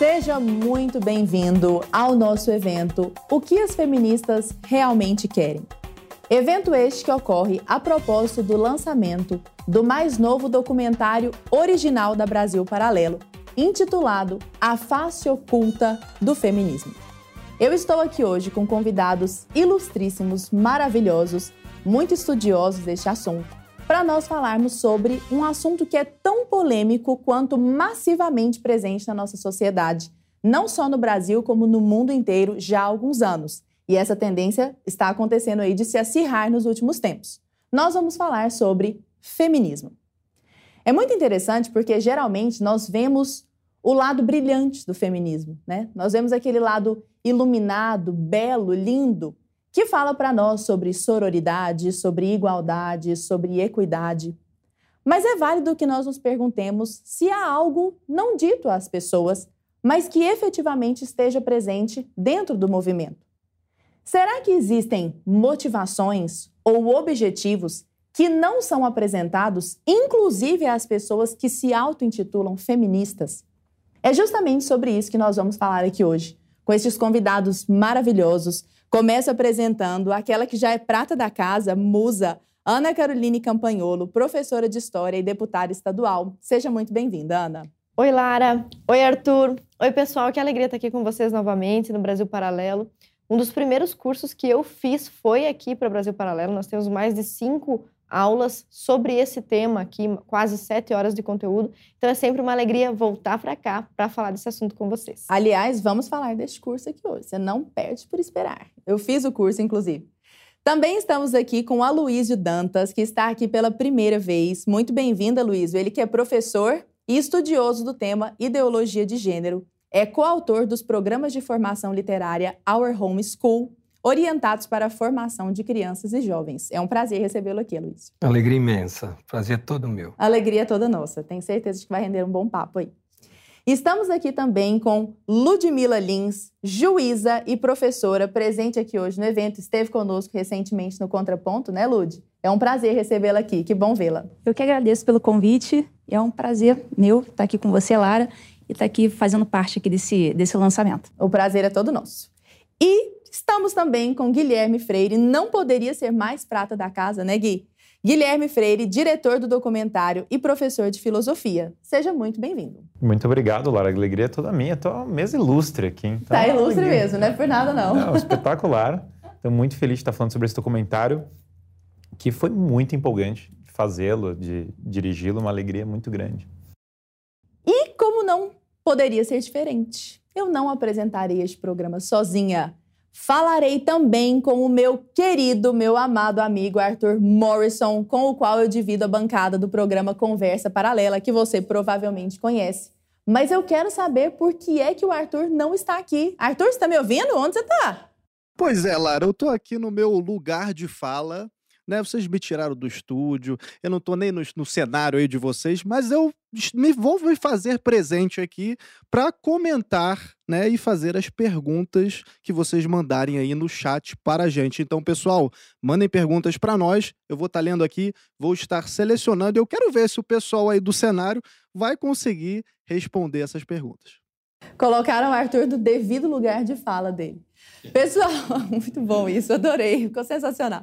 Seja muito bem-vindo ao nosso evento O que as feministas realmente querem. Evento este que ocorre a propósito do lançamento do mais novo documentário original da Brasil Paralelo, intitulado A Face Oculta do Feminismo. Eu estou aqui hoje com convidados ilustríssimos, maravilhosos, muito estudiosos deste assunto para nós falarmos sobre um assunto que é tão polêmico quanto massivamente presente na nossa sociedade, não só no Brasil, como no mundo inteiro já há alguns anos. E essa tendência está acontecendo aí de se acirrar nos últimos tempos. Nós vamos falar sobre feminismo. É muito interessante porque geralmente nós vemos o lado brilhante do feminismo, né? Nós vemos aquele lado iluminado, belo, lindo, que fala para nós sobre sororidade, sobre igualdade, sobre equidade. Mas é válido que nós nos perguntemos se há algo não dito às pessoas, mas que efetivamente esteja presente dentro do movimento. Será que existem motivações ou objetivos que não são apresentados, inclusive às pessoas que se auto-intitulam feministas? É justamente sobre isso que nós vamos falar aqui hoje, com estes convidados maravilhosos, Começo apresentando aquela que já é prata da casa, musa, Ana Caroline Campanholo, professora de História e deputada estadual. Seja muito bem-vinda, Ana. Oi, Lara. Oi, Arthur. Oi, pessoal. Que alegria estar aqui com vocês novamente no Brasil Paralelo. Um dos primeiros cursos que eu fiz foi aqui para o Brasil Paralelo. Nós temos mais de cinco aulas sobre esse tema aqui, quase sete horas de conteúdo. Então é sempre uma alegria voltar para cá para falar desse assunto com vocês. Aliás, vamos falar deste curso aqui hoje. Você não perde por esperar. Eu fiz o curso, inclusive. Também estamos aqui com o Aloysio Dantas, que está aqui pela primeira vez. Muito bem-vindo, Aloysio. Ele que é professor e estudioso do tema ideologia de gênero. É coautor dos programas de formação literária Our Home School orientados para a formação de crianças e jovens. É um prazer recebê-lo aqui, Luiz. Alegria imensa. Prazer todo meu. Alegria toda nossa. Tenho certeza de que vai render um bom papo aí. Estamos aqui também com Ludmila Lins, juíza e professora, presente aqui hoje no evento. Esteve conosco recentemente no Contraponto, né, Lud? É um prazer recebê-la aqui. Que bom vê-la. Eu que agradeço pelo convite. É um prazer meu estar aqui com você, Lara, e estar aqui fazendo parte aqui desse, desse lançamento. O prazer é todo nosso. E Estamos também com Guilherme Freire, não poderia ser mais prata da casa, né, Gui? Guilherme Freire, diretor do documentário e professor de filosofia. Seja muito bem-vindo. Muito obrigado, Lara. A alegria é toda minha. Estou mesa ilustre aqui. Então, tá ilustre alegria. mesmo, não é por nada não. Não, espetacular. Estou muito feliz de estar falando sobre esse documentário, que foi muito empolgante fazê-lo, de dirigi-lo, uma alegria muito grande. E como não poderia ser diferente? Eu não apresentaria este programa sozinha. Falarei também com o meu querido, meu amado amigo Arthur Morrison, com o qual eu divido a bancada do programa Conversa Paralela, que você provavelmente conhece. Mas eu quero saber por que é que o Arthur não está aqui. Arthur, você está me ouvindo? Onde você está? Pois é, Lara, eu estou aqui no meu lugar de fala né? Vocês me tiraram do estúdio, eu não estou nem no, no, cenário aí de vocês, mas eu me vou me fazer presente aqui para comentar, né, e fazer as perguntas que vocês mandarem aí no chat para a gente. Então, pessoal, mandem perguntas para nós. Eu vou estar tá lendo aqui, vou estar selecionando. Eu quero ver se o pessoal aí do cenário vai conseguir responder essas perguntas. Colocaram o Arthur no devido lugar de fala dele. Pessoal, muito bom isso, adorei, ficou sensacional.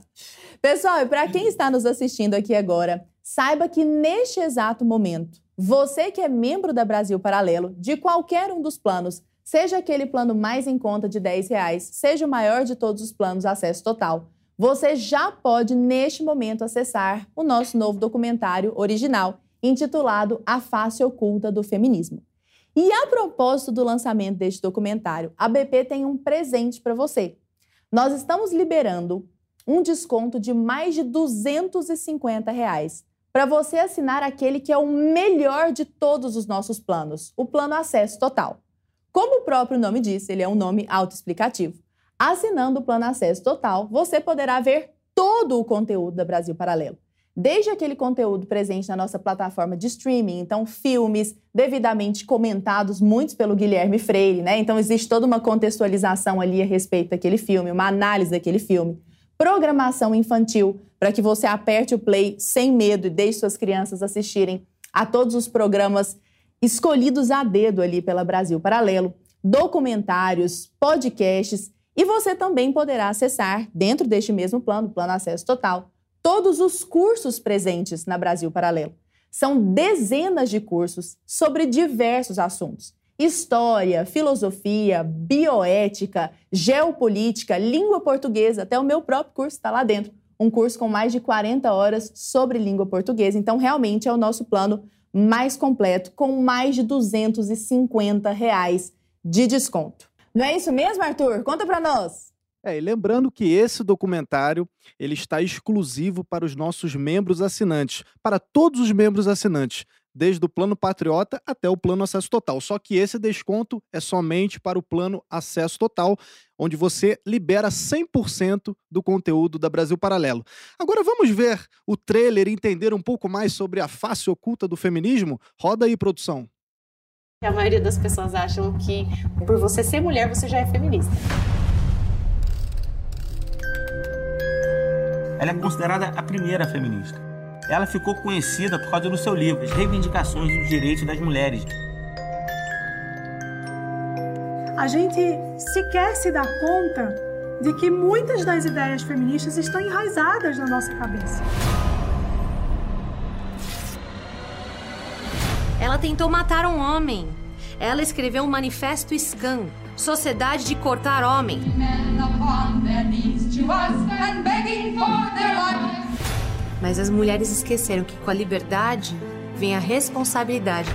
Pessoal, e para quem está nos assistindo aqui agora, saiba que neste exato momento, você que é membro da Brasil Paralelo, de qualquer um dos planos, seja aquele plano mais em conta de 10 reais, seja o maior de todos os planos acesso total, você já pode, neste momento, acessar o nosso novo documentário original, intitulado A Face Oculta do Feminismo. E a propósito do lançamento deste documentário, a BP tem um presente para você. Nós estamos liberando um desconto de mais de 250 reais para você assinar aquele que é o melhor de todos os nossos planos, o Plano Acesso Total. Como o próprio nome diz, ele é um nome autoexplicativo. Assinando o Plano Acesso Total, você poderá ver todo o conteúdo da Brasil Paralelo desde aquele conteúdo presente na nossa plataforma de streaming, então filmes devidamente comentados, muitos pelo Guilherme Freire, né? Então existe toda uma contextualização ali a respeito daquele filme, uma análise daquele filme. Programação infantil, para que você aperte o play sem medo e deixe suas crianças assistirem a todos os programas escolhidos a dedo ali pela Brasil Paralelo, documentários, podcasts e você também poderá acessar, dentro deste mesmo plano, Plano Acesso Total, todos os cursos presentes na Brasil Paralelo. São dezenas de cursos sobre diversos assuntos: história, filosofia, bioética, geopolítica, língua portuguesa, até o meu próprio curso está lá dentro. Um curso com mais de 40 horas sobre língua portuguesa. Então, realmente é o nosso plano mais completo, com mais de 250 reais de desconto. Não é isso mesmo, Arthur? Conta para nós. É, e lembrando que esse documentário ele está exclusivo para os nossos membros assinantes, para todos os membros assinantes, desde o plano Patriota até o plano Acesso Total. Só que esse desconto é somente para o plano Acesso Total, onde você libera 100% do conteúdo da Brasil Paralelo. Agora vamos ver o trailer e entender um pouco mais sobre a face oculta do feminismo? Roda aí, produção. A maioria das pessoas acham que por você ser mulher você já é feminista. Ela é considerada a primeira feminista. Ela ficou conhecida por causa do seu livro, As Reivindicações dos Direitos das Mulheres. A gente sequer se dá conta de que muitas das ideias feministas estão enraizadas na nossa cabeça. Ela tentou matar um homem. Ela escreveu um manifesto SCAN, Sociedade de Cortar Homem. Mas as mulheres esqueceram que com a liberdade vem a responsabilidade.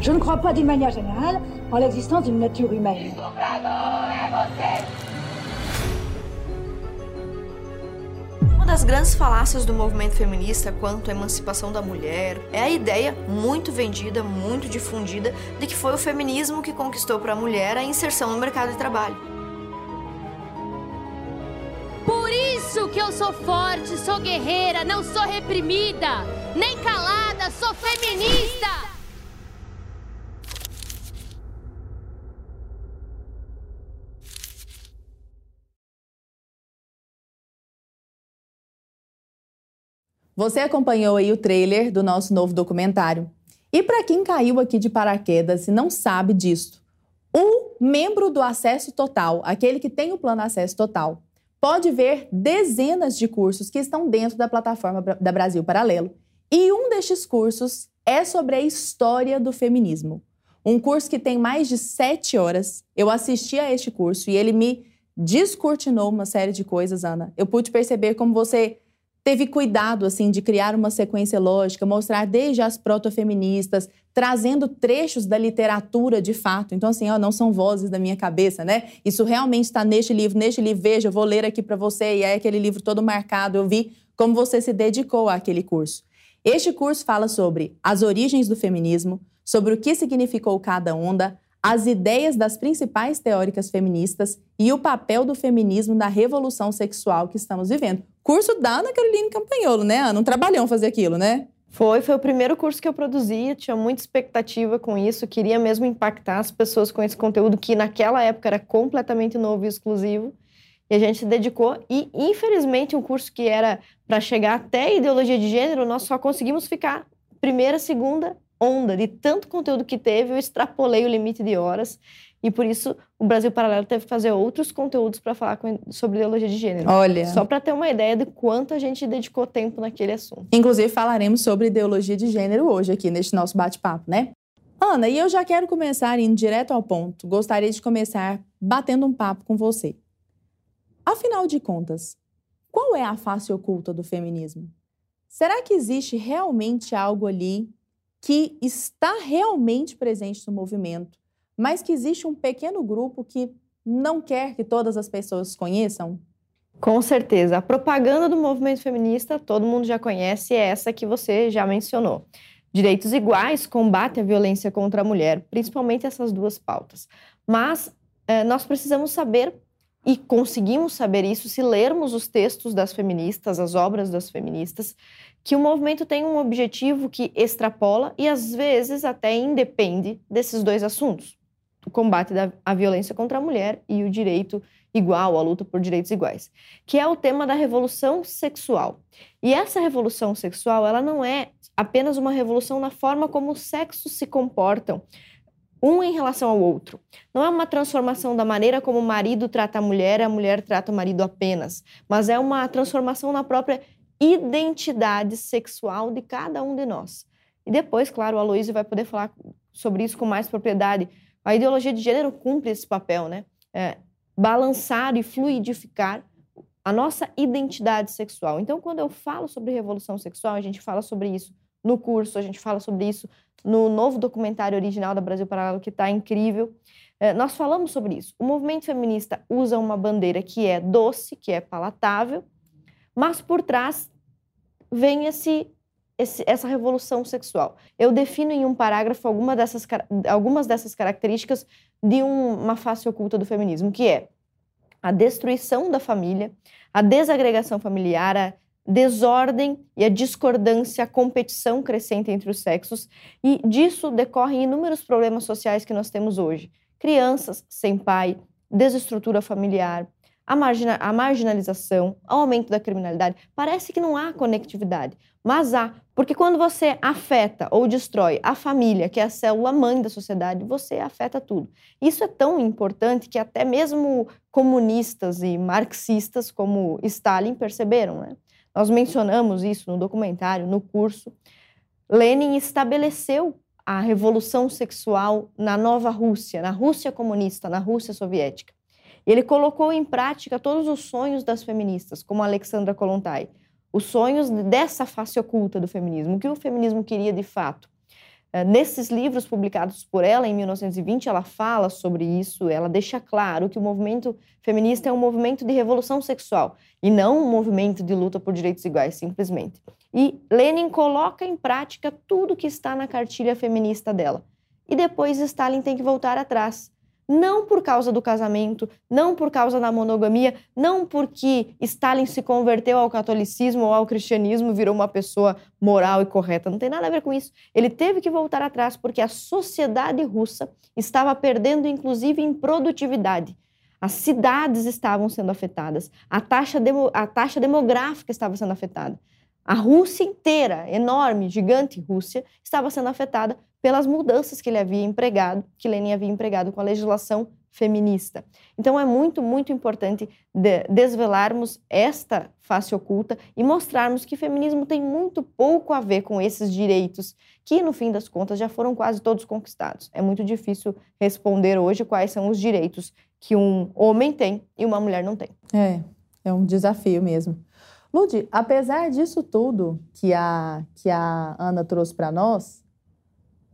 Je ne crois pas d'une manière générale en l'existence d'une nature humaine. Das grandes falácias do movimento feminista quanto à emancipação da mulher é a ideia muito vendida, muito difundida, de que foi o feminismo que conquistou para a mulher a inserção no mercado de trabalho. Por isso que eu sou forte, sou guerreira, não sou reprimida, nem calada, sou feminista! Você acompanhou aí o trailer do nosso novo documentário. E para quem caiu aqui de paraquedas e não sabe disso, o membro do Acesso Total, aquele que tem o plano Acesso Total, pode ver dezenas de cursos que estão dentro da plataforma da Brasil Paralelo. E um destes cursos é sobre a história do feminismo. Um curso que tem mais de sete horas. Eu assisti a este curso e ele me descortinou uma série de coisas, Ana. Eu pude perceber como você teve cuidado assim de criar uma sequência lógica, mostrar desde as protofeministas, trazendo trechos da literatura de fato. Então assim, ó, não são vozes da minha cabeça, né? Isso realmente está neste livro, neste livro, veja, eu vou ler aqui para você e é aquele livro todo marcado. Eu vi como você se dedicou àquele curso. Este curso fala sobre as origens do feminismo, sobre o que significou cada onda, as ideias das principais teóricas feministas e o papel do feminismo na revolução sexual que estamos vivendo. Curso da Ana Caroline Campanholo, né, Ana? Um trabalhão fazer aquilo, né? Foi, foi o primeiro curso que eu produzia, tinha muita expectativa com isso, queria mesmo impactar as pessoas com esse conteúdo que naquela época era completamente novo e exclusivo. E a gente se dedicou e, infelizmente, um curso que era para chegar até ideologia de gênero, nós só conseguimos ficar primeira, segunda onda de tanto conteúdo que teve, eu extrapolei o limite de horas. E por isso o Brasil Paralelo teve que fazer outros conteúdos para falar com, sobre ideologia de gênero. Olha. Só para ter uma ideia de quanto a gente dedicou tempo naquele assunto. Inclusive, falaremos sobre ideologia de gênero hoje aqui neste nosso bate-papo, né? Ana, e eu já quero começar indo direto ao ponto. Gostaria de começar batendo um papo com você. Afinal de contas, qual é a face oculta do feminismo? Será que existe realmente algo ali que está realmente presente no movimento, mas que existe um pequeno grupo que não quer que todas as pessoas conheçam? Com certeza. A propaganda do movimento feminista todo mundo já conhece, é essa que você já mencionou. Direitos iguais, combate à violência contra a mulher, principalmente essas duas pautas. Mas eh, nós precisamos saber, e conseguimos saber isso se lermos os textos das feministas, as obras das feministas, que o movimento tem um objetivo que extrapola e às vezes até independe desses dois assuntos. O combate à violência contra a mulher e o direito igual, a luta por direitos iguais, que é o tema da revolução sexual. E essa revolução sexual, ela não é apenas uma revolução na forma como os sexos se comportam, um em relação ao outro. Não é uma transformação da maneira como o marido trata a mulher a mulher trata o marido apenas, mas é uma transformação na própria identidade sexual de cada um de nós. E depois, claro, o Aloysio vai poder falar sobre isso com mais propriedade. A ideologia de gênero cumpre esse papel, né? É, balançar e fluidificar a nossa identidade sexual. Então, quando eu falo sobre revolução sexual, a gente fala sobre isso no curso, a gente fala sobre isso no novo documentário original da Brasil Paralelo, que está incrível. É, nós falamos sobre isso. O movimento feminista usa uma bandeira que é doce, que é palatável, mas por trás vem esse, esse, essa revolução sexual. Eu defino em um parágrafo alguma dessas, algumas dessas características de um, uma face oculta do feminismo, que é a destruição da família, a desagregação familiar, a desordem e a discordância, a competição crescente entre os sexos, e disso decorrem inúmeros problemas sociais que nós temos hoje. Crianças sem pai, desestrutura familiar, a, margina marginalização, o aumento da criminalidade. Parece que não há conectividade, mas há, porque quando você afeta ou destrói a família, que é a célula mãe da sociedade, você afeta tudo. Isso é tão importante que até mesmo comunistas e marxistas como Stalin perceberam, né? Nós mencionamos isso no documentário, no curso. Lenin estabeleceu a revolução sexual na nova Rússia, na Rússia comunista, na Rússia soviética. Ele colocou em prática todos os sonhos das feministas, como Alexandra Kollontai, os sonhos dessa face oculta do feminismo, o que o feminismo queria de fato. Eh, nesses livros publicados por ela em 1920, ela fala sobre isso, ela deixa claro que o movimento feminista é um movimento de revolução sexual e não um movimento de luta por direitos iguais, simplesmente. E Lenin coloca em prática tudo que está na cartilha feminista dela. E depois Stalin tem que voltar atrás não por causa do casamento, não por causa da monogamia, não porque Stalin se converteu ao catolicismo ou ao cristianismo, virou uma pessoa moral e correta. Não tem nada a ver com isso. Ele teve que voltar atrás porque a sociedade russa estava perdendo, inclusive, em produtividade. As cidades estavam sendo afetadas, a taxa, demo, a taxa demográfica estava sendo afetada. A Rússia inteira, enorme, gigante Rússia, estava sendo afetada pelas mudanças que ele havia empregado, que Lenin havia empregado com a legislação feminista. Então é muito, muito importante de desvelarmos esta face oculta e mostrarmos que feminismo tem muito pouco a ver com esses direitos que, no fim das contas, já foram quase todos conquistados. É muito difícil responder hoje quais são os direitos que um homem tem e uma mulher não tem. É, é um desafio mesmo. Ludi, apesar disso tudo que a, que a Ana trouxe para nós,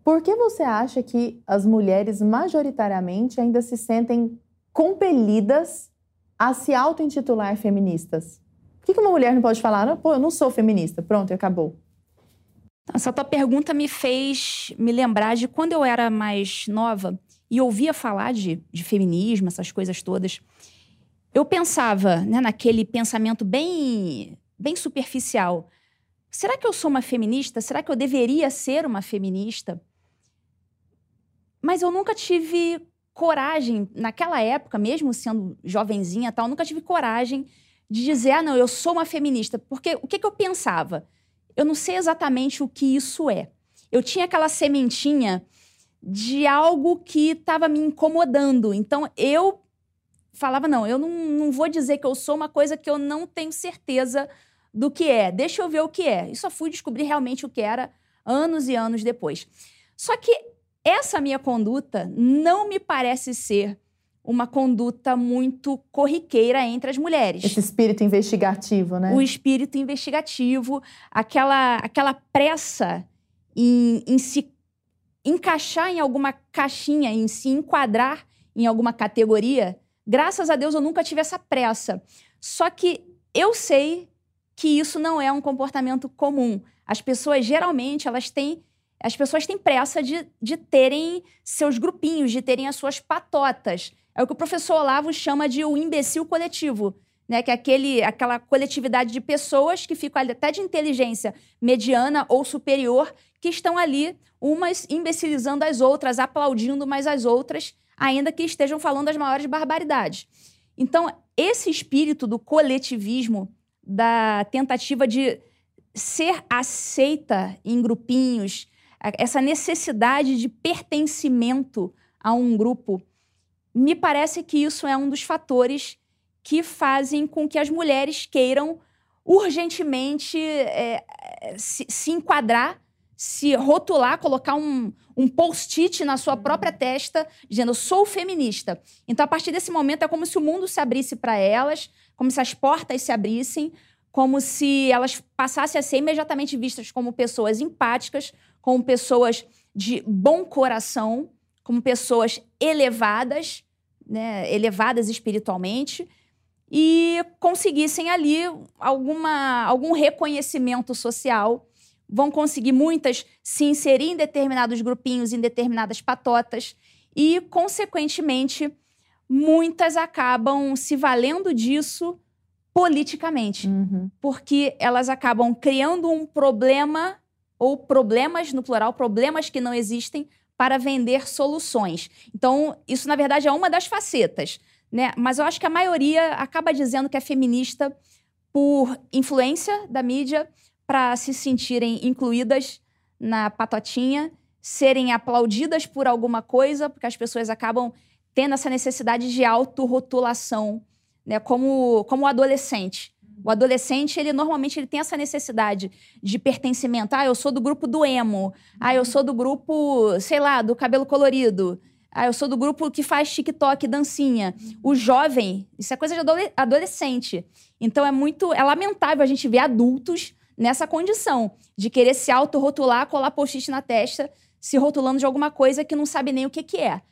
por que você acha que as mulheres majoritariamente ainda se sentem compelidas a se auto-intitular feministas? Por que uma mulher não pode falar, ah, pô, eu não sou feminista, pronto, acabou? Essa tua pergunta me fez me lembrar de quando eu era mais nova e ouvia falar de, de feminismo, essas coisas todas. Eu pensava né, naquele pensamento bem, bem superficial. Será que eu sou uma feminista? Será que eu deveria ser uma feminista? Mas eu nunca tive coragem, naquela época, mesmo sendo jovenzinha tal, nunca tive coragem de dizer, ah, não, eu sou uma feminista. Porque o que, que eu pensava? Eu não sei exatamente o que isso é. Eu tinha aquela sementinha de algo que estava me incomodando. Então eu falava, não, eu não, não vou dizer que eu sou uma coisa que eu não tenho certeza do que é. Deixa eu ver o que é. E só fui descobrir realmente o que era anos e anos depois. Só que essa minha conduta não me parece ser uma conduta muito corriqueira entre as mulheres. Esse espírito investigativo, né? O espírito investigativo, aquela, aquela pressa em, em se encaixar em alguma caixinha, em se enquadrar em alguma categoria. Graças a Deus eu nunca tive essa pressa. Só que eu sei que isso não é um comportamento comum. As pessoas geralmente elas têm as pessoas têm pressa de, de terem seus grupinhos, de terem as suas patotas. É o que o professor Olavo chama de o imbecil coletivo, né? Que é aquele, aquela coletividade de pessoas que ficam até de inteligência mediana ou superior, que estão ali, umas imbecilizando as outras, aplaudindo mais as outras, ainda que estejam falando as maiores barbaridades. Então, esse espírito do coletivismo, da tentativa de ser aceita em grupinhos, essa necessidade de pertencimento a um grupo, me parece que isso é um dos fatores que fazem com que as mulheres queiram urgentemente é, se, se, enquadrar, se rotular, colocar um, um post-it na sua própria testa, dizendo: eu sou feminista. Então, a partir desse momento, é como se o mundo se abrisse para elas, como se as portas se abrissem, como se elas passassem a ser imediatamente vistas como pessoas empáticas, como pessoas de bom coração, como pessoas elevadas, né, elevadas espiritualmente e conseguissem ali alguma, algum reconhecimento social. Vão conseguir muitas se inserir em determinados grupinhos, em determinadas patotas, e, consequentemente, muitas acabam se valendo disso politicamente, uhum. porque elas acabam criando um problema, ou problemas no plural, problemas que não existem, para vender soluções. Então, isso, na verdade, é uma das facetas né? Mas eu acho que a maioria acaba dizendo que é feminista por influência da mídia para se sentirem incluídas na patotinha, serem aplaudidas por alguma coisa, porque as pessoas acabam tendo essa necessidade de autorrotulação, né? Como como adolescente. O adolescente, ele normalmente ele tem essa necessidade de pertencimento. Ah, eu sou do grupo do emo. Ah, eu sou do grupo, sei lá, do cabelo colorido. Ah, eu sou do grupo que faz TikTok, dancinha. O jovem, isso é coisa de adolescente. Então é muito. É lamentável a gente ver adultos nessa condição de querer se autorrotular, colar post-it na testa, se rotulando de alguma coisa que não sabe nem o que, que é.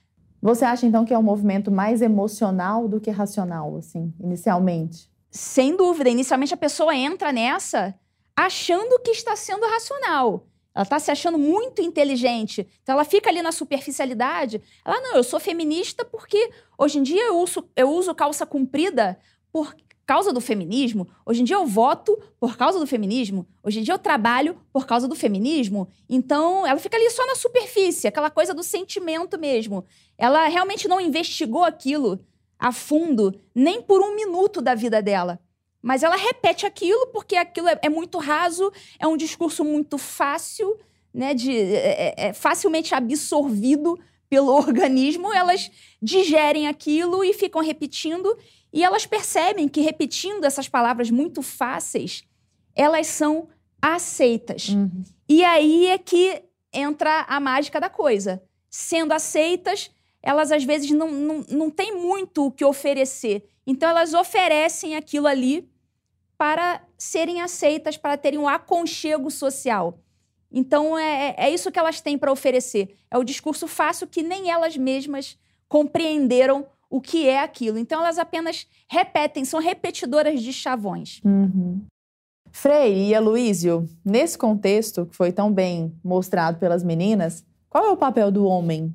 Você acha então que é um movimento mais emocional do que racional, assim, inicialmente? Sem dúvida. Inicialmente a pessoa entra nessa achando que está sendo racional. Ela está se achando muito inteligente. Então ela fica ali na superficialidade. Ela, não, eu sou feminista porque hoje em dia eu uso, eu uso calça comprida por causa do feminismo. Hoje em dia eu voto por causa do feminismo. Hoje em dia eu trabalho por causa do feminismo. Então ela fica ali só na superfície, aquela coisa do sentimento mesmo. Ela realmente não investigou aquilo a fundo, nem por um minuto da vida dela. Mas ela repete aquilo porque aquilo é, é muito raso, é um discurso muito fácil, né, de, é, é, é facilmente absorvido pelo organismo. Elas digerem aquilo e ficam repetindo. E elas percebem que repetindo essas palavras muito fáceis, elas são aceitas. Uhum. E aí é que entra a mágica da coisa. Sendo aceitas, elas às vezes não, não, não têm muito o que oferecer. Então elas oferecem aquilo ali para serem aceitas, para terem um aconchego social. Então, é, é, é isso que elas têm para oferecer. É o discurso fácil que nem elas mesmas compreenderam o que é aquilo. Então, elas apenas repetem, são repetidoras de chavões. Uhum. Frei e Aloísio, nesse contexto que foi tão bem mostrado pelas meninas, qual é o papel do homem?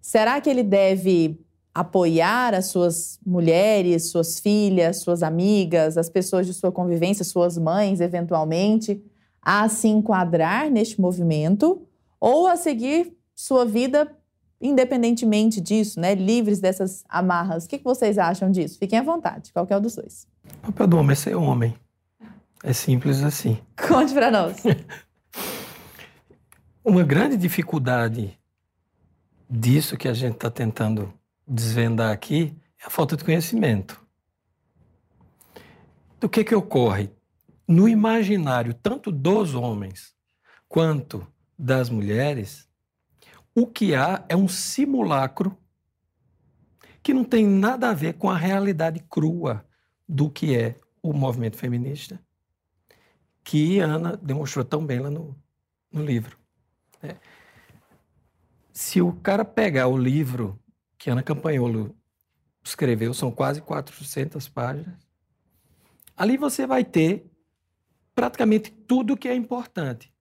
Será que ele deve apoiar as suas mulheres, suas filhas, suas amigas, as pessoas de sua convivência, suas mães, eventualmente, a se enquadrar neste movimento ou a seguir sua vida independentemente disso, né? Livres dessas amarras. O que vocês acham disso? Fiquem à vontade, qualquer um dos dois. O papel do homem é ser homem. É simples assim. Conte para nós. Uma grande dificuldade disso que a gente está tentando desvendar aqui é a falta de conhecimento. Do que que ocorre? No imaginário, tanto dos homens quanto das mulheres, o que há é um simulacro que não tem nada a ver com a realidade crua do que é o movimento feminista, que Ana demonstrou tão bem lá no, no livro. É. Se o cara pegar o livro que Ana Campanholo escreveu, são quase 400 páginas. Ali você vai ter praticamente tudo que é importante.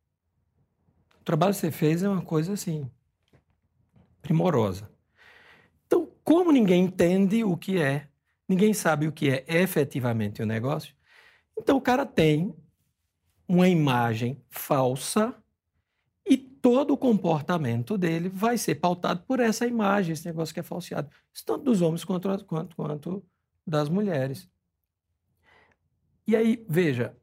O trabalho que você fez é uma coisa assim, primorosa. Então, como ninguém entende o que é, ninguém sabe o que é efetivamente o negócio, então o cara tem uma imagem falsa todo o comportamento dele vai ser pautado por essa imagem, esse negócio que é falseado. Tanto dos homens quanto, quanto, quanto das mulheres. E aí, veja,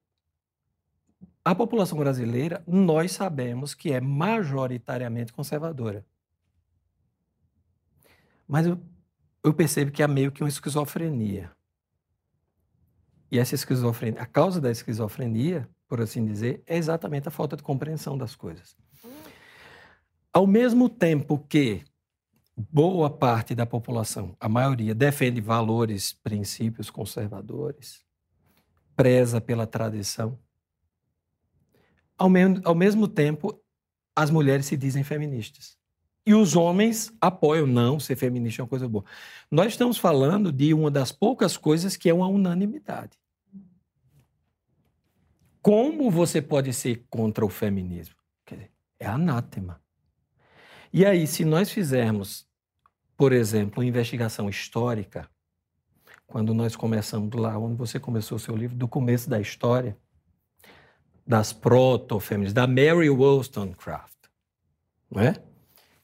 a população brasileira, nós sabemos que é majoritariamente conservadora. Mas eu, eu percebo que há meio que uma esquizofrenia. E essa esquizofrenia, a causa da esquizofrenia, por assim dizer, é exatamente a falta de compreensão das coisas. Ao mesmo tempo que boa parte da população, a maioria, defende valores, princípios conservadores, preza pela tradição, ao, me ao mesmo tempo, as mulheres se dizem feministas. E os homens apoiam, não, ser feminista é uma coisa boa. Nós estamos falando de uma das poucas coisas que é uma unanimidade. Como você pode ser contra o feminismo? Dizer, é anátema. E aí, se nós fizermos, por exemplo, uma investigação histórica, quando nós começamos lá onde você começou o seu livro, do começo da história, das proto-feministas, da Mary Wollstonecraft, não é?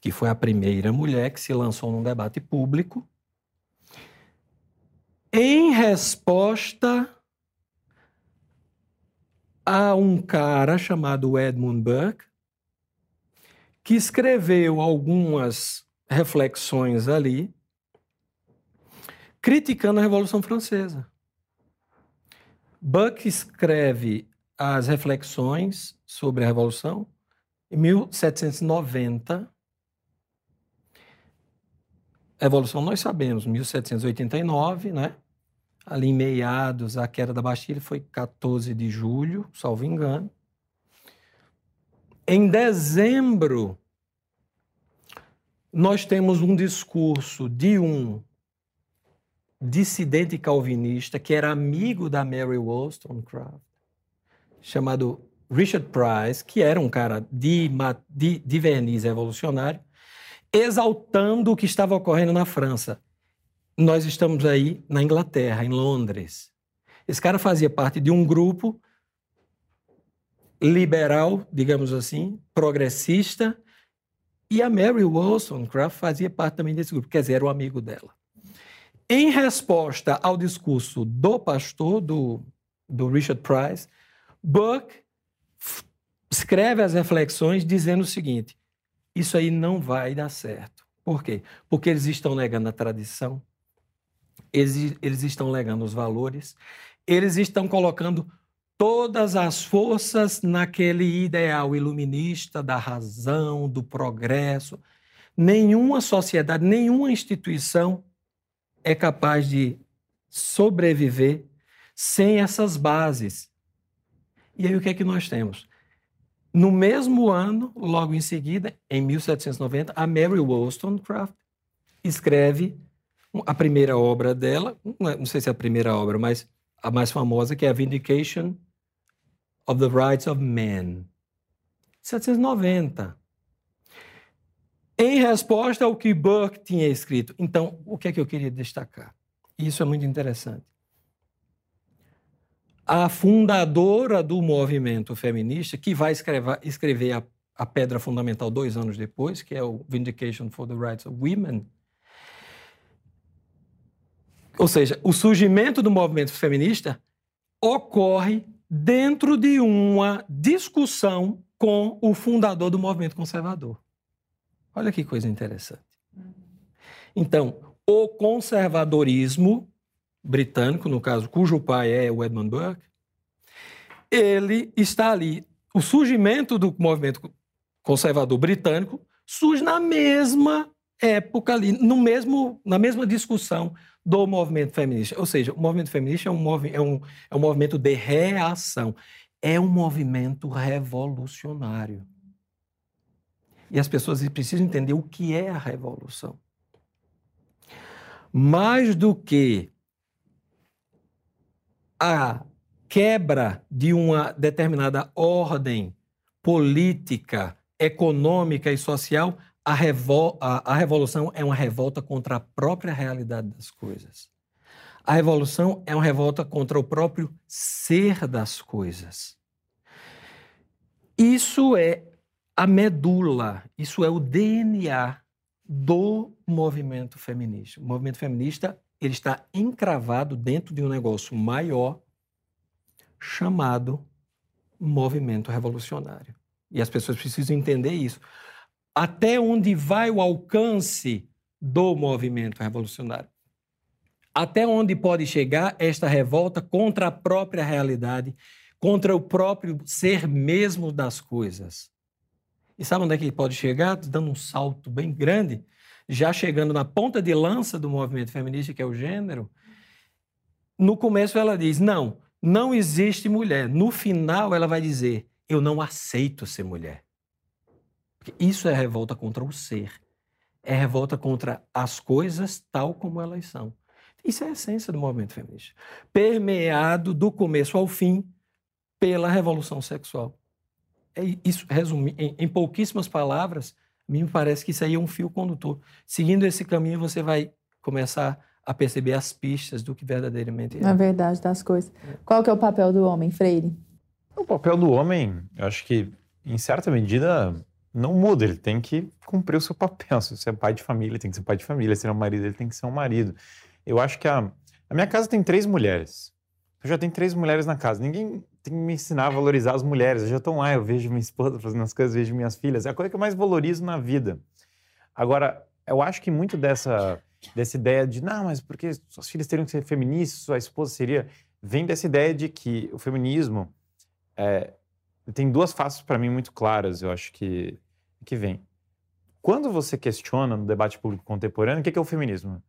que foi a primeira mulher que se lançou num debate público em resposta a um cara chamado Edmund Burke, que escreveu algumas reflexões ali, criticando a Revolução Francesa. Burke escreve as reflexões sobre a Revolução em 1790. A Revolução nós sabemos, 1789, né? Ali em meados, a queda da Bastilha foi 14 de julho, salvo engano. Em dezembro, nós temos um discurso de um dissidente calvinista que era amigo da Mary Wollstonecraft, chamado Richard Price, que era um cara de, de, de verniz evolucionário, exaltando o que estava ocorrendo na França. Nós estamos aí na Inglaterra, em Londres. Esse cara fazia parte de um grupo liberal, digamos assim, progressista, e a Mary Wollstonecraft fazia parte também desse grupo, quer dizer, era o amigo dela. Em resposta ao discurso do pastor, do, do Richard Price, Buck escreve as reflexões dizendo o seguinte: isso aí não vai dar certo. Por quê? Porque eles estão negando a tradição, eles, eles estão negando os valores, eles estão colocando todas as forças naquele ideal iluminista da razão, do progresso. Nenhuma sociedade, nenhuma instituição é capaz de sobreviver sem essas bases. E aí o que é que nós temos? No mesmo ano, logo em seguida, em 1790, a Mary Wollstonecraft escreve a primeira obra dela, não sei se é a primeira obra, mas a mais famosa, que é a Vindication of the Rights of Man. 1790. Em resposta ao que Burke tinha escrito. Então, o que é que eu queria destacar? Isso é muito interessante a fundadora do movimento feminista, que vai escrever, escrever a, a, pedra fundamental dois anos depois, que é o Vindication for the Rights of Women. Ou seja, o surgimento do movimento feminista ocorre dentro de uma discussão com o fundador do movimento conservador. Olha que coisa interessante. Então, o conservadorismo britânico, no caso, cujo pai é o Edmund Burke, ele está ali. O surgimento do movimento conservador britânico surge na mesma época ali, no mesmo, na mesma discussão do movimento feminista. Ou seja, o movimento feminista é um, movi é um, é um movimento de reação, é um movimento revolucionário. E as pessoas precisam entender o que é a revolução. Mais do que a quebra de uma determinada ordem política, econômica e social, a, revol a, a revolução é uma revolta contra a própria realidade das coisas. A revolução é uma revolta contra o próprio ser das coisas. Isso é a medula, isso é o DNA do movimento feminista. O movimento feminista ele está encravado dentro de um negócio maior chamado movimento revolucionário. E as pessoas precisam entender isso. Até onde vai o alcance do movimento revolucionário? Até onde pode chegar esta revolta contra a própria realidade, contra o próprio ser mesmo das coisas? E sabe onde é que ele pode chegar? Dando um salto bem grande, já chegando na ponta de lança do movimento feminista, que é o gênero. No começo ela diz: não, não existe mulher. No final, ela vai dizer: Eu não aceito ser mulher. Porque isso é revolta contra o ser. É revolta contra as coisas tal como elas são. Isso é a essência do movimento feminista. Permeado do começo ao fim pela revolução sexual. É isso, resumir, em, em pouquíssimas palavras, a mim me parece que isso aí é um fio condutor. Seguindo esse caminho, você vai começar a perceber as pistas do que verdadeiramente é. A verdade das coisas. Qual que é o papel do homem, Freire? O papel do homem, eu acho que, em certa medida, não muda. Ele tem que cumprir o seu papel. Se você é pai de família, tem que ser pai de família. Se ele é um marido, ele tem que ser um marido. Eu acho que a, a minha casa tem três mulheres. Eu já tenho três mulheres na casa. Ninguém tem que me ensinar a valorizar as mulheres. Eu já estou lá, eu vejo minha esposa fazendo as coisas, vejo minhas filhas. É a coisa que eu mais valorizo na vida. Agora, eu acho que muito dessa dessa ideia de, não, mas porque suas filhas teriam que ser feministas, sua esposa seria. Vem dessa ideia de que o feminismo é, tem duas faces para mim muito claras, eu acho que, que vem. Quando você questiona no debate público contemporâneo, o que é o feminismo?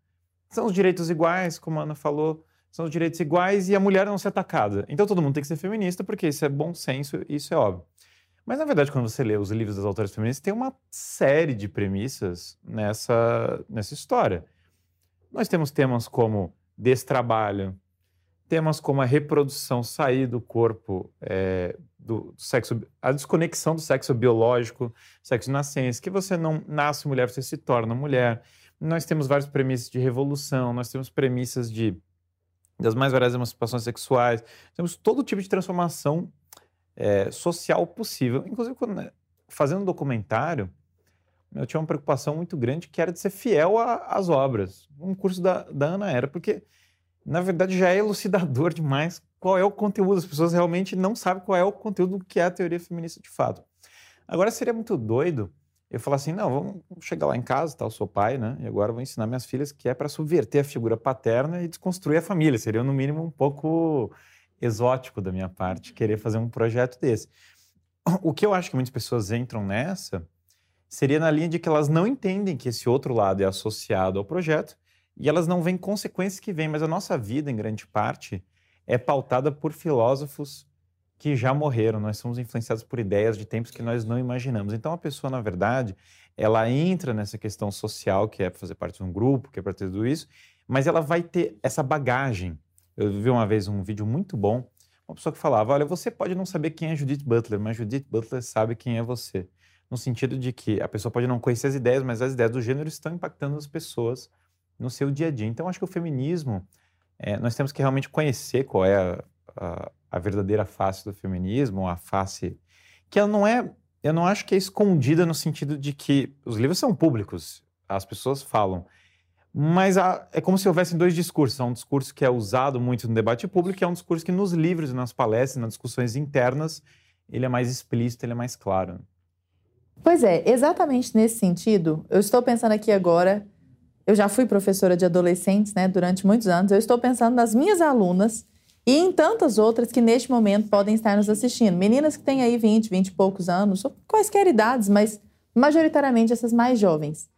São os direitos iguais, como a Ana falou, são os direitos iguais e a mulher não ser atacada. Então todo mundo tem que ser feminista, porque isso é bom senso e isso é óbvio. Mas, na verdade, quando você lê os livros das autoras feministas, tem uma série de premissas nessa, nessa história. Nós temos temas como destrabalho, temas como a reprodução, sair do corpo, é, do sexo, a desconexão do sexo biológico, sexo nascença, que você não nasce mulher, você se torna mulher. Nós temos várias premissas de revolução, nós temos premissas de das mais variadas emancipações sexuais, temos todo tipo de transformação é, social possível. Inclusive, quando, né, fazendo um documentário, eu tinha uma preocupação muito grande que era de ser fiel às obras. Um curso da, da Ana era, porque na verdade já é elucidador demais qual é o conteúdo. As pessoas realmente não sabem qual é o conteúdo do que é a teoria feminista de fato. Agora seria muito doido eu falar assim: não, vamos chegar lá em casa, tá, eu sou pai, né? E agora vou ensinar minhas filhas que é para subverter a figura paterna e desconstruir a família. Seria, no mínimo, um pouco exótico da minha parte querer fazer um projeto desse. O que eu acho que muitas pessoas entram nessa seria na linha de que elas não entendem que esse outro lado é associado ao projeto e elas não veem consequências que vêm, mas a nossa vida, em grande parte, é pautada por filósofos que já morreram. Nós somos influenciados por ideias de tempos que nós não imaginamos. Então, a pessoa, na verdade, ela entra nessa questão social, que é fazer parte de um grupo, que é para ter tudo isso, mas ela vai ter essa bagagem. Eu vi uma vez um vídeo muito bom, uma pessoa que falava: Olha, você pode não saber quem é Judith Butler, mas Judith Butler sabe quem é você no sentido de que a pessoa pode não conhecer as ideias, mas as ideias do gênero estão impactando as pessoas no seu dia a dia. Então, acho que o feminismo, é, nós temos que realmente conhecer qual é a, a, a, verdadeira face do feminismo, a face que ela não é, eu não acho que é escondida no sentido de que os livros são públicos, as pessoas falam, mas é como se houvessem dois discursos. Há um discurso que é usado muito no debate público e há um discurso que nos livros, nas palestras, nas discussões internas, ele é mais explícito, ele é mais claro. Pois é, exatamente nesse sentido, eu estou pensando aqui agora, eu já fui professora de adolescentes, né, durante muitos anos, eu estou pensando nas minhas alunas e em tantas outras que neste momento podem estar nos assistindo. Meninas que têm aí 20, 20 e poucos anos, ou quaisquer idades, mas majoritariamente essas mais jovens.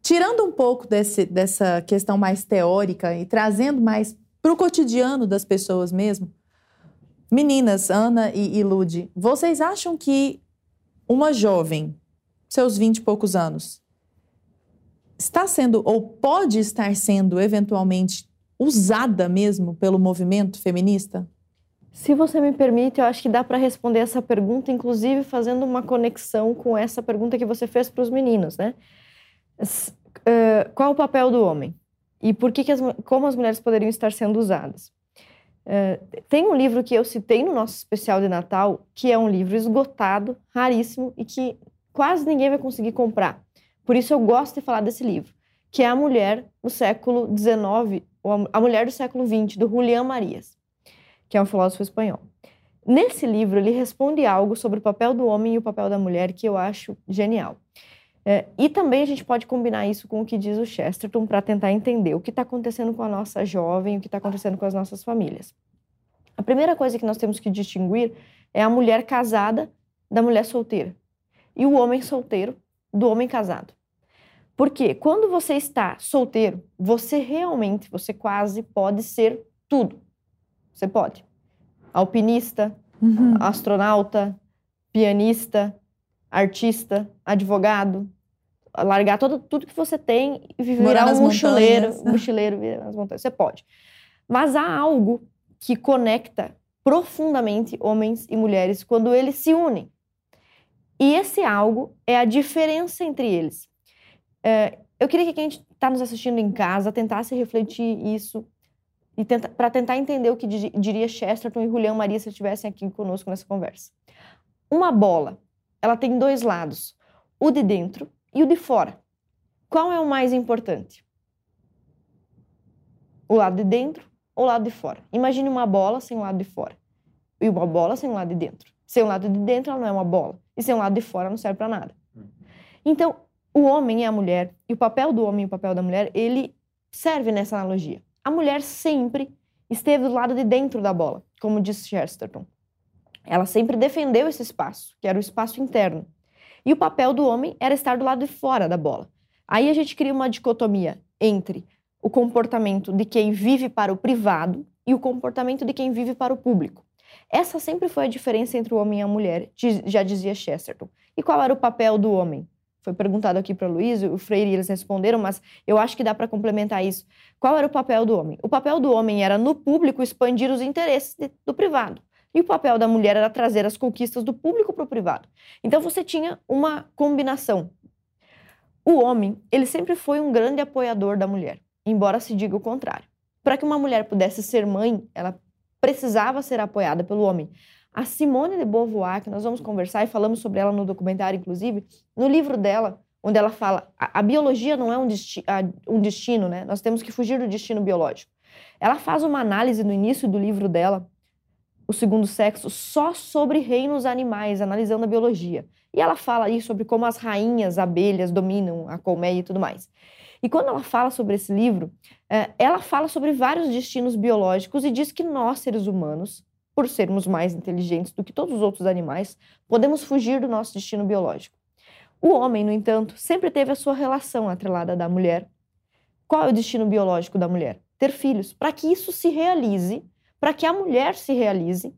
Tirando um pouco desse, dessa questão mais teórica e trazendo mais para o cotidiano das pessoas mesmo, meninas, Ana e, e Lude, vocês acham que uma jovem, seus vinte e poucos anos, está sendo ou pode estar sendo eventualmente usada mesmo pelo movimento feminista? Se você me permite, eu acho que dá para responder essa pergunta, inclusive fazendo uma conexão com essa pergunta que você fez para os meninos, né? Uh, qual o papel do homem? E por que, que as, como as mulheres poderiam estar sendo usadas? Uh, tem um livro que eu citei no nosso especial de Natal, que é um livro esgotado, raríssimo, e que quase ninguém vai conseguir comprar. Por isso eu gosto de falar desse livro, que é A Mulher no século XIX, ou A Mulher do século XX, do Julián Marias, que é um filósofo espanhol. Nesse livro, ele responde algo sobre o papel do homem e o papel da mulher que eu acho genial. É, e também a gente pode combinar isso com o que diz o Chesterton para tentar entender o que está acontecendo com a nossa jovem, o que está acontecendo com as nossas famílias. A primeira coisa que nós temos que distinguir é a mulher casada da mulher solteira e o homem solteiro do homem casado. Porque quando você está solteiro, você realmente, você quase pode ser tudo. Você pode. Alpinista, uhum. astronauta, pianista, artista, advogado, largar todo, tudo que você tem e virar um mochileiro, montanhas. mochileiro nas montanhas. Você pode. Mas há algo que conecta profundamente homens e mulheres quando eles se unem. E esse algo é a diferença entre eles. É, eu queria que quem está nos assistindo em casa tentasse refletir isso e tenta, para tentar entender o que diria Chesterton e Julião Maria se estivessem aqui conosco nessa conversa. Uma bola, ela tem dois lados, o de dentro e o de fora. Qual é o mais importante? O lado de dentro ou o lado de fora? Imagine uma bola sem o lado de fora e uma bola sem o lado de dentro. Sem o lado de dentro, ela não é uma bola. E sem o lado de fora, não serve para nada. Então, o homem e a mulher, e o papel do homem e o papel da mulher, ele serve nessa analogia. A mulher sempre esteve do lado de dentro da bola, como disse Chesterton. Ela sempre defendeu esse espaço, que era o espaço interno. E o papel do homem era estar do lado de fora da bola. Aí a gente cria uma dicotomia entre o comportamento de quem vive para o privado e o comportamento de quem vive para o público. Essa sempre foi a diferença entre o homem e a mulher, já dizia Chesterton. E qual era o papel do homem? Foi perguntado aqui para o Luiz, o Freire, eles responderam, mas eu acho que dá para complementar isso. Qual era o papel do homem? O papel do homem era, no público, expandir os interesses do privado. E o papel da mulher era trazer as conquistas do público para o privado. Então você tinha uma combinação. O homem, ele sempre foi um grande apoiador da mulher, embora se diga o contrário. Para que uma mulher pudesse ser mãe, ela precisava ser apoiada pelo homem. A Simone de Beauvoir, que nós vamos conversar e falamos sobre ela no documentário, inclusive, no livro dela, onde ela fala a, a biologia não é um, desti a, um destino, né? Nós temos que fugir do destino biológico. Ela faz uma análise no início do livro dela o segundo sexo só sobre reinos animais, analisando a biologia. E ela fala aí sobre como as rainhas abelhas dominam a colmeia e tudo mais. E quando ela fala sobre esse livro, é, ela fala sobre vários destinos biológicos e diz que nós, seres humanos, por sermos mais inteligentes do que todos os outros animais, podemos fugir do nosso destino biológico. O homem, no entanto, sempre teve a sua relação atrelada da mulher. Qual é o destino biológico da mulher? Ter filhos. Para que isso se realize, para que a mulher se realize,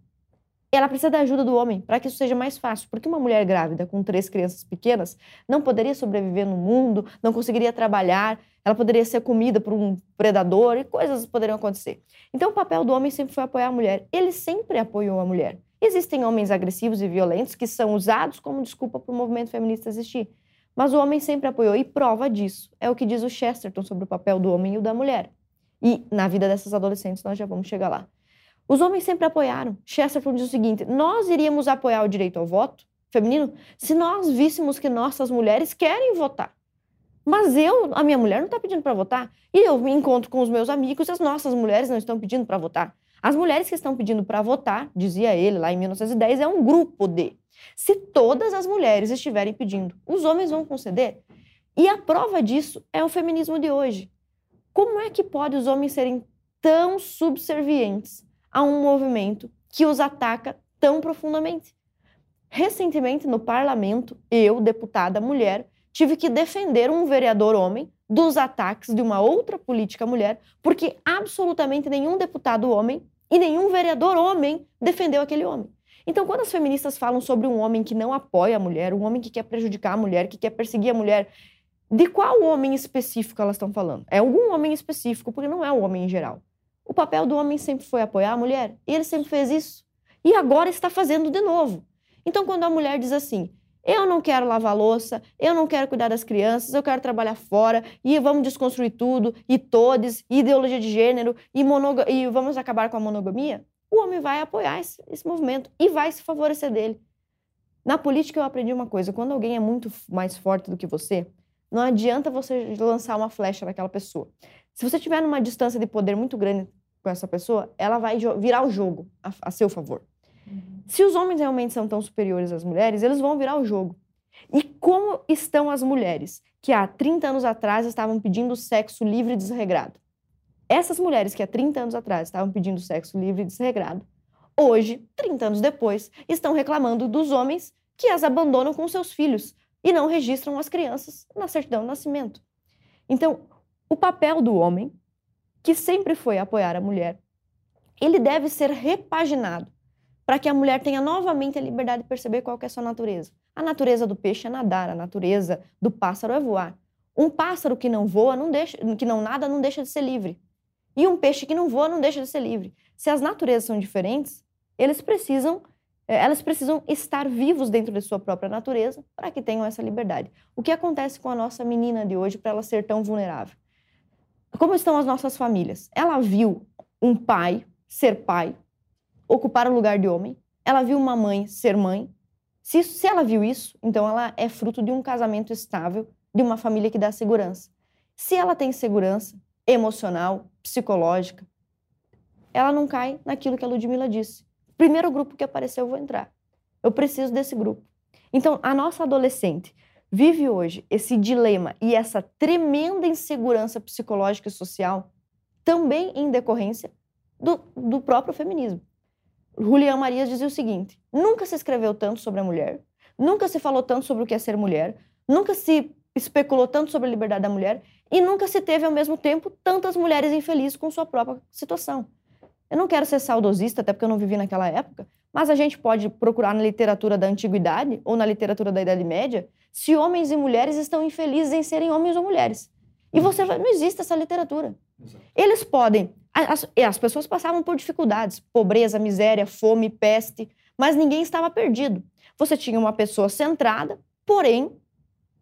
ela precisa da ajuda do homem para que isso seja mais fácil. Porque uma mulher grávida com três crianças pequenas não poderia sobreviver no mundo, não conseguiria trabalhar, ela poderia ser comida por um predador e coisas poderiam acontecer. Então o papel do homem sempre foi apoiar a mulher. Ele sempre apoiou a mulher. Existem homens agressivos e violentos que são usados como desculpa para o movimento feminista existir. Mas o homem sempre apoiou e prova disso é o que diz o Chesterton sobre o papel do homem e o da mulher. E na vida dessas adolescentes nós já vamos chegar lá. Os homens sempre apoiaram. Chesterton diz o seguinte: nós iríamos apoiar o direito ao voto feminino se nós víssemos que nossas mulheres querem votar. Mas eu, a minha mulher não está pedindo para votar. E eu me encontro com os meus amigos e as nossas mulheres não estão pedindo para votar. As mulheres que estão pedindo para votar, dizia ele lá em 1910, é um grupo de. Se todas as mulheres estiverem pedindo, os homens vão conceder. E a prova disso é o feminismo de hoje. Como é que pode os homens serem tão subservientes a um movimento que os ataca tão profundamente. Recentemente, no parlamento, eu, deputada mulher, tive que defender um vereador homem dos ataques de uma outra política mulher, porque absolutamente nenhum deputado homem e nenhum vereador homem defendeu aquele homem. Então, quando as feministas falam sobre um homem que não apoia a mulher, um homem que quer prejudicar a mulher, que quer perseguir a mulher, de qual homem específico elas estão falando? É algum homem específico, porque não é o homem em geral. O papel do homem sempre foi apoiar a mulher, e ele sempre fez isso. E agora está fazendo de novo. Então, quando a mulher diz assim: eu não quero lavar louça, eu não quero cuidar das crianças, eu quero trabalhar fora, e vamos desconstruir tudo, e todes, e ideologia de gênero, e, e vamos acabar com a monogamia, o homem vai apoiar esse, esse movimento e vai se favorecer dele. Na política eu aprendi uma coisa: quando alguém é muito mais forte do que você, não adianta você lançar uma flecha naquela pessoa. Se você estiver numa distância de poder muito grande com essa pessoa, ela vai virar o jogo a, a seu favor. Uhum. Se os homens realmente são tão superiores às mulheres, eles vão virar o jogo. E como estão as mulheres que há 30 anos atrás estavam pedindo sexo livre e desregrado? Essas mulheres que há 30 anos atrás estavam pedindo sexo livre e desregrado, hoje, 30 anos depois, estão reclamando dos homens que as abandonam com seus filhos e não registram as crianças na certidão de nascimento. Então, o papel do homem, que sempre foi apoiar a mulher, ele deve ser repaginado para que a mulher tenha novamente a liberdade de perceber qual é a sua natureza. A natureza do peixe é nadar, a natureza do pássaro é voar. Um pássaro que não voa, não deixa, que não nada, não deixa de ser livre. E um peixe que não voa não deixa de ser livre. Se as naturezas são diferentes, eles precisam, eh, elas precisam estar vivos dentro de sua própria natureza para que tenham essa liberdade. O que acontece com a nossa menina de hoje para ela ser tão vulnerável? Como estão as nossas famílias? Ela viu um pai ser pai, ocupar o lugar de homem. Ela viu uma mãe ser mãe. Se, se ela viu isso, então ela é fruto de um casamento estável, de uma família que dá segurança. Se ela tem segurança, emocional, psicológica, ela não cai naquilo que a Ludmilla disse. Primeiro grupo que apareceu, eu vou entrar. Eu preciso desse grupo. Então, a nossa adolescente vive hoje esse dilema e essa tremenda insegurança psicológica e social também em decorrência do, do próprio feminismo. Julian Marias dizia o seguinte: nunca se escreveu tanto sobre a mulher, nunca se falou tanto sobre o que é ser mulher, nunca se especulou tanto sobre a liberdade da mulher e nunca se teve, ao mesmo tempo, tantas mulheres infelizes com sua própria situação. Eu não quero ser saudosista, até porque eu não vivi naquela época, mas a gente pode procurar na literatura da antiguidade ou na literatura da Idade Média se homens e mulheres estão infelizes em serem homens ou mulheres. E você vai, não existe essa literatura. Eles podem. As, as pessoas passavam por dificuldades, pobreza, miséria, fome, peste, mas ninguém estava perdido. Você tinha uma pessoa centrada, porém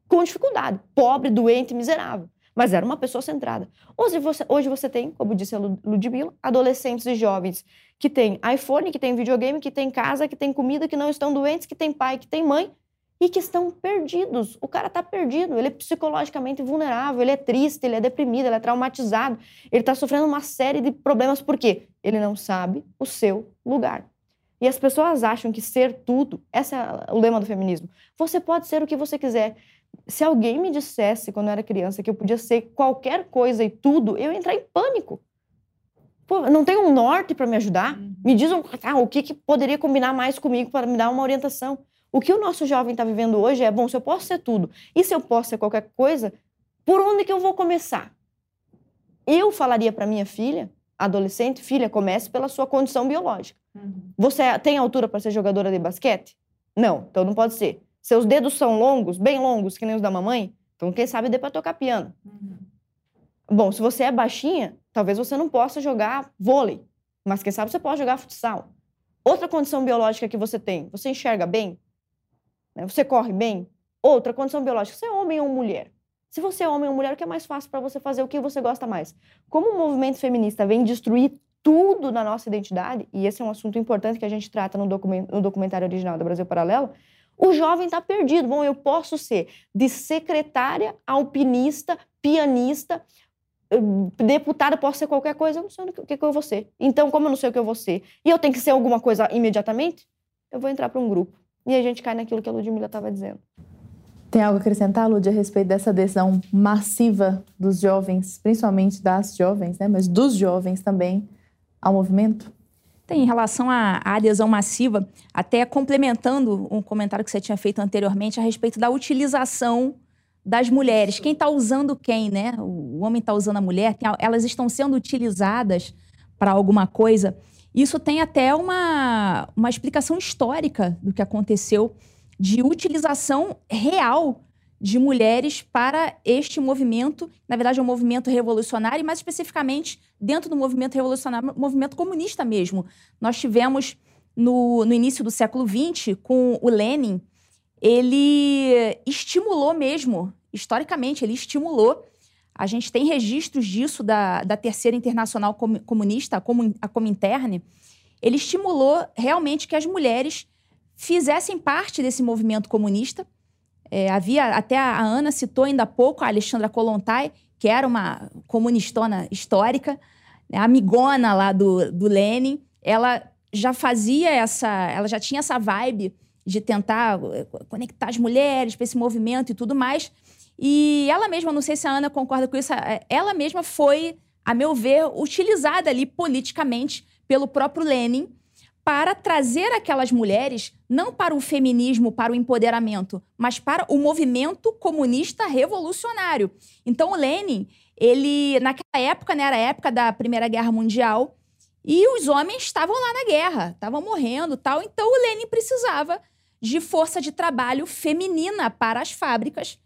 com dificuldade, pobre, doente, miserável. Mas era uma pessoa centrada. Hoje você, hoje você tem, como disse a Ludmilla, adolescentes e jovens que têm iPhone, que têm videogame, que têm casa, que têm comida, que não estão doentes, que têm pai, que têm mãe e que estão perdidos. O cara está perdido, ele é psicologicamente vulnerável, ele é triste, ele é deprimido, ele é traumatizado, ele está sofrendo uma série de problemas. Por quê? Ele não sabe o seu lugar. E as pessoas acham que ser tudo, esse é o lema do feminismo. Você pode ser o que você quiser se alguém me dissesse quando eu era criança que eu podia ser qualquer coisa e tudo, eu ia entrar em pânico. Pô, não tem um norte para me ajudar? Me diz um, ah, o que, que poderia combinar mais comigo para me dar uma orientação. O que o nosso jovem está vivendo hoje é, bom, se eu posso ser tudo e se eu posso ser qualquer coisa, por onde que eu vou começar? Eu falaria para minha filha, adolescente, filha, comece pela sua condição biológica. Uhum. Você tem altura para ser jogadora de basquete? Não, então não pode ser. Seus dedos são longos, bem longos, que nem os da mamãe? Então, quem sabe dê para tocar piano. Uhum. Bom, se você é baixinha, talvez você não possa jogar vôlei, mas quem sabe você pode jogar futsal. Outra condição biológica que você tem, você enxerga bem? Né? Você corre bem? Outra condição biológica, você é homem ou mulher? Se você é homem ou mulher, o que é mais fácil para você fazer o que você gosta mais? Como o movimento feminista vem destruir tudo na nossa identidade, e esse é um assunto importante que a gente trata no, documentário original do Brasil Paralelo, o jovem está perdido. Bom, eu posso ser de secretária, alpinista, pianista, deputada, posso ser qualquer coisa, eu não sei o que, que eu vou ser. Então, como eu não sei o que eu vou ser, e eu tenho que ser alguma coisa imediatamente, eu vou entrar para um grupo. E a gente cai naquilo que a Ludmilla estava dizendo. Tem algo a acrescentar, Lud, a respeito dessa adesão massiva dos jovens, principalmente das jovens, né, mas dos jovens também, ao movimento? Tem, em relação à adesão massiva, até complementando um comentário que você tinha feito anteriormente a respeito da utilização das mulheres. Quem está usando quem, né? O homem está usando a mulher, elas estão sendo utilizadas para alguma coisa. Isso tem até uma, uma explicação histórica do que aconteceu de utilização real de mulheres para este movimento, na verdade é um movimento revolucionário, e mais especificamente dentro do movimento revolucionário, movimento comunista mesmo. Nós tivemos no, no início do século XX, com o Lenin, ele estimulou mesmo, historicamente, ele estimulou. A gente tem registros disso da, da Terceira Internacional Comunista, a Comintern. Ele estimulou realmente que as mulheres fizessem parte desse movimento comunista. É, havia, até a Ana citou ainda há pouco a Alexandra Kolontai, que era uma comunistona histórica, né, amigona lá do, do Lenin. Ela já fazia essa, ela já tinha essa vibe de tentar eh, conectar as mulheres para esse movimento e tudo mais. E ela mesma, não sei se a Ana concorda com isso, eh, ela mesma foi, a meu ver, utilizada ali politicamente pelo próprio Lenin para trazer aquelas mulheres não para o feminismo, para o empoderamento, mas para o movimento comunista revolucionário. Então, o Lenin, ele, naquela época, né, era a época da Primeira Guerra Mundial, e os homens estavam lá na guerra, estavam morrendo tal. Então, o Lenin precisava de força de trabalho feminina para as fábricas,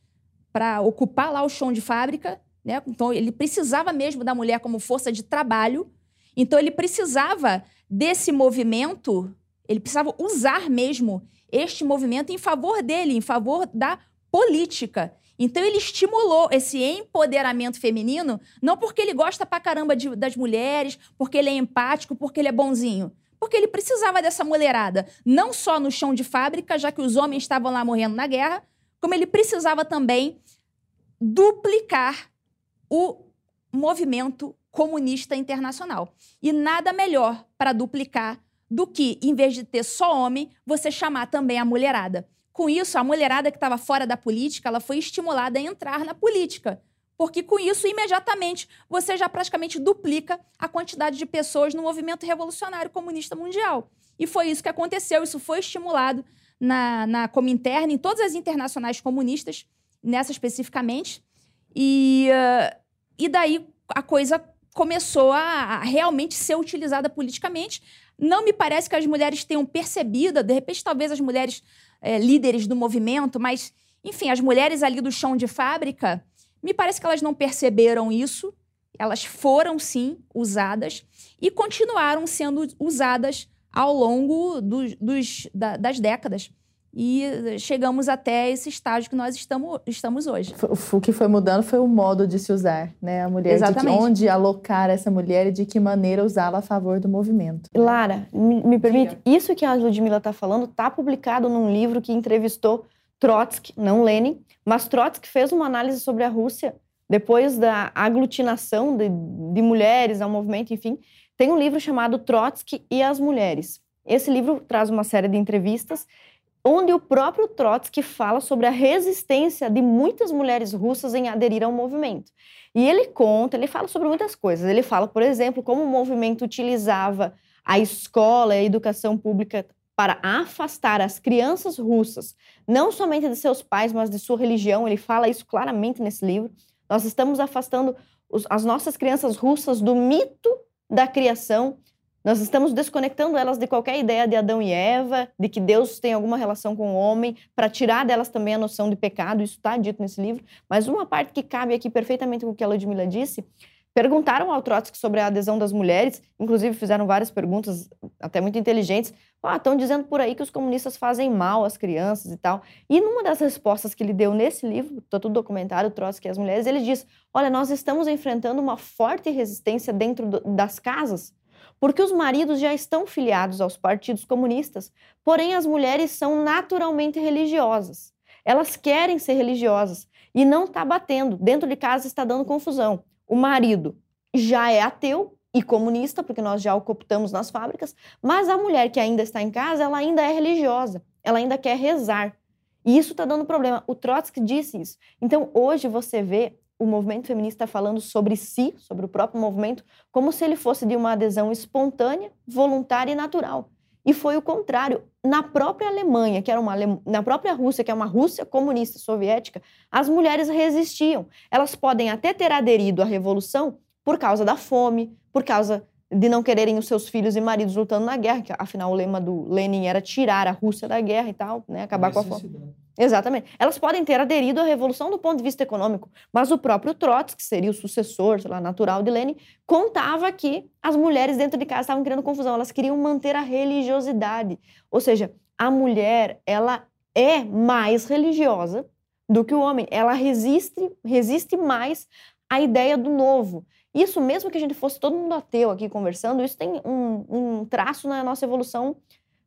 para ocupar lá o chão de fábrica. Né? Então, ele precisava mesmo da mulher como força de trabalho. Então, ele precisava desse movimento, ele precisava usar mesmo este movimento em favor dele, em favor da política. Então ele estimulou esse empoderamento feminino, não porque ele gosta pra caramba de, das mulheres, porque ele é empático, porque ele é bonzinho. Porque ele precisava dessa mulherada, não só no chão de fábrica, já que os homens estavam lá morrendo na guerra, como ele precisava também duplicar o movimento comunista internacional. E nada melhor para duplicar do que, em vez de ter só homem, você chamar também a mulherada. Com isso, a mulherada que estava fora da política, ela foi estimulada a entrar na política. Porque com isso, imediatamente, você já praticamente duplica a quantidade de pessoas no movimento revolucionário comunista mundial. E foi isso que aconteceu. Isso foi estimulado na, na Comintern, em todas as internacionais comunistas, nessa especificamente. E, uh, e daí a coisa começou a, a realmente ser utilizada politicamente. Não me parece que as mulheres tenham percebido, de repente, talvez as mulheres é, líderes do movimento, mas, enfim, as mulheres ali do chão de fábrica, me parece que elas não perceberam isso. Elas foram, sim, usadas e continuaram sendo usadas ao longo do, dos, da, das décadas. E chegamos até esse estágio que nós estamos, estamos hoje. O que foi mudando foi o modo de se usar, né? A mulher, Exatamente. Que, onde alocar essa mulher e de que maneira usá-la a favor do movimento. Lara, me, me permite, isso que a Ludmilla está falando está publicado num livro que entrevistou Trotsky, não Lenin, mas Trotsky fez uma análise sobre a Rússia depois da aglutinação de, de mulheres ao movimento, enfim. Tem um livro chamado Trotsky e as Mulheres. Esse livro traz uma série de entrevistas onde o próprio Trotsky fala sobre a resistência de muitas mulheres russas em aderir ao movimento. E ele conta, ele fala sobre muitas coisas. Ele fala, por exemplo, como o movimento utilizava a escola e a educação pública para afastar as crianças russas, não somente de seus pais, mas de sua religião. Ele fala isso claramente nesse livro. Nós estamos afastando as nossas crianças russas do mito da criação nós estamos desconectando elas de qualquer ideia de Adão e Eva, de que Deus tem alguma relação com o homem, para tirar delas também a noção de pecado, isso está dito nesse livro. Mas uma parte que cabe aqui perfeitamente com o que a Ludmilla disse, perguntaram ao Trotsky sobre a adesão das mulheres, inclusive fizeram várias perguntas, até muito inteligentes. Ah, estão dizendo por aí que os comunistas fazem mal às crianças e tal. E numa das respostas que ele deu nesse livro, está tudo documentado, Trotsky e as mulheres, ele diz: Olha, nós estamos enfrentando uma forte resistência dentro do, das casas porque os maridos já estão filiados aos partidos comunistas, porém as mulheres são naturalmente religiosas. Elas querem ser religiosas e não está batendo. Dentro de casa está dando confusão. O marido já é ateu e comunista, porque nós já o cooptamos nas fábricas, mas a mulher que ainda está em casa, ela ainda é religiosa, ela ainda quer rezar. E isso está dando problema. O Trotsky disse isso. Então, hoje você vê o movimento feminista falando sobre si, sobre o próprio movimento, como se ele fosse de uma adesão espontânea, voluntária e natural. E foi o contrário. Na própria Alemanha, que era uma na própria Rússia, que é uma Rússia comunista soviética, as mulheres resistiam. Elas podem até ter aderido à revolução por causa da fome, por causa de não quererem os seus filhos e maridos lutando na guerra, que afinal o lema do Lenin era tirar a Rússia da guerra e tal, né, acabar com a fome. Exatamente. Elas podem ter aderido à revolução do ponto de vista econômico, mas o próprio Trotsky, que seria o sucessor lá, natural de Lenin, contava que as mulheres dentro de casa estavam criando confusão, elas queriam manter a religiosidade. Ou seja, a mulher, ela é mais religiosa do que o homem, ela resiste, resiste mais à ideia do novo. Isso mesmo que a gente fosse todo mundo ateu aqui conversando, isso tem um, um traço na nossa evolução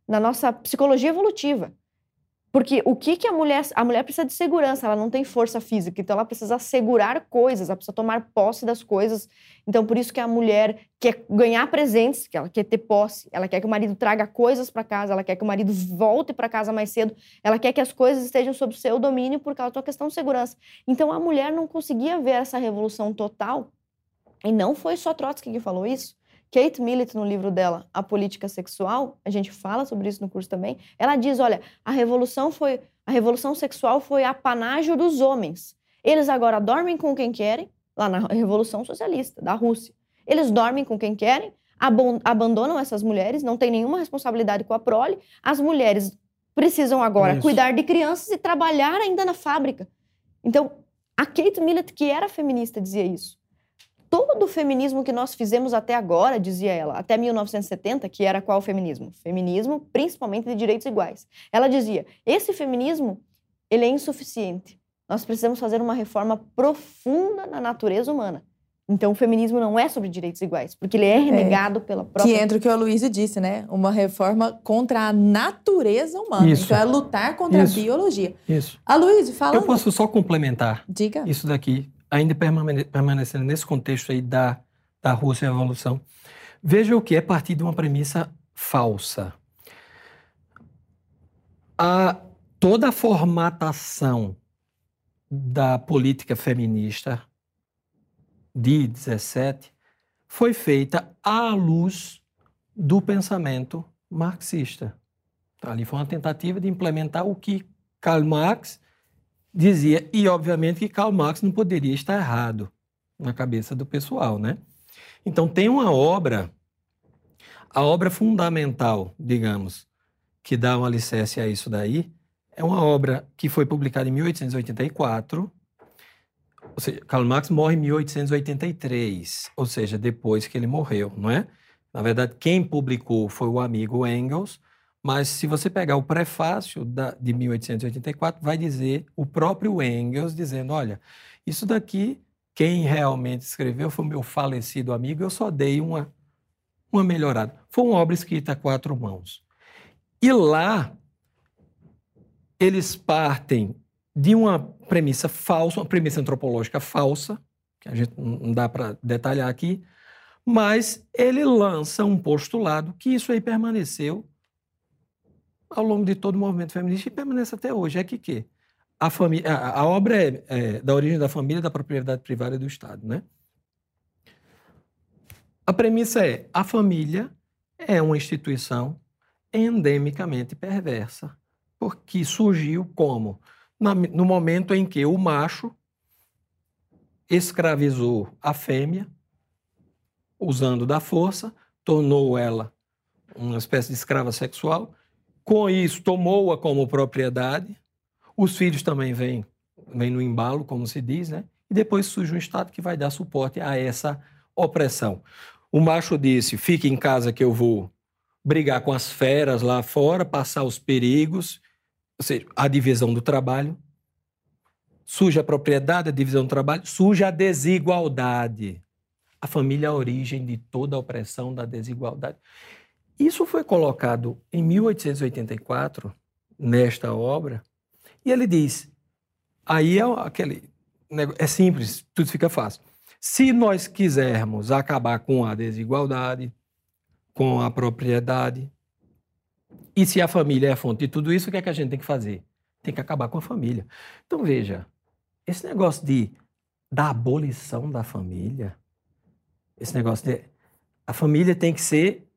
na nossa psicologia evolutiva. Porque o que, que a mulher. A mulher precisa de segurança, ela não tem força física, então ela precisa assegurar coisas, ela precisa tomar posse das coisas. Então, por isso que a mulher quer ganhar presentes, que ela quer ter posse, ela quer que o marido traga coisas para casa, ela quer que o marido volte para casa mais cedo, ela quer que as coisas estejam sob seu domínio por causa da questão de segurança. Então, a mulher não conseguia ver essa revolução total, e não foi só Trotsky que falou isso. Kate Millett, no livro dela, A Política Sexual, a gente fala sobre isso no curso também, ela diz, olha, a revolução foi a revolução sexual foi apanágio dos homens. Eles agora dormem com quem querem, lá na Revolução Socialista da Rússia. Eles dormem com quem querem, abandonam essas mulheres, não têm nenhuma responsabilidade com a prole. As mulheres precisam agora Isso. cuidar de crianças e trabalhar ainda na fábrica. Então, a Kate Millett, que era feminista, dizia isso todo o feminismo que nós fizemos até agora, dizia ela, até 1970, que era qual feminismo? Feminismo principalmente de direitos iguais. Ela dizia: esse feminismo ele é insuficiente. Nós precisamos fazer uma reforma profunda na natureza humana. Então, o feminismo não é sobre direitos iguais, porque ele é renegado pela própria. Que entra o que o Aloysio disse, né? Uma reforma contra a natureza humana. Isso. Então, é lutar contra Isso. a biologia. Isso. Aloysio, fala. Eu posso só complementar Diga. isso daqui, ainda permane- permanecendo nesse contexto aí da, da Rússia Revolução. Veja o que é partir de uma premissa falsa. A, toda a formatação da política feminista de 17 foi feita à luz do pensamento marxista. Ali foi uma tentativa de implementar o que Karl Marx dizia, e obviamente que Karl Marx não poderia estar errado na cabeça do pessoal, né? Então tem uma obra, a obra fundamental, digamos, que dá um alicerce a isso daí, é uma obra que foi publicada em 1884, ou seja, Karl Marx morre em 1883, ou seja, depois que ele morreu, não é? Na verdade, quem publicou foi o amigo Engels, mas se você pegar o prefácio da, de 1884, vai dizer o próprio Engels dizendo: olha, isso daqui, quem realmente escreveu foi o meu falecido amigo, eu só dei uma, uma melhorada. Foi uma obra escrita a quatro mãos. E lá, eles partem de uma premissa falsa, uma premissa antropológica falsa, que a gente não não dá para detalhar aqui, mas ele lança um postulado que isso aí permaneceu ao longo de todo o movimento feminista e permanece até hoje. É que quê? A, família, a, a obra é, é da origem da família, da propriedade privada e do Estado, né? A premissa é: a família é uma instituição endemicamente perversa, porque surgiu como? Na- no momento em que o macho escravizou a fêmea, usando da força, tornou ela uma espécie de escrava sexual, com isso tomou-a como propriedade, os filhos também vêm, vêm no embalo, como se diz, né? E depois surge um Estado que vai dar suporte a essa opressão. O macho disse: fique em casa que eu vou brigar com as feras lá fora, passar os perigos, ou seja, a divisão do trabalho. Surge a propriedade, a divisão do trabalho, surge a desigualdade. A família é a origem de toda a opressão da desigualdade. Isso foi colocado em 1884, nesta obra, e ele diz: aí é aquele. É simples, tudo fica fácil. Se nós quisermos acabar com a desigualdade, com a propriedade, e se a família é a fonte de tudo isso, o que é que a gente tem que fazer? Tem que acabar com a família. Então veja, esse negócio de da abolição da família, esse negócio de a família tem que ser,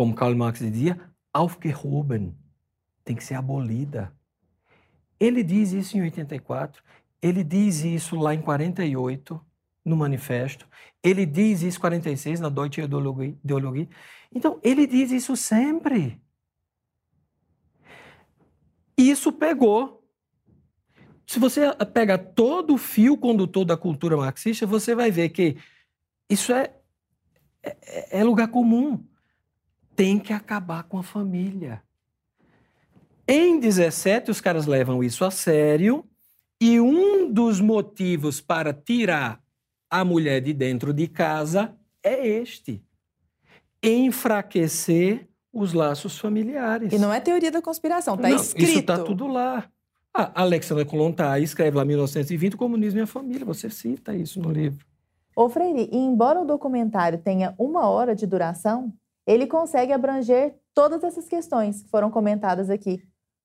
como Karl Marx dizia, aufgehoben, tem que ser abolida. Ele diz isso em 84, ele diz isso lá em 48, no manifesto, ele diz isso em 46, na Deutsche Ideologie. Então, ele diz isso sempre. Isso pegou. Se você pega todo o fio condutor da cultura marxista, você vai ver que isso é, é, é lugar comum. Tem que acabar com a família. Em 17, os caras levam isso a sério, e um dos motivos para tirar a mulher de dentro de casa é este: enfraquecer os laços familiares. E não é teoria da conspiração, tá Não, escrito. Isso está tudo lá. A Alexandra Kollontai escreve lá 1920 o Comunismo e a Família. Você cita isso no livro. Ô Freire, e embora o documentário tenha uma hora de duração, ele consegue abranger todas essas questões que foram comentadas aqui.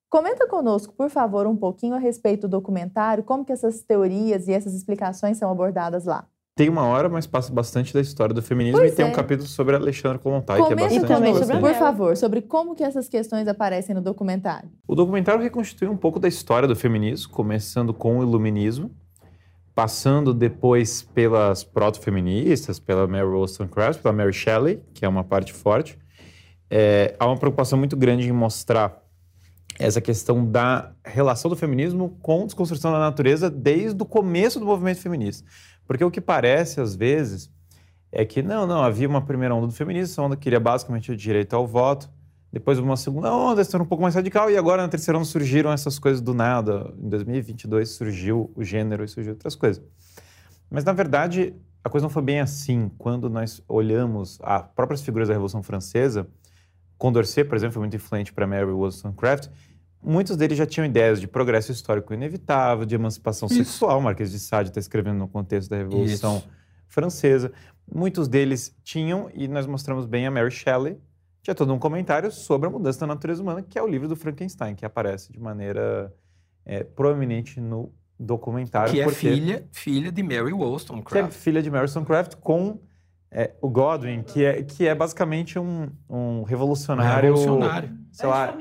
Comenta conosco, por favor, um pouquinho a respeito do documentário, como que essas teorias e essas explicações são abordadas lá. Tem uma hora, mas passa bastante da história do feminismo Pois e tem é. um capítulo sobre Alexandre Kollontai, que é bastante conosco, interessante. por favor, sobre como que essas questões aparecem no documentário. O documentário reconstitui um pouco da história do feminismo, começando com o iluminismo, passando depois pelas proto-feministas, pela Mary Wollstonecraft, pela Mary Shelley, que é uma parte forte. É, há uma preocupação muito grande em mostrar essa questão da relação do feminismo com desconstrução da natureza desde o começo do movimento feminista. Porque o que parece, às vezes, é que não, não, havia uma primeira onda do feminismo, essa onda queria basicamente o direito ao voto, depois uma segunda onda, essa era um pouco mais radical, e agora na terceira onda surgiram essas coisas do nada. Em 2022 surgiu o gênero e surgiu outras coisas. Mas, na verdade, a coisa não foi bem assim. Quando nós olhamos as próprias figuras da Revolução Francesa, Condorcet, por exemplo, foi muito influente para Mary Wollstonecraft, muitos deles já tinham ideias de progresso histórico inevitável, de emancipação Isso. sexual. Marquês de Sade está escrevendo no contexto da Revolução Isso. Francesa. Muitos deles tinham, e nós mostramos bem a Mary Shelley, tinha todo um comentário sobre a mudança da natureza humana, que é o livro do Frankenstein, que aparece de maneira é, proeminente no documentário. Que é porque- filha, filha de Mary que é Wollstonecraft. filha de Mary Wollstonecraft com é, o Godwin, que é, que é basicamente um, um revolucionário. Revolucionário. Sei lá,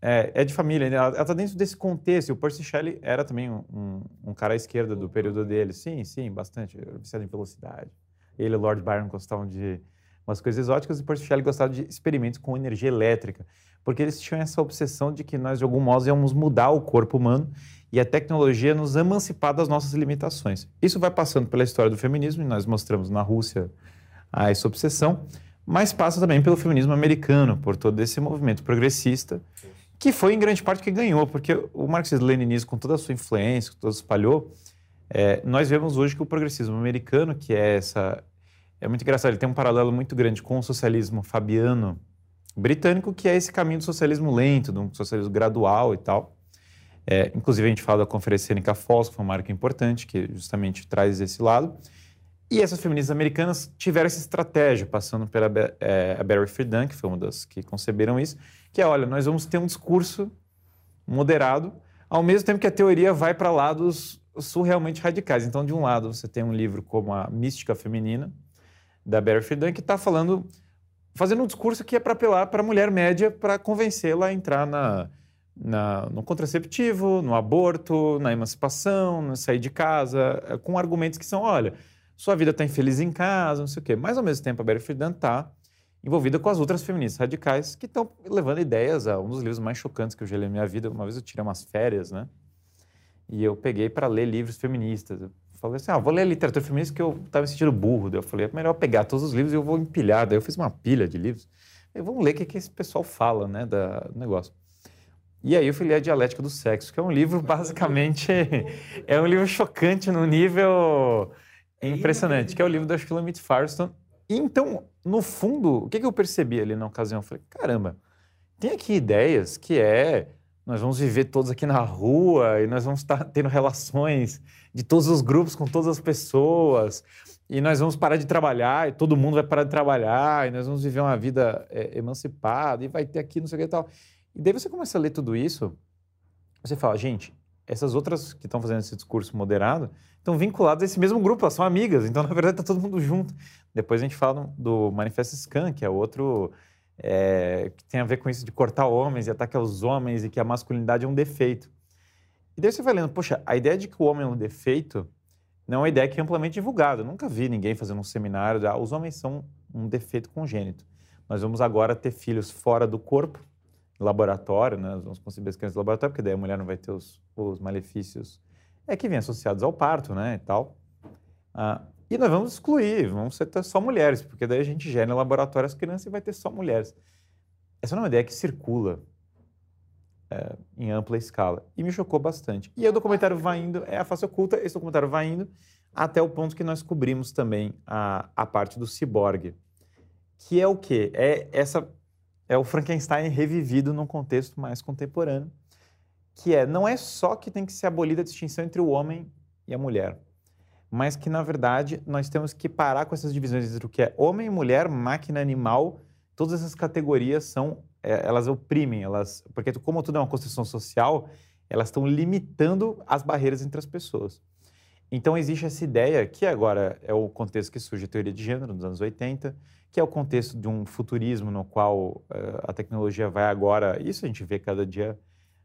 é, é de família, né? ela está dentro desse contexto. O Percy Shelley era também um, um, um cara à esquerda do período dele. Sim, sim, bastante. Era Viciado em velocidade. Ele e Lord Byron gostavam de umas coisas exóticas e Shelley gostava de experimentos com energia elétrica. Porque eles tinham essa obsessão de que nós, de algum modo, íamos mudar o corpo humano e a tecnologia nos emancipar das nossas limitações. Isso vai passando pela história do feminismo, e nós mostramos na Rússia a essa obsessão, mas passa também pelo feminismo americano, por todo esse movimento progressista, que foi em grande parte que ganhou, porque o marxismo-leninismo, com toda a sua influência, que todo espalhou, é, nós vemos hoje que o progressismo americano, que é essa... É muito engraçado, ele tem um paralelo muito grande com o socialismo fabiano britânico, que é esse caminho do socialismo lento, um socialismo gradual e tal. É, inclusive, a gente fala da Conferência Cênica Falls, que foi uma marca importante, que justamente traz esse lado. E essas feministas americanas tiveram essa estratégia, passando pela é, a Barry Friedan, que foi uma das que conceberam isso, que é, olha, nós vamos ter um discurso moderado, ao mesmo tempo que a teoria vai para lados surrealmente radicais. Então, de um lado, você tem um livro como A Mística Feminina, da Barry Friedan, que está falando, fazendo um discurso que é para apelar para a mulher média, para convencê-la a entrar na, na- no contraceptivo, no aborto, na emancipação, no sair de casa, eh, com argumentos que são, olha, sua vida está infeliz em casa, não sei o quê. Mas, ao mesmo tempo, a Barry Friedan está envolvida com as outras feministas radicais que estão levando ideias a um dos livros mais chocantes que eu já li na minha vida. Uma vez eu tirei umas férias, né? E eu peguei para ler livros feministas. Eu falei assim, ah, vou ler literatura feminista que eu estava me sentindo burro. Daí eu falei, é melhor pegar todos os livros e eu vou empilhar. Daí eu fiz uma pilha de livros. E vamos ler o que, que esse pessoal fala, né, da, do negócio. E aí eu fui ler A Dialética do Sexo, que é um livro basicamente... é um livro chocante no nível impressionante, que é o livro da Shulamit Firestone. E então, no fundo, o que, que eu percebi ali na ocasião? Eu falei, caramba, tem aqui ideias que é nós vamos viver todos aqui na rua e nós vamos estar tendo relações de todos os grupos com todas as pessoas e nós vamos parar de trabalhar e todo mundo vai parar de trabalhar e nós vamos viver uma vida é, emancipada e vai ter aqui não sei o que e tal. E daí você começa a ler tudo isso, você fala, gente, essas outras que estão fazendo esse discurso moderado estão vinculadas a esse mesmo grupo, elas são amigas, então na verdade está todo mundo junto. Depois a gente fala do Manifesto Scan, que é outro é, que tem a ver com isso de cortar homens e ataque aos homens e que a masculinidade é um defeito. E daí você vai lendo, poxa, a ideia de que o homem é um defeito não é uma ideia que é amplamente divulgada. Eu nunca vi ninguém fazendo um seminário de ah, os homens são um defeito congênito. Nós vamos agora ter filhos fora do corpo, laboratório, né? Nós vamos conceber as crianças em laboratório, porque daí a mulher não vai ter os, os malefícios é, que vêm associados ao parto, né, e tal. Ah, e nós vamos excluir, vamos ter só mulheres, porque daí a gente gera em laboratório as crianças e vai ter só mulheres. Essa é uma ideia que circula é, em ampla escala. E me chocou bastante. E aí o documentário vai indo, é a face oculta, esse documentário vai indo até o ponto que nós cobrimos também a, a parte do ciborgue. Que é o quê? É essa é o Frankenstein revivido num contexto mais contemporâneo, que é não é só que tem que ser abolida a distinção entre o homem e a mulher, mas que na verdade nós temos que parar com essas divisões entre o que é homem e mulher, máquina, animal, todas essas categorias são é, elas oprimem, elas porque como tudo é uma construção social, elas estão limitando as barreiras entre as pessoas. Então existe essa ideia que agora é o contexto que surge a teoria de gênero nos anos 80, que é o contexto de um futurismo no qual uh, a tecnologia vai agora, isso a gente vê cada dia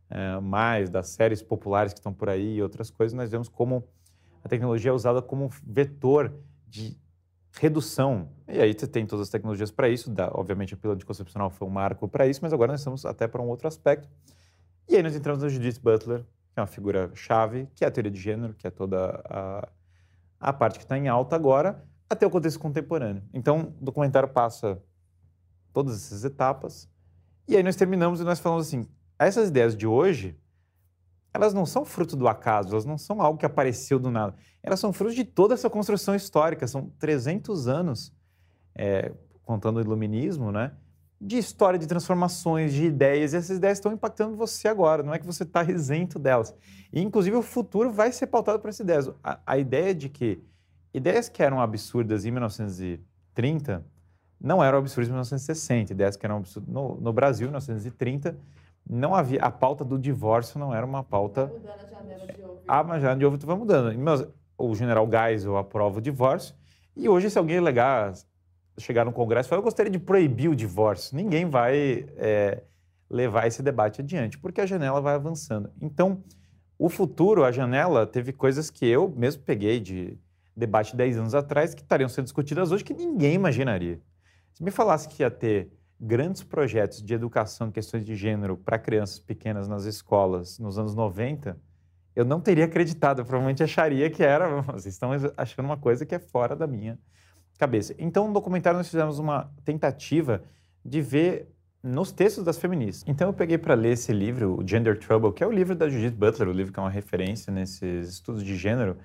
uh, mais das séries populares que estão por aí e outras coisas, nós vemos como a tecnologia é usada como vetor de redução. E aí você tem todas as tecnologias para isso, obviamente a pílula anticoncepcional foi um marco para isso, mas agora nós estamos até para um outro aspecto. E aí nós entramos na Judith Butler, que é uma figura chave, que é a teoria de gênero, que é toda a, a parte que está em alta agora, até o contexto contemporâneo. Então, o documentário passa todas essas etapas, e aí nós terminamos e nós falamos assim, essas ideias de hoje, elas não são fruto do acaso, elas não são algo que apareceu do nada. Elas são fruto de toda essa construção histórica, são 300 anos, é, contando o iluminismo, né? de história de transformações, de ideias, e essas ideias estão impactando você agora, não é que você está isento delas. E, inclusive, o futuro vai ser pautado por essas ideias. A, a, ideia de que ideias que eram absurdas em 1930 não eram absurdas em 1960, ideias que eram absurdas no, no Brasil, em 1930, não havia, a pauta do divórcio não era uma pauta... Mudando a janela de ovo. Ah, mas a janela de ovo vai mudando. O general Geisel aprova o divórcio, e hoje, se alguém legar chegar no Congresso e falar, eu gostaria de proibir o divórcio. Ninguém vai é, levar esse debate adiante, porque a janela vai avançando. Então, o futuro, a janela, teve coisas que eu mesmo peguei de debate 10 anos atrás que estariam sendo discutidas hoje que ninguém imaginaria. Se me falasse que ia ter grandes projetos de educação em questões de gênero para crianças pequenas nas escolas nos anos 90, eu não teria acreditado. Eu provavelmente acharia que era, vocês estão achando uma coisa que é fora da minha cabeça. Então, no documentário, nós fizemos uma tentativa de ver nos textos das feministas. Então, eu peguei para ler esse livro, o Gender Trouble, que é o livro da Judith Butler, o livro que é uma referência nesses estudos de gênero,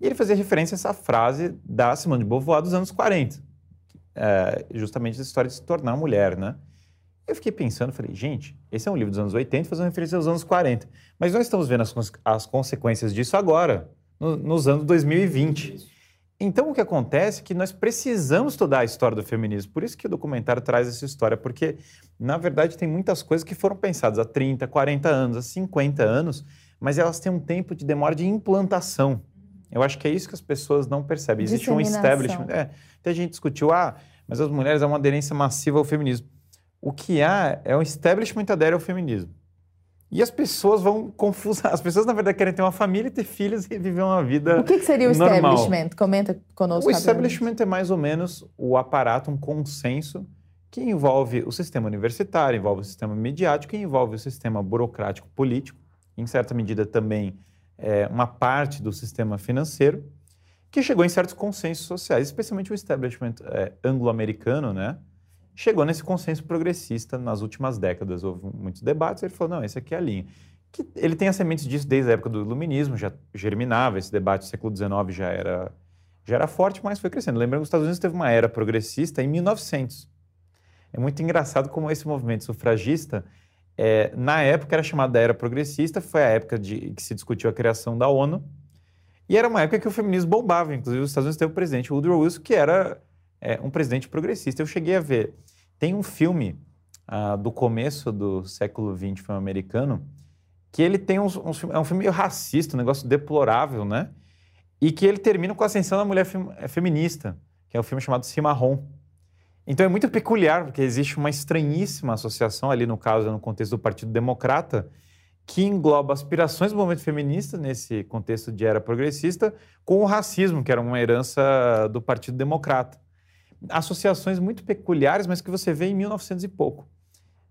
e ele fazia referência a essa frase da Simone de Beauvoir dos anos 40, é, justamente essa história de se tornar mulher, né? Eu fiquei pensando, falei, gente, esse é um livro dos anos 80 fazendo referência aos anos 40, mas nós estamos vendo as, as consequências disso agora, no, nos anos 2020. Então, o que acontece é que nós precisamos estudar a história do feminismo. Por isso que o documentário traz essa história, porque, na verdade, tem muitas coisas que foram pensadas há 30, 40 anos, há 50 anos, mas elas têm um tempo de demora de implantação. Eu acho que é isso que as pessoas não percebem. Existe um establishment. É, até a gente discutiu, ah, mas as mulheres há uma aderência massiva ao feminismo. O que há é um establishment adere ao feminismo. E as pessoas vão confusas. As pessoas, na verdade, querem ter uma família, ter filhos e viver uma vida. O que, que seria o normal. establishment? Comenta conosco. O establishment é mais ou menos o aparato, um consenso que envolve o sistema universitário, envolve o sistema midiático e envolve o sistema burocrático político, em certa medida também é, uma parte do sistema financeiro, que chegou em certos consensos sociais, especialmente o establishment é, anglo-americano, né? chegou nesse consenso progressista nas últimas décadas. Houve muitos debates, ele falou, não, esse aqui é a linha. Que ele tem as sementes disso desde a época do iluminismo, já germinava, esse debate do século XIX já era, já era forte, mas foi crescendo. Lembrando que os Estados Unidos teve uma era progressista em 1900. É muito engraçado como esse movimento sufragista, é, na época era chamado da era progressista, foi a época de que se discutiu a criação da ONU, e era uma época que o feminismo bombava. Inclusive, os Estados Unidos teve o presidente Woodrow Wilson, que era é, um presidente progressista. Eu cheguei a ver. Tem um filme ah, do começo do século XX, filme americano, que ele tem uns, uns, é um filme meio racista, um negócio deplorável, né? E que ele termina com a ascensão da mulher fem, é, feminista, que é um filme chamado Cimarron. Então é muito peculiar, porque existe uma estranhíssima associação ali, no caso, no contexto do Partido Democrata, que engloba aspirações do movimento feminista, nesse contexto de era progressista, com o racismo, que era uma herança do Partido Democrata associações muito peculiares, mas que você vê em 1900 e pouco.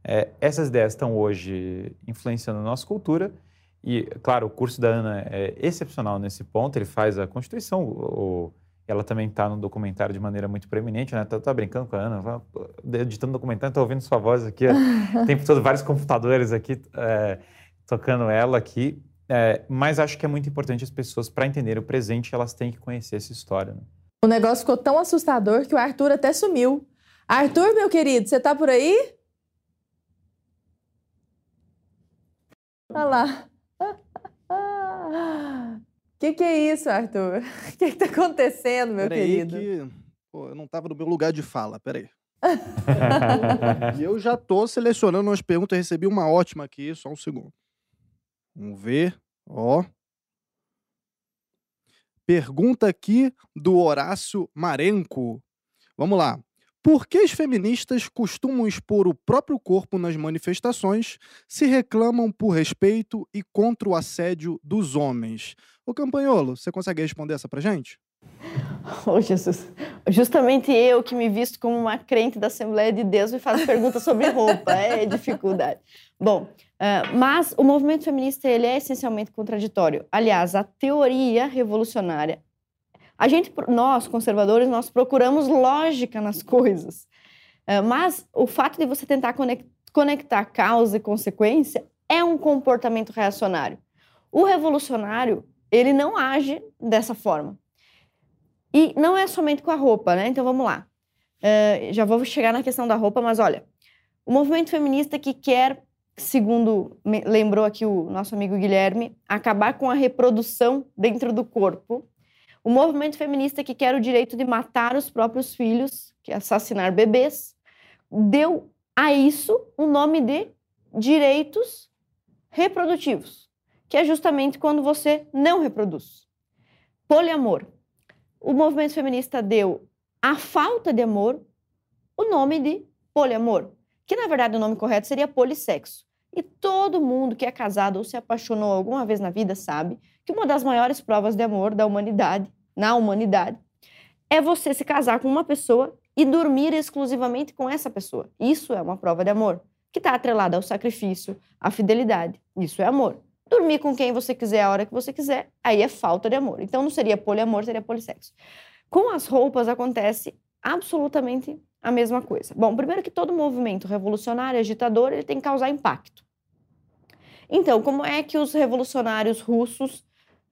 É, essas ideias estão hoje influenciando a nossa cultura e, claro, o curso da Ana é excepcional nesse ponto, ele faz a Constituição, o, ela também está no documentário de maneira muito preeminente, né? Tá, tá brincando com a Ana, editando o documentário, estou ouvindo sua voz aqui. Tem tempo todo, vários computadores aqui é, tocando ela aqui. É, mas acho que é muito importante as pessoas, para entender o presente, elas têm que conhecer essa história. Né? O negócio ficou tão assustador que o Arthur até sumiu. Arthur, meu querido, você tá por aí? Olha lá. O que, que é isso, Arthur? O que está acontecendo, meu Peraí querido? que pô, eu não estava no meu lugar de fala, peraí. e eu já tô selecionando umas perguntas, recebi uma ótima aqui, só um segundo. Vamos ver, ó. Pergunta aqui do Horácio Marenco. Vamos lá. Por que as feministas costumam expor o próprio corpo nas manifestações se reclamam por respeito e contra o assédio dos homens? Ô Campanholo, você consegue responder essa pra gente? Oh, Jesus. Justamente eu que me visto como uma crente da Assembleia de Deus me faz perguntas sobre roupa. É dificuldade. Bom, uh, mas o movimento feminista ele é essencialmente contraditório. Aliás, a teoria revolucionária a gente, nós, conservadores, nós procuramos lógica nas coisas. Uh, mas o fato de você tentar conectar causa e consequência é um comportamento reacionário. O revolucionário, ele não age dessa forma. E não é somente com a roupa, né? Então vamos lá. Uh, já vou chegar na questão da roupa, mas olha, o movimento feminista que quer, segundo lembrou aqui o nosso amigo Guilherme, acabar com a reprodução dentro do corpo, o movimento feminista que quer o direito de matar os próprios filhos, que é assassinar bebês, deu a isso o nome de direitos reprodutivos, que é justamente quando você não reproduz. Poliamor. O movimento feminista deu à falta de amor o nome de poliamor, que na verdade o nome correto seria polissexo. E todo mundo que é casado ou se apaixonou alguma vez na vida sabe que uma das maiores provas de amor da humanidade na humanidade, é você se casar com uma pessoa e dormir exclusivamente com essa pessoa. Isso é uma prova de amor, que está atrelada ao sacrifício, à fidelidade. Isso é amor. Dormir com quem você quiser, a hora que você quiser, aí é falta de amor. Então não seria poliamor, seria polissexo. Com as roupas acontece absolutamente a mesma coisa. Bom, primeiro que todo movimento revolucionário, agitador, ele tem que causar impacto. Então, como é que os revolucionários russos,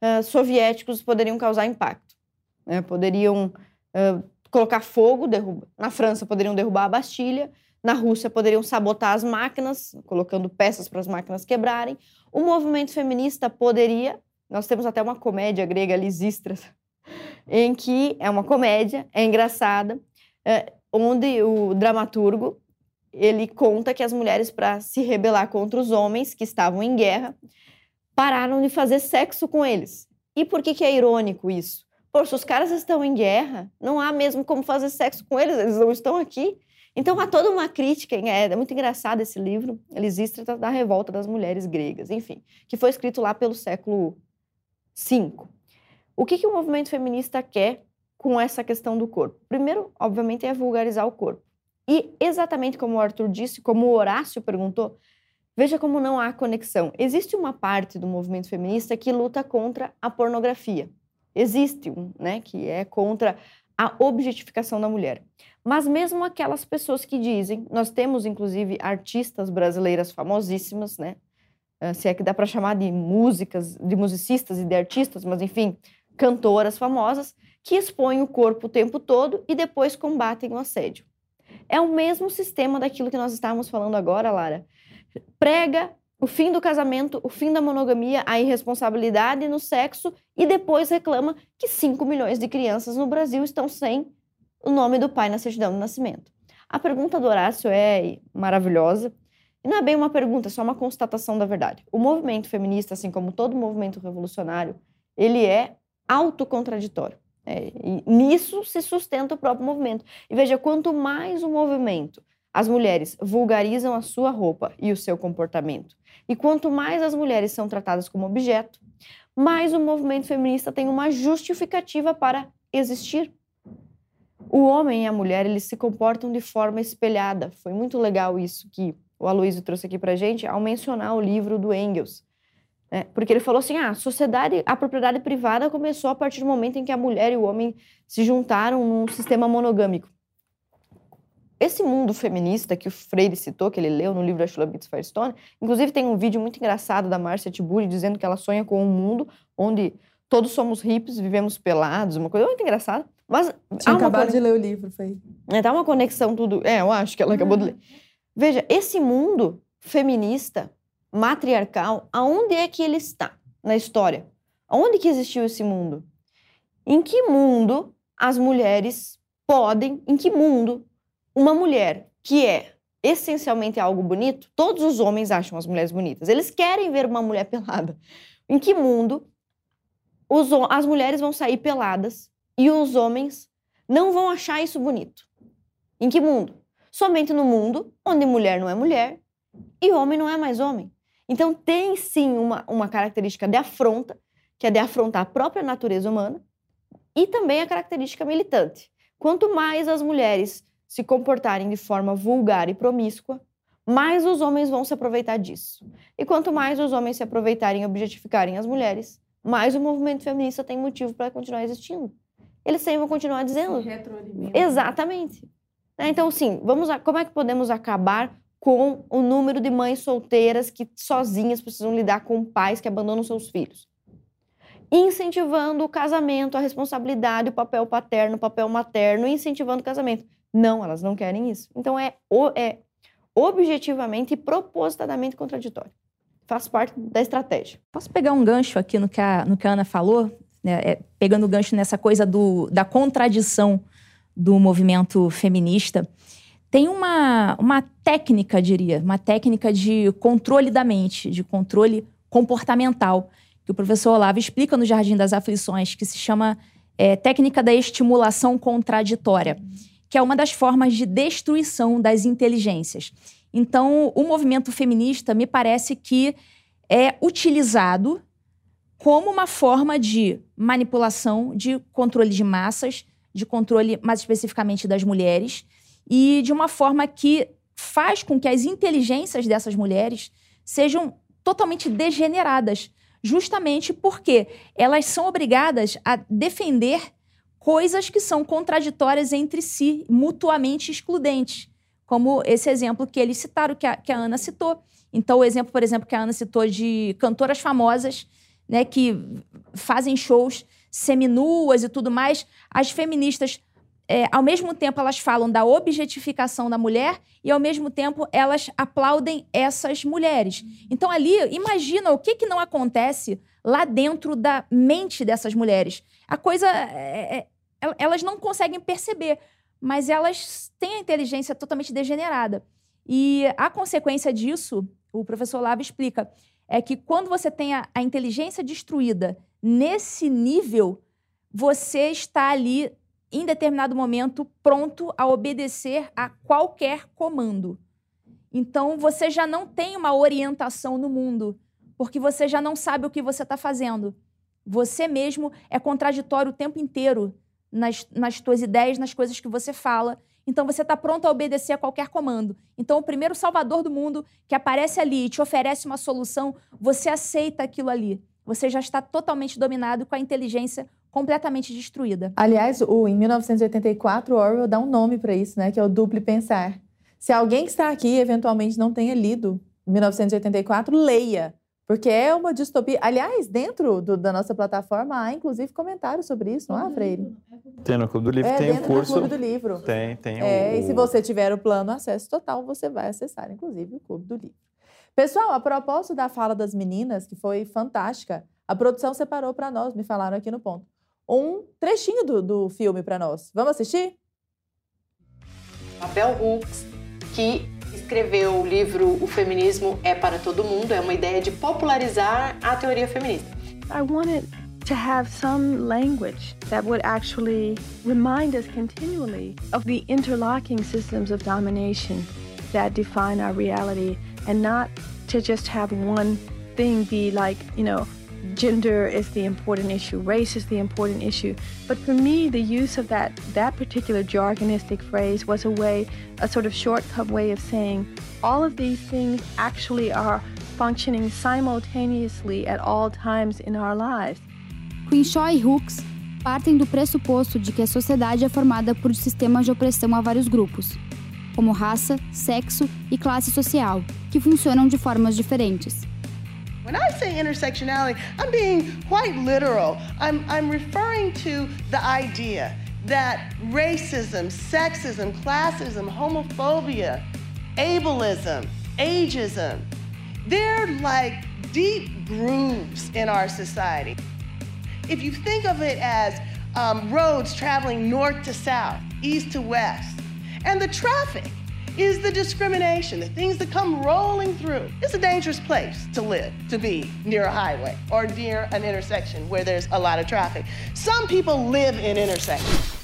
uh, soviéticos poderiam causar impacto? Né? Poderiam uh, colocar fogo, derruba. na França poderiam derrubar a Bastilha, na Rússia poderiam sabotar as máquinas, colocando peças para as máquinas quebrarem. O movimento feminista poderia, nós temos até uma comédia grega, Lisístras, em que é uma comédia, é engraçada, é, onde o dramaturgo ele conta que as mulheres, para se rebelar contra os homens que estavam em guerra, pararam de fazer sexo com eles. E por que, que é irônico isso? Poxa, os caras estão em guerra, não há mesmo como fazer sexo com eles, eles não estão aqui. Então há toda uma crítica, é, é muito engraçado esse livro, Lisístrata da revolta das mulheres gregas, enfim, que foi escrito lá pelo século V. O que, que o movimento feminista quer com essa questão do corpo? Primeiro, obviamente, é vulgarizar o corpo. E exatamente como o Arthur disse, como o Horácio perguntou, veja como não há conexão. Existe uma parte do movimento feminista que luta contra a pornografia existe um, né, que é contra a objetificação da mulher. Mas mesmo aquelas pessoas que dizem, nós temos inclusive artistas brasileiras famosíssimas, né? Ah, se é que dá para chamar de músicas, de musicistas e de artistas, mas enfim, cantoras famosas que expõem o corpo o tempo todo e depois combatem o assédio. É o mesmo sistema daquilo que nós estávamos falando agora, Lara. Prega o fim do casamento, o fim da monogamia, a irresponsabilidade no sexo e depois reclama que 5 milhões de crianças no Brasil estão sem o nome do pai na certidão de nascimento. A pergunta do Horácio é maravilhosa. E não é bem uma pergunta, é só uma constatação da verdade. O movimento feminista, assim como todo movimento revolucionário, ele é autocontraditório. É, e nisso se sustenta o próprio movimento. E veja, quanto mais o movimento as mulheres vulgarizam a sua roupa e o seu comportamento. E quanto mais as mulheres são tratadas como objeto, mais o movimento feminista tem uma justificativa para existir. O homem e a mulher, eles se comportam de forma espelhada. Foi muito legal isso que o Aloysio trouxe aqui para gente ao mencionar o livro do Engels. Né? Porque ele falou assim, ah, a sociedade, a propriedade privada começou a partir do momento em que a mulher e o homem se juntaram num sistema monogâmico. Esse mundo feminista que o Freire citou, que ele leu no livro Ashula Beats Firestone, inclusive tem um vídeo muito engraçado da Marcia Tiburi dizendo que ela sonha com um mundo onde todos somos hips, vivemos pelados, uma coisa muito engraçada. Mas Tinha acabado de ler o livro, foi. É, tá uma conexão tudo. É, eu acho que ela acabou de ler. Veja, esse mundo feminista matriarcal, aonde é que ele está na história? Aonde que existiu esse mundo? Em que mundo as mulheres podem, em que mundo uma mulher que é essencialmente algo bonito, todos os homens acham as mulheres bonitas. Eles querem ver uma mulher pelada. Em que mundo os, as mulheres vão sair peladas e os homens não vão achar isso bonito? Em que mundo? Somente no mundo onde mulher não é mulher e homem não é mais homem. Então tem sim uma, uma característica de afronta, que é de afrontar a própria natureza humana, e também a característica militante. Quanto mais as mulheres se comportarem de forma vulgar e promíscua, mais os homens vão se aproveitar disso. E quanto mais os homens se aproveitarem e objetificarem as mulheres, mais o movimento feminista tem motivo para continuar existindo. Eles sempre vão continuar dizendo. Exatamente. Né? Então, sim, vamos a... como é que podemos acabar com o número de mães solteiras que sozinhas precisam lidar com pais que abandonam seus filhos? Incentivando o casamento, a responsabilidade, o papel paterno, o papel materno, incentivando o casamento. Não, elas não querem isso. Então é, é objetivamente e propositadamente contraditório. Faz parte da estratégia. Posso pegar um gancho aqui no que a, no que a Ana falou? Né? É, pegando o gancho nessa coisa do, da contradição do movimento feminista. Tem uma, uma técnica, diria, uma técnica de controle da mente, de controle comportamental, que o professor Olavo explica no Jardim das Aflições, que se chama é, técnica da estimulação contraditória que é uma das formas de destruição das inteligências. Então, o movimento feminista me parece que é utilizado como uma forma de manipulação, de controle de massas, de controle mais especificamente das mulheres, e de uma forma que faz com que as inteligências dessas mulheres sejam totalmente degeneradas, justamente porque elas são obrigadas a defender coisas que são contraditórias entre si, mutuamente excludentes, como esse exemplo que eles citaram, que a, que a Ana citou. Então, o exemplo, por exemplo, que a Ana citou de cantoras famosas, né, que fazem shows seminuas e tudo mais, as feministas, é, ao mesmo tempo, elas falam da objetificação da mulher e, ao mesmo tempo, elas aplaudem essas mulheres. Então, ali, imagina o que, que não acontece lá dentro da mente dessas mulheres. A coisa é, é elas não conseguem perceber, mas elas têm a inteligência totalmente degenerada. E a consequência disso, o professor Lava explica, é que quando você tem a, a inteligência destruída nesse nível, você está ali, em determinado momento, pronto a obedecer a qualquer comando. Então, você já não tem uma orientação no mundo, porque você já não sabe o que você está fazendo. Você mesmo é contraditório o tempo inteiro nas, nas tuas ideias, nas coisas que você fala. Então você está pronto a obedecer a qualquer comando. Então o primeiro salvador do mundo que aparece ali e te oferece uma solução, você aceita aquilo ali. Você já está totalmente dominado com a inteligência completamente destruída. Aliás, o, em 1984, Orwell dá um nome para isso, né? Que é o duplo pensar. Se alguém que está aqui eventualmente não tenha lido 1984, leia. Porque é uma distopia. Aliás, dentro do, da nossa plataforma há, inclusive, comentários sobre isso, não há, Freire? Tem no Clube do Livro, é, tem o curso. Do Clube do Livro. Tem, tem. É, o... E se você tiver o plano acesso total, você vai acessar, inclusive, o Clube do Livro. Pessoal, a propósito da fala das meninas, que foi fantástica, a produção separou para nós, me falaram aqui no ponto, um trechinho do, do filme para nós. Vamos assistir? Abel Hooks, que escreveu o livro O Feminismo é para Todo Mundo, é uma ideia de popularizar a teoria feminista. I wanted to have some language that would actually remind us continually of the interlocking systems of domination that define our reality and not to just have one thing be like, you know, gender is the important issue, race is the important issue. But for me, the use of that that particular jargonistic phrase was a way, a sort of shortcut way of saying all of these things actually are functioning simultaneously at all times in our lives. Crenshaw e Hooks partem do pressuposto de que a sociedade é formada por sistemas de opressão a vários grupos, como raça, sexo e classe social, que funcionam de formas diferentes. When I say intersectionality, I'm being quite literal. I'm, I'm referring to the idea that racism, sexism, classism, homophobia, ableism, ageism They're like deep grooves in our society. If you think of it as um, roads traveling north to south, east to west, and the traffic is the discrimination, the things that come rolling through. It's a dangerous place to live, to be near a highway or near an intersection where there's a lot of traffic. Some people live in intersections.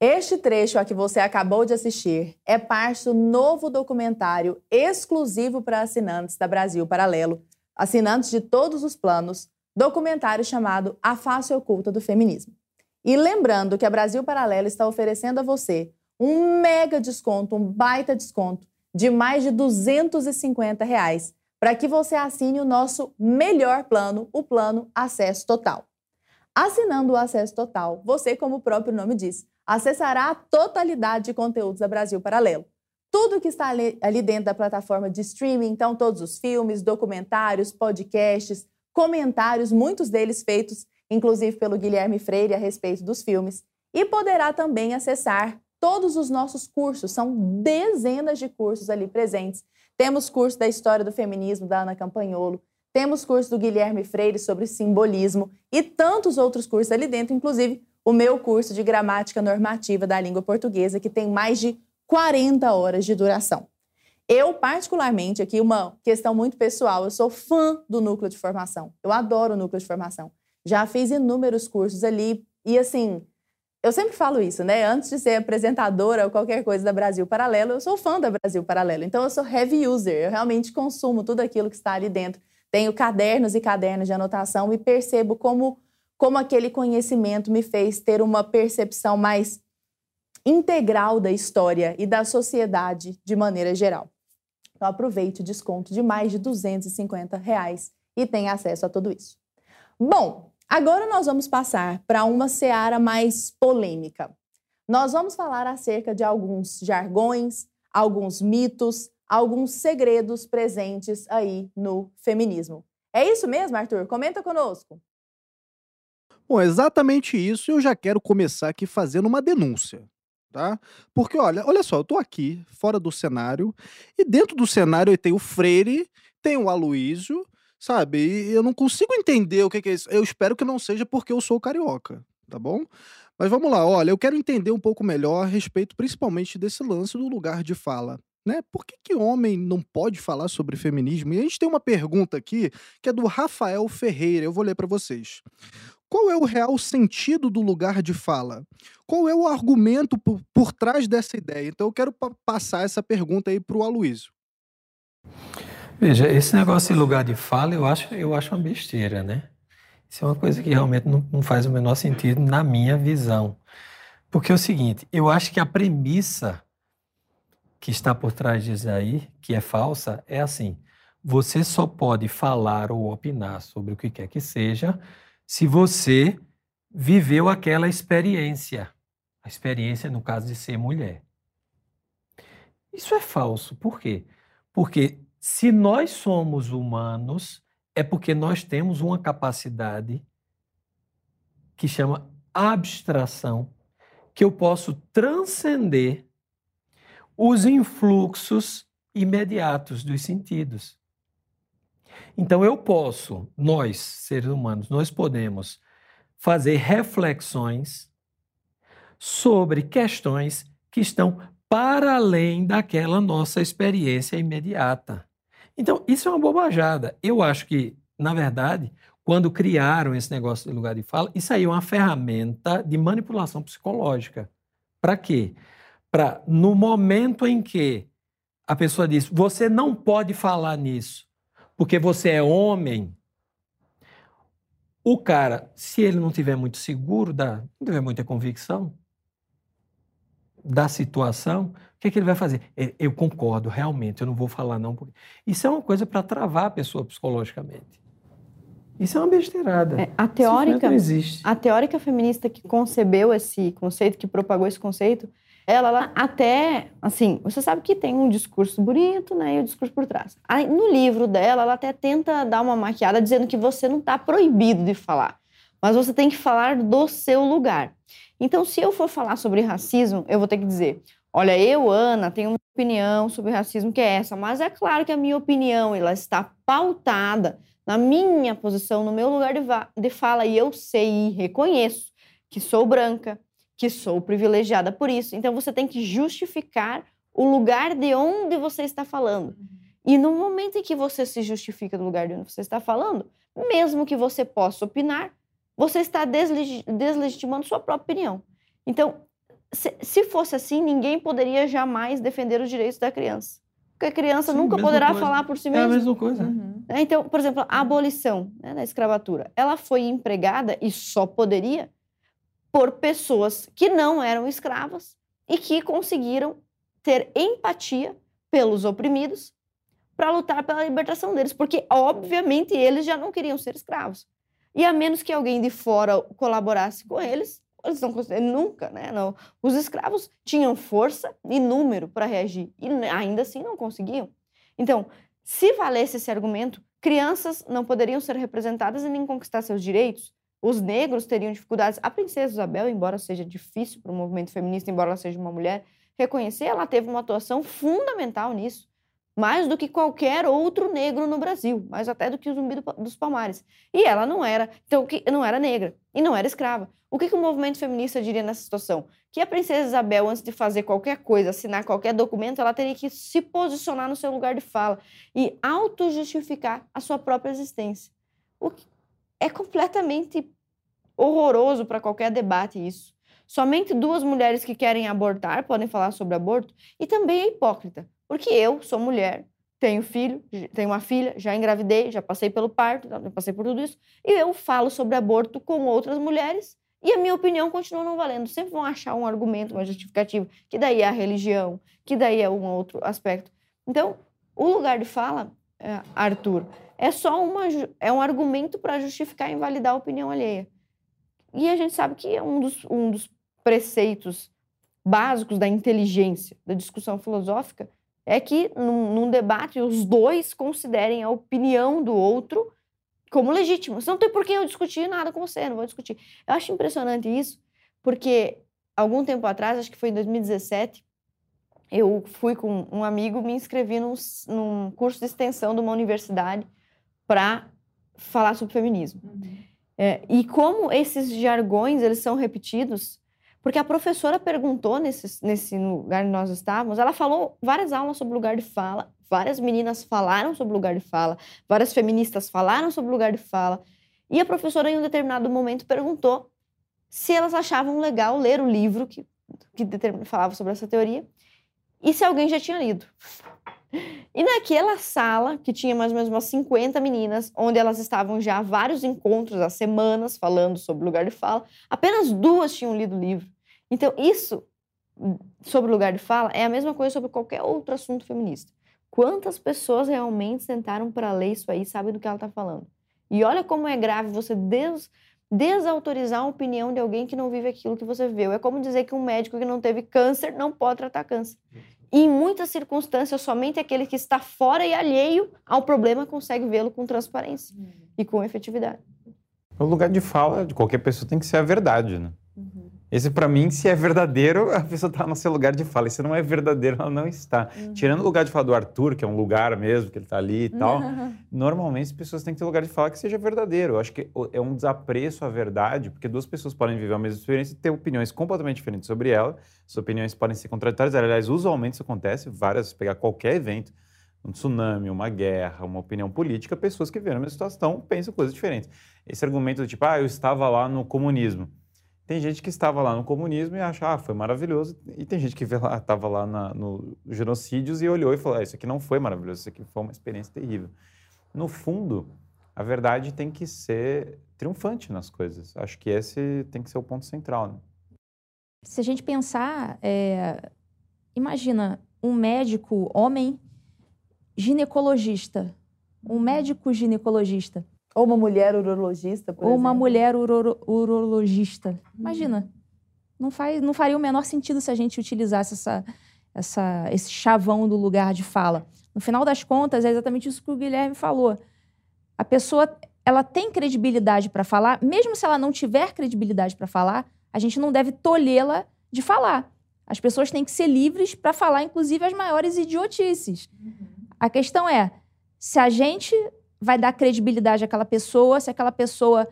Este trecho a que você acabou de assistir é parte do novo documentário exclusivo para assinantes da Brasil Paralelo, assinantes de todos os planos, documentário chamado A Face Oculta do Feminismo. E lembrando que a Brasil Paralelo está oferecendo a você um mega desconto, um baita desconto de mais de 250 reais para que você assine o nosso melhor plano, o plano Acesso Total. Assinando o Acesso Total, você, como o próprio nome diz, acessará a totalidade de conteúdos da Brasil Paralelo. Tudo que está ali, ali, dentro da plataforma de streaming, então todos os filmes, documentários, podcasts, comentários, muitos deles feitos inclusive pelo Guilherme Freire a respeito dos filmes, e poderá também acessar todos os nossos cursos, são dezenas de cursos ali presentes. Temos curso da história do feminismo da Ana Campanholo, temos curso do Guilherme Freire sobre simbolismo e tantos outros cursos ali dentro, inclusive o meu curso de gramática normativa da língua portuguesa, que tem mais de 40 horas de duração. Eu, particularmente, aqui uma questão muito pessoal, eu sou fã do núcleo de formação. Eu adoro o núcleo de formação. Já fiz inúmeros cursos ali e, assim, eu sempre falo isso, né? Antes de ser apresentadora ou qualquer coisa da Brasil Paralelo, eu sou fã da Brasil Paralelo. Então, eu sou heavy user. Eu realmente consumo tudo aquilo que está ali dentro. Tenho cadernos e cadernos de anotação e percebo como como aquele conhecimento me fez ter uma percepção mais integral da história e da sociedade de maneira geral. Então aproveite o desconto de mais de 250 reais e tenha acesso a tudo isso. Bom, agora nós vamos passar para uma seara mais polêmica. Nós vamos falar acerca de alguns jargões, alguns mitos, alguns segredos presentes aí no feminismo. É isso mesmo, Arthur? Comenta conosco. Bom, exatamente isso. Eu já quero começar aqui fazendo uma denúncia, tá? Porque olha, olha só, eu tô aqui fora do cenário e dentro do cenário tem o Freire, tem o Aloísio, sabe? E eu não consigo entender o que, que é isso. Eu espero que não seja porque eu sou carioca, tá bom? Mas vamos lá, olha, eu quero entender um pouco melhor a respeito principalmente desse lance do lugar de fala. Né? Por que, que homem não pode falar sobre feminismo? E a gente tem uma pergunta aqui que é do Rafael Ferreira. Eu vou ler para vocês. Qual é o real sentido do lugar de fala? Qual é o argumento por, por trás dessa ideia? Então eu quero pa passar essa pergunta aí para o Aloysio. Veja, esse negócio de lugar de fala eu acho, eu acho uma besteira, né? Isso é uma coisa que realmente não, não faz o menor sentido na minha visão. Porque é o seguinte, eu acho que a premissa que está por trás disso aí, que é falsa, é assim: você só pode falar ou opinar sobre o que quer que seja se você viveu aquela experiência. A experiência, no caso de ser mulher. Isso é falso. Por quê? Porque se nós somos humanos, é porque nós temos uma capacidade que chama abstração, que eu posso transcender os influxos imediatos dos sentidos. Então eu posso, nós, seres humanos, nós podemos fazer reflexões sobre questões que estão para além daquela nossa experiência imediata. Então, isso é uma bobajada. Eu acho que, na verdade, quando criaram esse negócio de lugar de fala, isso aí é uma ferramenta de manipulação psicológica. Para quê? Para, no momento em que a pessoa diz, você não pode falar nisso, porque você é homem, o cara, se ele não tiver muito seguro, da, não tiver muita convicção da situação, o que, é que ele vai fazer? Eu concordo, realmente, eu não vou falar não. Porque... Isso é uma coisa para travar a pessoa psicologicamente. Isso é uma besteirada. É, a teórica, não existe. A teórica feminista que concebeu esse conceito, que propagou esse conceito, ela, até, assim, você sabe que tem um discurso bonito, né, e o um discurso por trás. Aí, no livro dela, ela até tenta dar uma maquiada dizendo que você não está proibido de falar. mas você tem que falar do seu lugar. Então, se eu for falar sobre racismo, eu vou ter que dizer: olha, eu, Ana, tenho uma opinião sobre racismo que é essa, mas é claro que a minha opinião ela está pautada na minha posição, no meu lugar de, de fala, e eu sei e reconheço que sou branca, que sou privilegiada por isso. Então, você tem que justificar o lugar de onde você está falando. E no momento em que você se justifica do lugar de onde você está falando, mesmo que você possa opinar, você está desleg deslegitimando sua própria opinião. Então, se, se, fosse assim, ninguém poderia jamais defender os direitos da criança. Porque a criança Sim, nunca poderá coisa. falar por si mesma. É a mesma coisa. Uhum. Então, por exemplo, a abolição né, da escravatura, ela foi empregada e só poderia por pessoas que não eram escravas e que conseguiram ter empatia pelos oprimidos para lutar pela libertação deles, porque obviamente eles já não queriam ser escravos. E a menos que alguém de fora colaborasse com eles, eles não nunca, né? Não. Os escravos tinham força e número para reagir e ainda assim não conseguiam. Então, se valesse esse argumento, crianças não poderiam ser representadas e nem conquistar seus direitos. Os negros teriam dificuldades. A princesa Isabel, embora seja difícil para o movimento feminista, embora ela seja uma mulher, reconhecer, ela teve uma atuação fundamental nisso mais do que qualquer outro negro no Brasil, mais até do que o Zumbi dos Palmares. E ela não era, então não era negra e não era escrava. O que, que o movimento feminista diria nessa situação? Que a princesa Isabel, antes de fazer qualquer coisa, assinar qualquer documento, ela teria que se posicionar no seu lugar de fala e auto-justificar a sua própria existência. O que é completamente horroroso para qualquer debate isso. Somente duas mulheres que querem abortar podem falar sobre aborto e também é hipócrita, porque eu sou mulher, tenho filho, tenho uma filha, já engravidei, já passei pelo parto, já passei por tudo isso, e eu falo sobre aborto com outras mulheres e a minha opinião continua não valendo. Sempre vão achar um argumento, uma justificativa, que daí é a religião, que daí é um outro aspecto. Então, o lugar de fala, é, Arthur, é só uma, é um argumento para justificar e invalidar a opinião alheia. E a gente sabe que é um dos, um dos preceitos básicos da inteligência, da discussão filosófica, é que num, num, debate os dois considerem a opinião do outro como legítima. Não tem por que eu discutir nada com você, não vou discutir. Eu acho impressionante isso, porque algum tempo atrás, acho que foi em 2017, eu fui com um amigo, me inscrevi num, num curso de extensão de uma universidade para falar sobre feminismo. Uhum. É, e como esses jargões eles são repetidos porque a professora perguntou nesse, nesse lugar onde nós estávamos, ela falou várias aulas sobre lugar de fala, várias meninas falaram sobre lugar de fala, várias feministas falaram sobre lugar de fala. E a professora, em um determinado momento, perguntou se elas achavam legal ler o livro que, que falava sobre essa teoria e se alguém já tinha lido. E naquela sala, que tinha mais ou menos umas 50 meninas, onde elas estavam já há vários encontros, há semanas, falando sobre lugar de fala, apenas duas tinham lido o livro. Então, isso sobre lugar de fala é a mesma coisa sobre qualquer outro assunto feminista. Quantas pessoas realmente sentaram para ler isso aí sabem do que ela está falando? E olha como é grave você des desautorizar a opinião de alguém que não vive aquilo que você viveu. É como dizer que um médico que não teve câncer não pode tratar câncer. E em muitas circunstâncias, somente aquele que está fora e alheio ao problema consegue vê-lo com transparência uhum. e com efetividade. O lugar de fala de qualquer pessoa tem que ser a verdade, né? Esse, para mim, se é verdadeiro, a pessoa está no seu lugar de fala. E se não é verdadeiro, ela não está. Uhum. Tirando o lugar de fala do Arthur, que é um lugar mesmo, que ele está ali e tal, uhum. normalmente as pessoas têm que ter lugar de fala que seja verdadeiro. Eu acho que é um desapreço à verdade, porque duas pessoas podem viver a mesma experiência e ter opiniões completamente diferentes sobre ela. As opiniões podem ser contraditórias. Aliás, usualmente isso acontece, várias, pegar qualquer evento, um tsunami, uma guerra, uma opinião política, pessoas que vivem a mesma situação pensam coisas diferentes. Esse argumento do tipo, ah, eu estava lá no comunismo. Tem gente que estava lá no comunismo e acha, ah, foi maravilhoso. E tem gente que estava lá na, no genocídios e olhou e falou, ah, isso aqui não foi maravilhoso, isso aqui foi uma experiência terrível. No fundo, a verdade tem que ser triunfante nas coisas. Acho que esse tem que ser o ponto central. Né? Se a gente pensar, é... imagina um médico homem ginecologista, um médico ginecologista ou uma mulher urologista, por Ou exemplo. uma mulher uro urologista. Imagina. Não, faz, não faria o menor sentido se a gente utilizasse essa, essa, esse chavão do lugar de fala. No final das contas, é exatamente isso que o Guilherme falou. A pessoa ela tem credibilidade para falar, mesmo se ela não tiver credibilidade para falar, a gente não deve tolhê-la de falar. As pessoas têm que ser livres para falar, inclusive, as maiores idiotices. A questão é se a gente vai dar credibilidade àquela pessoa, se aquela pessoa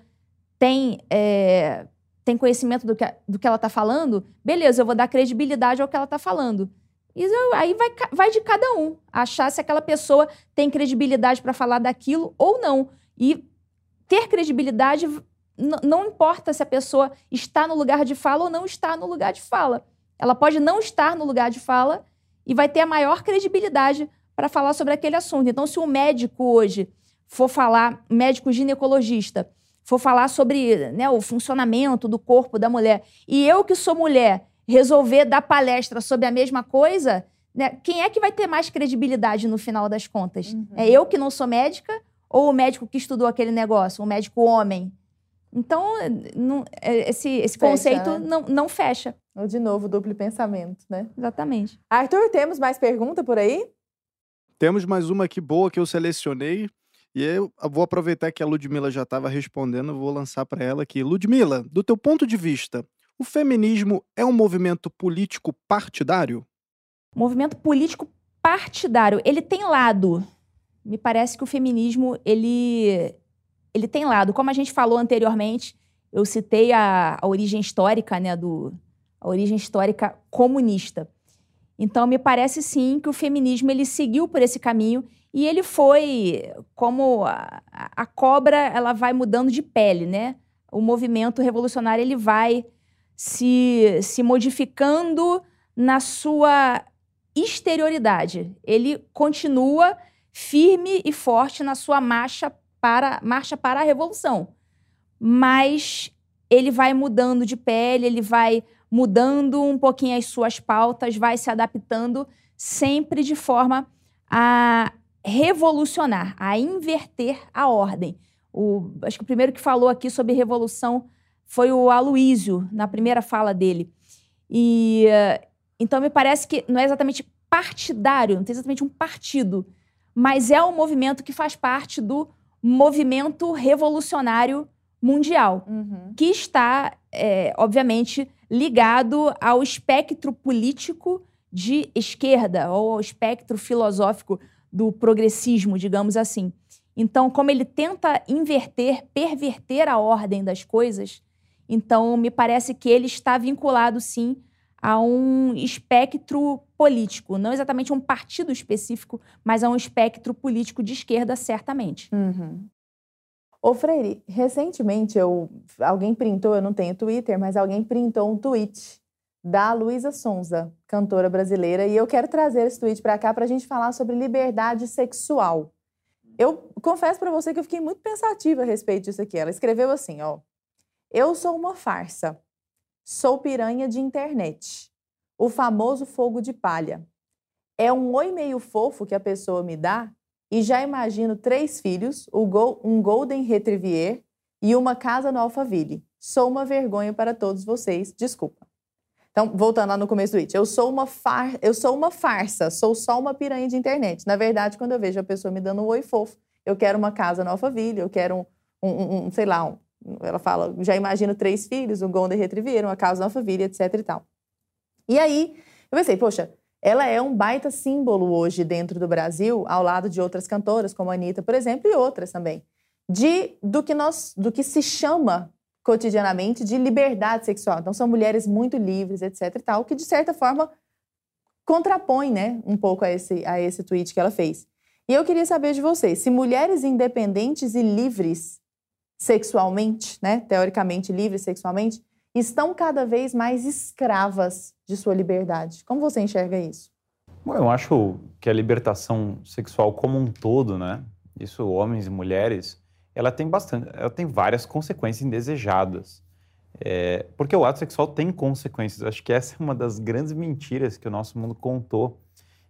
tem, é, tem conhecimento do que, do que ela está falando, beleza, eu vou dar credibilidade ao que ela está falando. E aí vai, vai de cada um achar se aquela pessoa tem credibilidade para falar daquilo ou não. E ter credibilidade não importa se a pessoa está no lugar de fala ou não está no lugar de fala. Ela pode não estar no lugar de fala e vai ter a maior credibilidade para falar sobre aquele assunto. Então, se o médico hoje for falar, médico ginecologista, for falar sobre né, o funcionamento do corpo da mulher, e eu que sou mulher resolver dar palestra sobre a mesma coisa, né, quem é que vai ter mais credibilidade no final das contas? Uhum. É eu que não sou médica ou o médico que estudou aquele negócio, o médico homem? Então, não, é, esse, esse fecha, conceito né? não, não fecha. Ou, de novo, duplo pensamento, né? Exatamente. Arthur, temos mais pergunta por aí? Temos mais uma aqui boa que eu selecionei. E eu vou aproveitar que a Ludmilla já estava respondendo, vou lançar para ela aqui. Ludmilla, do teu ponto de vista, o feminismo é um movimento político partidário? Movimento político partidário. Ele tem lado. Me parece que o feminismo, ele, ele tem lado. Como a gente falou anteriormente, eu citei a, a origem histórica, né, do, a origem histórica comunista. Então, me parece sim que o feminismo ele seguiu por esse caminho e ele foi como a, a cobra, ela vai mudando de pele, né? O movimento revolucionário ele vai se, se modificando na sua exterioridade. Ele continua firme e forte na sua marcha para, marcha para a revolução. Mas ele vai mudando de pele, ele vai mudando um pouquinho as suas pautas, vai se adaptando sempre de forma a revolucionar, a inverter a ordem. O, acho que o primeiro que falou aqui sobre revolução foi o Aloísio, na primeira fala dele. E então me parece que não é exatamente partidário, não tem exatamente um partido, mas é um movimento que faz parte do movimento revolucionário mundial, uhum. que está, é, obviamente, ligado ao espectro político de esquerda ou ao espectro filosófico do progressismo, digamos assim. Então, como ele tenta inverter, perverter a ordem das coisas, então, me parece que ele está vinculado, sim, a um espectro político. Não exatamente um partido específico, mas a um espectro político de esquerda, certamente. Uhum. Ô, Freire, recentemente eu, alguém printou, eu não tenho Twitter, mas alguém printou um tweet da Luísa Sonza, cantora brasileira, e eu quero trazer esse tweet para cá para a gente falar sobre liberdade sexual. Eu confesso para você que eu fiquei muito pensativa a respeito disso aqui. Ela escreveu assim, ó. Eu sou uma farsa. Sou piranha de internet. O famoso fogo de palha. É um oi meio fofo que a pessoa me dá e já imagino três filhos, um Golden Retriever e uma casa no Alphaville. Sou uma vergonha para todos vocês. Desculpa. Então, voltando lá no começo do it, eu sou uma far... eu sou uma farsa, sou só uma piranha de internet. Na verdade, quando eu vejo a pessoa me dando um oi fofo, eu quero uma casa no Alphaville, eu quero um, um, um sei lá, um, ela fala, já imagino três filhos, um Golden Retriever, uma casa na família, etc e tal. E aí, eu pensei, poxa, ela é um baita símbolo hoje dentro do Brasil, ao lado de outras cantoras, como a Anitta, por exemplo, e outras também, de do que nós, do que se chama cotidianamente de liberdade sexual. Então são mulheres muito livres, etc e tal, que de certa forma contrapõe, né, um pouco a esse a esse tweet que ela fez. E eu queria saber de vocês, se mulheres independentes e livres sexualmente, né, teoricamente livres sexualmente, estão cada vez mais escravas de sua liberdade. Como você enxerga isso? Bom, eu acho que a libertação sexual como um todo, né, isso homens e mulheres, ela tem bastante, ela tem várias consequências indesejadas. É, porque o ato sexual tem consequências. Acho que essa é uma das grandes mentiras que o nosso mundo contou,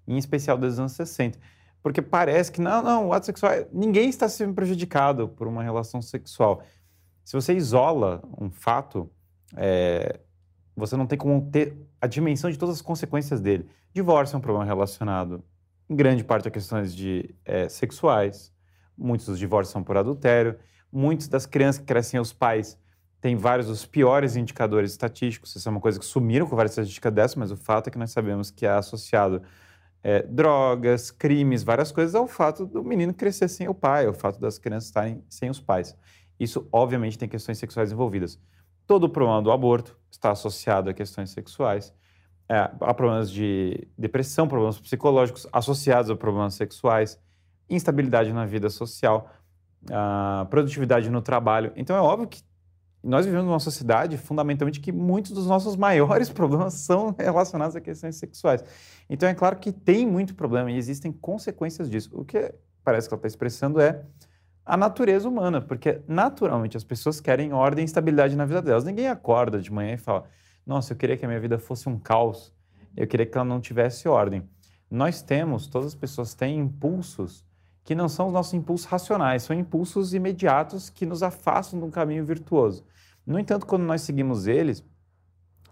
em especial desde os anos 60 porque parece que não, não, o ato sexual, ninguém está sendo prejudicado por uma relação sexual. Se você isola um fato, é, você não tem como ter a dimensão de todas as consequências dele. Divórcio é um problema relacionado, em grande parte, a questões de é, sexuais. Muitos dos divórcios são por adultério. Muitas das crianças que crescem aos pais têm vários dos piores indicadores estatísticos. Isso é uma coisa que sumiram com várias estatísticas dessas, mas o fato é que nós sabemos que é associado é, drogas, crimes, várias coisas ao fato do menino crescer sem o pai, ao fato das crianças estarem sem os pais. Isso, obviamente, tem questões sexuais envolvidas. Todo o problema do aborto está associado a questões sexuais. É, há problemas de depressão, problemas psicológicos associados a problemas sexuais, instabilidade na vida social, produtividade no trabalho. Então, é óbvio que nós vivemos numa sociedade, fundamentalmente, que muitos dos nossos maiores problemas são relacionados a questões sexuais. Então, é claro que tem muito problema e existem consequências disso. O que parece que ela está expressando é a natureza humana, porque naturalmente as pessoas querem ordem e estabilidade na vida delas. Ninguém acorda de manhã e fala: Nossa, eu queria que a minha vida fosse um caos, eu queria que ela não tivesse ordem. Nós temos, todas as pessoas têm impulsos que não são os nossos impulsos racionais, são impulsos imediatos que nos afastam de um caminho virtuoso. No entanto, quando nós seguimos eles,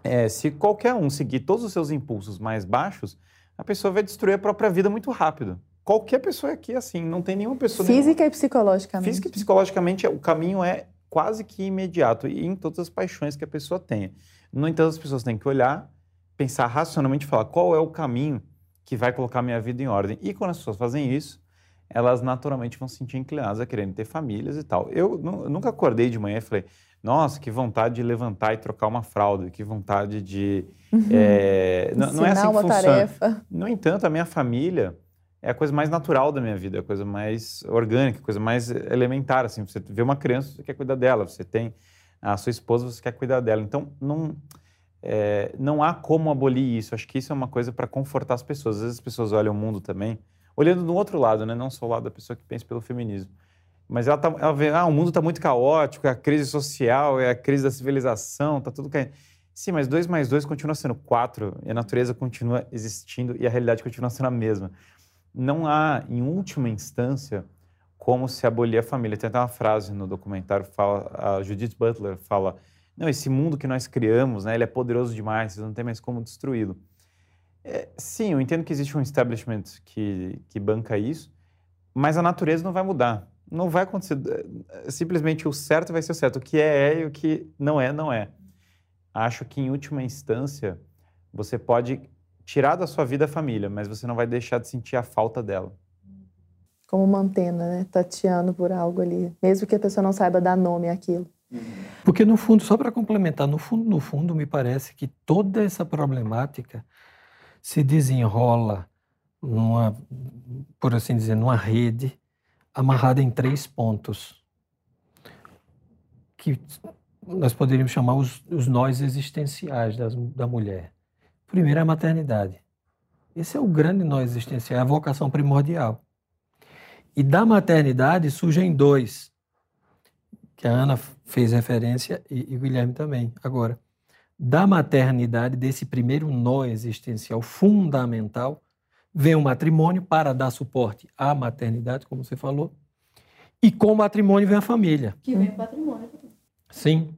é, se qualquer um seguir todos os seus impulsos mais baixos, a pessoa vai destruir a própria vida muito rápido. Qualquer pessoa aqui é assim, não tem nenhuma pessoa. Física nenhuma. e psicologicamente. Física e psicologicamente, o caminho é quase que imediato e em todas as paixões que a pessoa tenha. No entanto, as pessoas têm que olhar, pensar racionalmente e falar qual é o caminho que vai colocar minha vida em ordem. E quando as pessoas fazem isso, elas naturalmente vão se sentir inclinadas a querendo ter famílias e tal. Eu, eu nunca acordei de manhã e falei, nossa, que vontade de levantar e trocar uma fralda, que vontade de. Uhum. É, não, não, é assim que uma funciona. tarefa. No entanto, a minha família é a coisa mais natural da minha vida, é a coisa mais orgânica, a coisa mais elementar. Assim, você vê uma criança, você quer cuidar dela, você tem a sua esposa, você quer cuidar dela. Então, não, é, não há como abolir isso. Acho que isso é uma coisa para confortar as pessoas. Às vezes as pessoas olham o mundo também olhando do outro lado, né? não só o lado da pessoa que pensa pelo feminismo. Mas ela, tá, ela vê, ah, o mundo está muito caótico, é a crise social, é a crise da civilização, está tudo caindo. Sim, mas dois mais dois continua sendo quatro, e a natureza continua existindo e a realidade continua sendo a mesma. Não há, em última instância, como se abolir a família. Tem até uma frase no documentário, fala, a Judith Butler fala, não, esse mundo que nós criamos, né, ele é poderoso demais, vocês não tem mais como destruí-lo. É, sim, eu entendo que existe um establishment que, que banca isso, mas a natureza não vai mudar. Não vai acontecer. É, simplesmente o certo vai ser o certo. O que é, é e o que não é, não é. Acho que, em última instância, você pode tirar da sua vida a família, mas você não vai deixar de sentir a falta dela. Como uma antena, né? Tateando por algo ali, mesmo que a pessoa não saiba dar nome àquilo. Porque, no fundo, só para complementar, no fundo, no fundo, me parece que toda essa problemática se desenrola numa, por assim dizer, numa rede amarrada em três pontos que nós poderíamos chamar os, os nós existenciais das, da mulher. Primeiro é a maternidade. Esse é o grande nó existencial, é a vocação primordial. E da maternidade surgem dois, que a Ana fez referência e, e o Guilherme também. Agora, da maternidade, desse primeiro nó existencial fundamental, vem o matrimônio para dar suporte à maternidade, como você falou, e com o matrimônio vem a família. Que vem o patrimônio. Sim.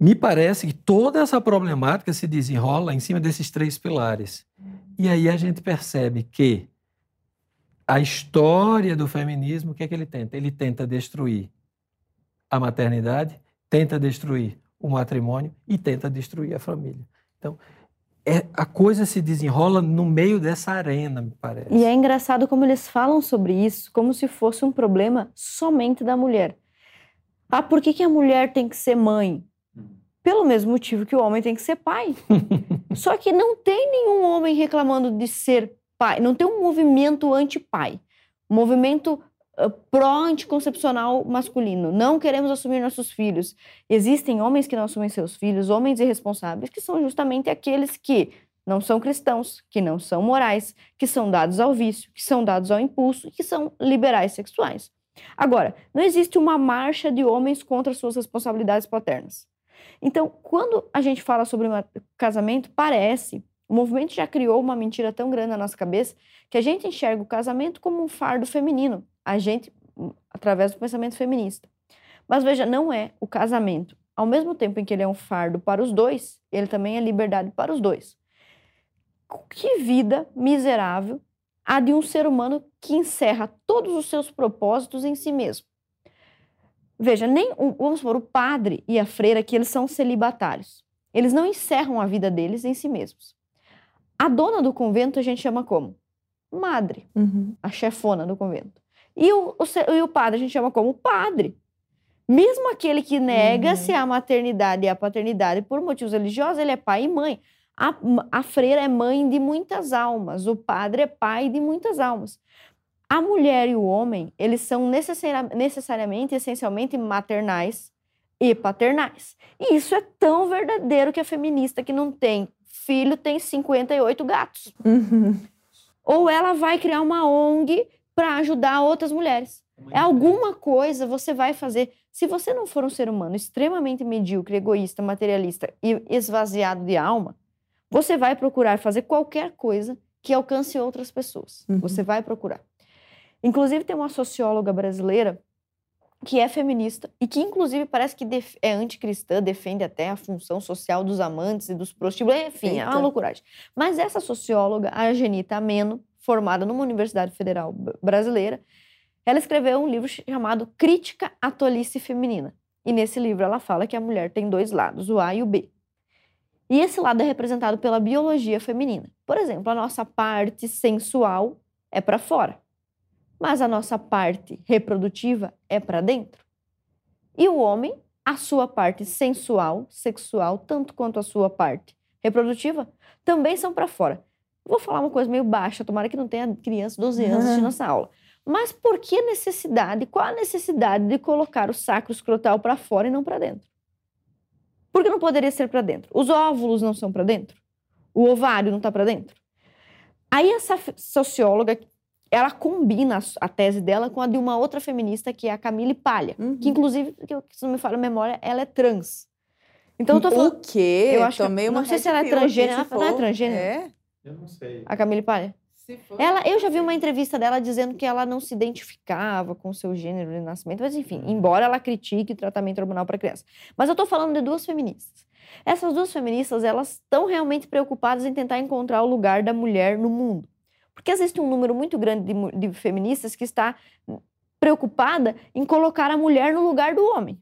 Me parece que toda essa problemática se desenrola em cima desses três pilares. E aí a gente percebe que a história do feminismo, o que é que ele tenta? Ele tenta destruir a maternidade, tenta destruir o matrimônio e tenta destruir a família. Então, é, a coisa se desenrola no meio dessa arena, me parece. E é engraçado como eles falam sobre isso como se fosse um problema somente da mulher. Ah, por que, que a mulher tem que ser mãe? Pelo mesmo motivo que o homem tem que ser pai. Só que não tem nenhum homem reclamando de ser pai. Não tem um movimento anti-pai. Um movimento pró-anticoncepcional masculino. Não queremos assumir nossos filhos. Existem homens que não assumem seus filhos, homens irresponsáveis, que são justamente aqueles que não são cristãos, que não são morais, que são dados ao vício, que são dados ao impulso e que são liberais sexuais. Agora, não existe uma marcha de homens contra suas responsabilidades paternas. Então, quando a gente fala sobre casamento, parece o movimento já criou uma mentira tão grande na nossa cabeça que a gente enxerga o casamento como um fardo feminino a gente através do pensamento feminista. Mas veja, não é o casamento. Ao mesmo tempo em que ele é um fardo para os dois, ele também é liberdade para os dois. Que vida miserável a de um ser humano que encerra todos os seus propósitos em si mesmo. Veja, nem o, vamos supor, o padre e a freira que eles são celibatários. Eles não encerram a vida deles em si mesmos. A dona do convento a gente chama como? Madre, Uhum. a chefona do convento. E o, o, e o padre a gente chama como padre. Mesmo aquele que nega-se a maternidade e a paternidade por motivos religiosos, ele é pai e mãe. A, a freira é mãe de muitas almas, o padre é pai de muitas almas. A mulher e o homem, eles são necessaria- necessariamente, essencialmente maternais e paternais. E isso é tão verdadeiro que a feminista que não tem filho tem 58 gatos. Ou ela vai criar uma ONG para ajudar outras mulheres. É alguma coisa você vai fazer. Se você não for um ser humano extremamente medíocre, egoísta, materialista e esvaziado de alma, você vai procurar fazer qualquer coisa que alcance outras pessoas. Você vai procurar. Inclusive, tem uma socióloga brasileira que é feminista e que, inclusive, parece que é anticristã, defende até a função social dos amantes e dos prostíbulos. Enfim, é uma Eita. loucuragem. Mas essa socióloga, a Genita Ameno, formada numa Universidade Federal Brasileira, ela escreveu um livro chamado Crítica à Tolice Feminina. E nesse livro ela fala que a mulher tem dois lados, o A e o B. E esse lado é representado pela biologia feminina. Por exemplo, a nossa parte sensual é para fora, mas a nossa parte reprodutiva é para dentro. E o homem, a sua parte sensual, sexual, tanto quanto a sua parte reprodutiva, também são para fora. Vou falar uma coisa meio baixa, tomara que não tenha criança de 12 anos assistindo essa aula. Mas por que necessidade, qual a necessidade de colocar o sacro escrotal para fora e não para dentro? Por que não poderia ser para dentro? Os óvulos não são para dentro? O ovário não está para dentro? Aí essa socióloga, ela combina a tese dela com a de uma outra feminista, que é a Camille Palha, que inclusive, que eu- se não me falha a memória, ela é trans. Então eu tô O falando... quê? Eu acho que, Tomei uma não sei se ela é transgênero. se Ela não é for. transgênero? É? Eu não sei. A Camille Palha? Ela, eu já vi uma entrevista dela dizendo que ela não se identificava com o seu gênero de nascimento, mas enfim, embora ela critique o tratamento hormonal para criança. Mas eu tô falando de duas feministas. Essas duas feministas, elas estão realmente preocupadas em tentar encontrar o lugar da mulher no mundo. Porque existe um número muito grande de, de feministas que está preocupada em colocar a mulher no lugar do homem.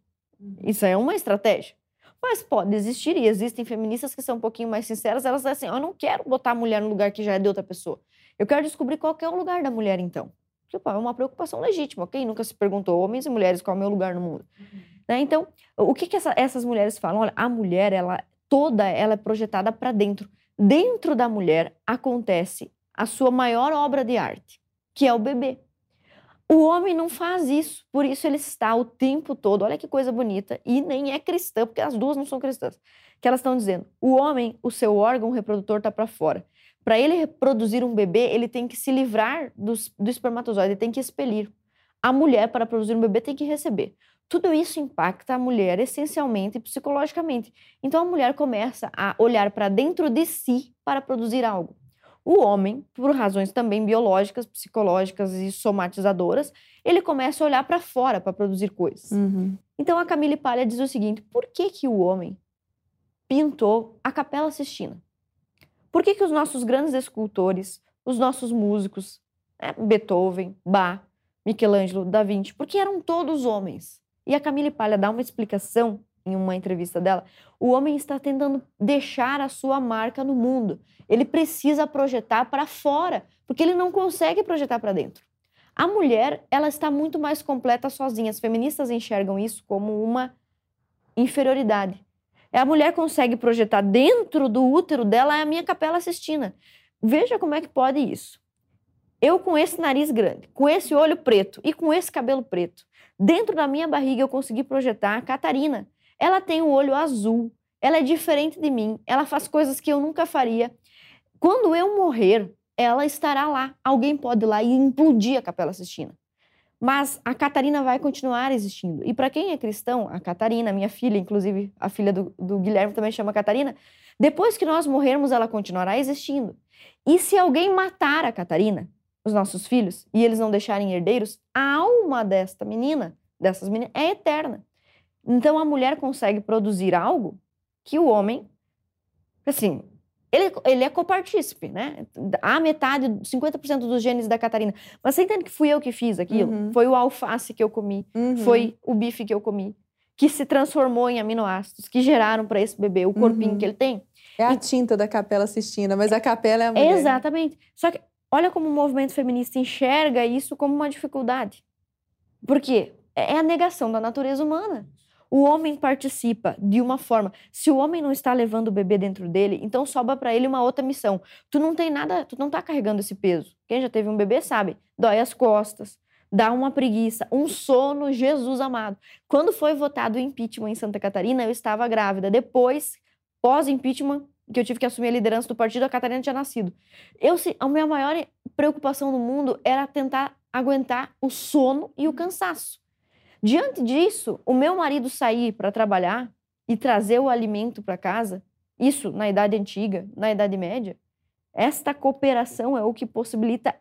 Isso é uma estratégia. Mas pode existir, e existem feministas que são um pouquinho mais sinceras, elas dizem assim, eu não quero botar a mulher no lugar que já é de outra pessoa. Eu quero descobrir qual que é o lugar da mulher, então. Tipo, é uma preocupação legítima. Quem nunca se perguntou, homens e mulheres, qual é o meu lugar no mundo? Né? Então, o que, que essa- essas mulheres falam? Olha, a mulher, ela toda ela é projetada para dentro. Dentro da mulher acontece a sua maior obra de arte, que é o bebê. O homem não faz isso, por isso ele está o tempo todo. Olha que coisa bonita. E nem é cristã, porque as duas não são cristãs. Que elas estão dizendo: o homem, o seu órgão reprodutor está para fora. Para ele reproduzir um bebê, ele tem que se livrar dos- do espermatozoide, ele tem que expelir. A mulher, para produzir um bebê, tem que receber. Tudo isso impacta a mulher essencialmente psicologicamente. Então a mulher começa a olhar para dentro de si para produzir algo. O homem, por razões também biológicas, psicológicas e somatizadoras, ele começa a olhar para fora para produzir coisas. Então a Camille Palha diz o seguinte: por que, que o homem pintou a Capela Sistina? Por que, que os nossos grandes escultores, os nossos músicos, né, Beethoven, Bach, Michelangelo, Da Vinci, porque eram todos homens? E a Camille Palha dá uma explicação em uma entrevista dela. O homem está tentando deixar a sua marca no mundo. Ele precisa projetar para fora, porque ele não consegue projetar para dentro. A mulher, ela está muito mais completa sozinha. As feministas enxergam isso como uma inferioridade. A mulher consegue projetar dentro do útero dela é a minha capela Sistina. Veja como é que pode isso. Eu com esse nariz grande, com esse olho preto e com esse cabelo preto, dentro da minha barriga eu consegui projetar a Catarina. Ela tem o olho azul, ela é diferente de mim, ela faz coisas que eu nunca faria. Quando eu morrer, ela estará lá. Alguém pode ir lá e implodir a Capela Sistina. Mas a Catarina vai continuar existindo. E para quem é cristão, a Catarina, minha filha, inclusive a filha do, do Guilherme também chama Catarina, depois que nós morrermos, ela continuará existindo. E se alguém matar a Catarina, os nossos filhos, e eles não deixarem herdeiros, a alma desta menina, dessas meninas, é eterna. Então a mulher consegue produzir algo que o homem, assim, Ele, ele é copartícipe, né? A metade, 50% dos genes da Catarina. Mas você entende que fui eu que fiz aquilo? Uhum. Foi o alface que eu comi, Uhum. foi o bife que eu comi, que se transformou em aminoácidos, que geraram para esse bebê o corpinho Uhum. que ele tem. É a tinta da Capela Sistina, mas a Capela é a mulher. Exatamente. Só que olha como o movimento feminista enxerga isso como uma dificuldade. Por quê? É a negação da natureza humana. O homem participa de uma forma. Se o homem não está levando o bebê dentro dele, então sobra para ele uma outra missão. Tu não tem nada, tu não tá carregando esse peso. Quem já teve um bebê sabe, dói as costas, dá uma preguiça, um sono, Jesus amado. Quando foi votado o impeachment em Santa Catarina, eu estava grávida. Depois, pós-impeachment, que eu tive que assumir a liderança do partido, a Catarina tinha nascido. Eu, a minha maior preocupação no mundo era tentar aguentar o sono e o cansaço. Diante disso, o meu marido sair para trabalhar e trazer o alimento para casa, isso na idade antiga, na idade média, esta cooperação é o que possibilita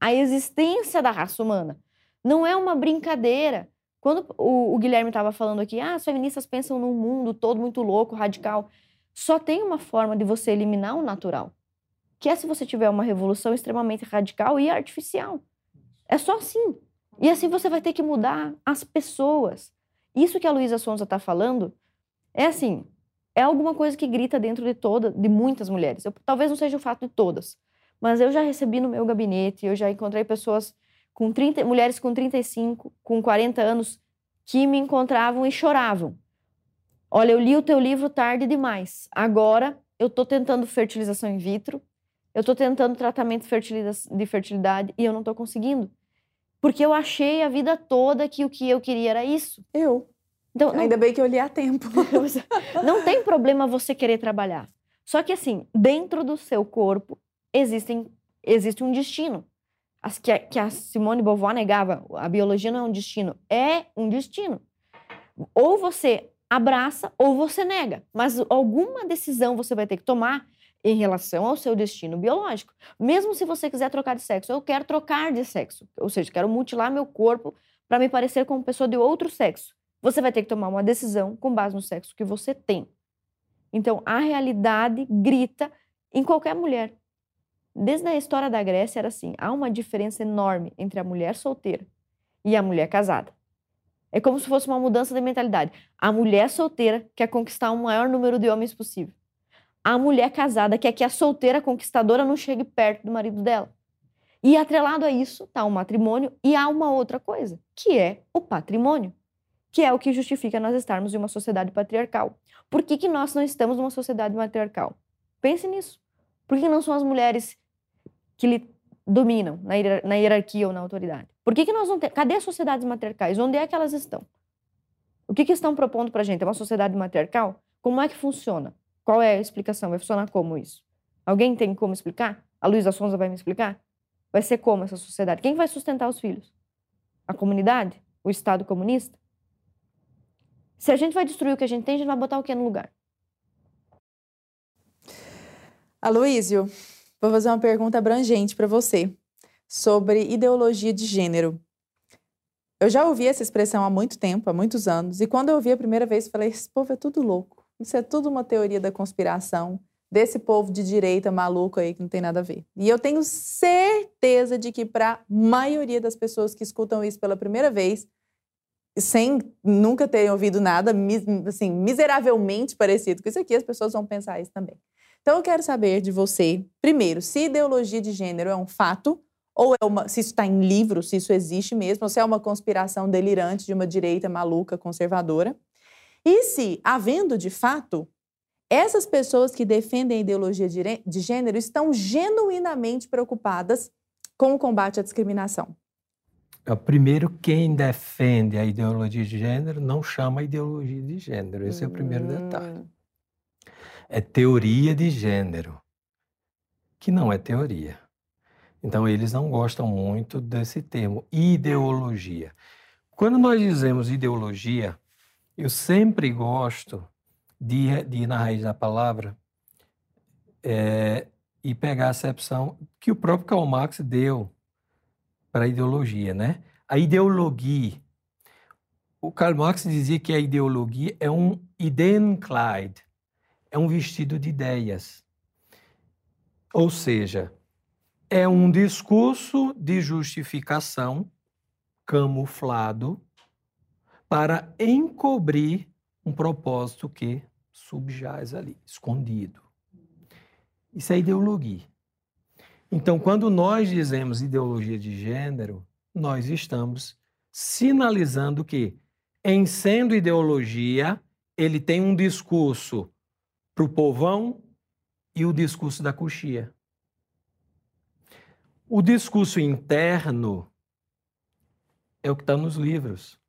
a existência da raça humana. Não é uma brincadeira. Quando o, o Guilherme estava falando aqui, ah, as feministas pensam num mundo todo muito louco, radical. Só tem uma forma de você eliminar o natural, que é se você tiver uma revolução extremamente radical e artificial. É só assim. E assim você vai ter que mudar as pessoas. Isso que a Luísa Sonza está falando é assim, é alguma coisa que grita dentro de toda, de muitas mulheres. Eu- talvez não seja o fato de todas, mas eu já recebi no meu gabinete, eu já encontrei pessoas com 30, mulheres com 35, com 40 anos que me encontravam e choravam. Olha, eu li o teu livro tarde demais. Agora eu estou tentando fertilização in vitro, eu estou tentando tratamento de fertilidade e eu não estou conseguindo. Porque eu achei a vida toda que o que eu queria era isso. Eu. Então, não, Ainda bem que eu li a tempo. não tem problema você querer trabalhar. Só que assim, dentro do seu corpo existem, existe um destino. As que, a, que a Simone Beauvoir negava, a biologia não é um destino, é um destino. Ou você abraça ou você nega, mas alguma decisão você vai ter que tomar em relação ao seu destino biológico. Mesmo se você quiser trocar de sexo, eu quero trocar de sexo, ou seja, quero mutilar meu corpo para me parecer com uma pessoa de outro sexo. Você vai ter que tomar uma decisão com base no sexo que você tem. Então, a realidade grita em qualquer mulher. Desde a história da Grécia era assim: há uma diferença enorme entre a mulher solteira e a mulher casada. É como se fosse uma mudança de mentalidade. A mulher solteira quer conquistar o maior número de homens possível. A mulher casada quer que a solteira conquistadora não chegue perto do marido dela. E atrelado a isso está o matrimônio e há uma outra coisa, que é o patrimônio, que é o que justifica nós estarmos em uma sociedade patriarcal. Por que, que nós não estamos numa sociedade matriarcal? Pense nisso. Por que não são as mulheres que lhe dominam na, hierar- na hierarquia ou na autoridade? Por que, que nós não temos? Cadê as sociedades matriarcais? Onde é que elas estão? O que, que estão propondo para a gente? É uma sociedade matriarcal? Como é que funciona? Qual é a explicação? Vai funcionar como isso? Alguém tem como explicar? A Luísa Sonza vai me explicar? Vai ser como essa sociedade? Quem vai sustentar os filhos? A comunidade? O Estado comunista? Se a gente vai destruir o que a gente tem, a gente vai botar o que no lugar? Aloísio, vou fazer uma pergunta abrangente para você sobre ideologia de gênero. Eu já ouvi essa expressão há muito tempo, há muitos anos, e quando eu ouvi a primeira vez, falei: esse povo é tudo louco. Isso é tudo uma teoria da conspiração desse povo de direita maluco aí que não tem nada a ver. E eu tenho certeza de que para a maioria das pessoas que escutam isso pela primeira vez, sem nunca terem ouvido nada assim, miseravelmente parecido com isso aqui, as pessoas vão pensar isso também. Então eu quero saber de você, primeiro, se ideologia de gênero é um fato ou é uma, se isso está em livro, se isso existe mesmo, ou se é uma conspiração delirante de uma direita maluca conservadora. E se, havendo de fato, essas pessoas que defendem a ideologia de gênero estão genuinamente preocupadas com o combate à discriminação. É, Primeiro, quem defende a ideologia de gênero não chama ideologia de gênero. Esse é o primeiro detalhe. É teoria de gênero, que não é teoria. Então, eles não gostam muito desse termo, ideologia. Quando nós dizemos ideologia, eu sempre gosto de, de ir na raiz da palavra eh, e pegar a acepção que o próprio Karl Marx deu para a ideologia, né? A ideologia. O Karl Marx dizia que a ideologia é um Ideenkleid, é um vestido de ideias. Ou seja, é um discurso de justificação camuflado para encobrir um propósito que subjaz ali, escondido. Isso é ideologia. Então, quando nós dizemos ideologia de gênero, nós estamos sinalizando que, em sendo ideologia, ele tem um discurso para o povão e o discurso da coxia. O discurso interno é o que está nos livros.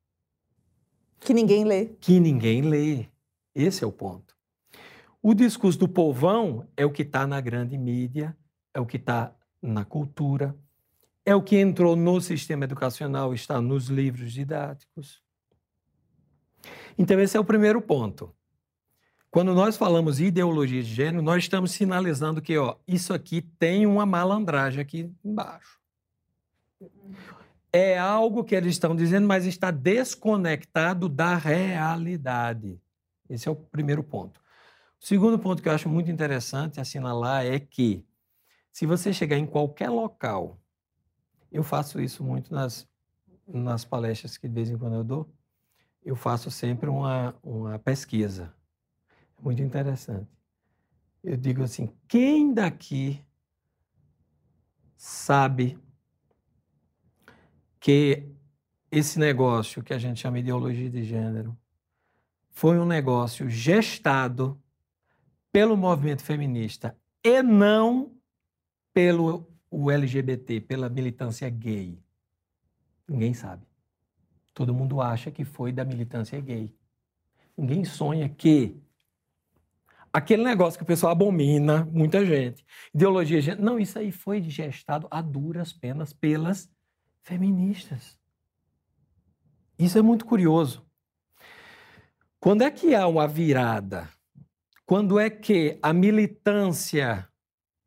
Que ninguém lê. Que ninguém lê. Esse é o ponto. O discurso do povão é o que está na grande mídia, é o que está na cultura, é o que entrou no sistema educacional, está nos livros didáticos. Então, esse é o primeiro ponto. Quando nós falamos ideologia de gênero, nós estamos sinalizando que ó, isso aqui tem uma malandragem aqui embaixo. É algo que eles estão dizendo, mas está desconectado da realidade. Esse é o primeiro ponto. O segundo ponto que eu acho muito interessante assinalar é que, se você chegar em qualquer local, eu faço isso muito nas, nas palestras que de vez em quando eu dou, eu faço sempre uma, uma pesquisa muito interessante. Eu digo assim: quem daqui sabe que esse negócio que a gente chama de ideologia de gênero foi um negócio gestado pelo movimento feminista e não pelo o LGBT, pela militância gay? Ninguém sabe. Todo mundo acha que foi da militância gay. Ninguém sonha que aquele negócio que o pessoal abomina, muita gente. Ideologia. Não, isso aí foi gestado a duras penas pelas feministas. Isso é muito curioso. Quando é que há uma virada? Quando é que a militância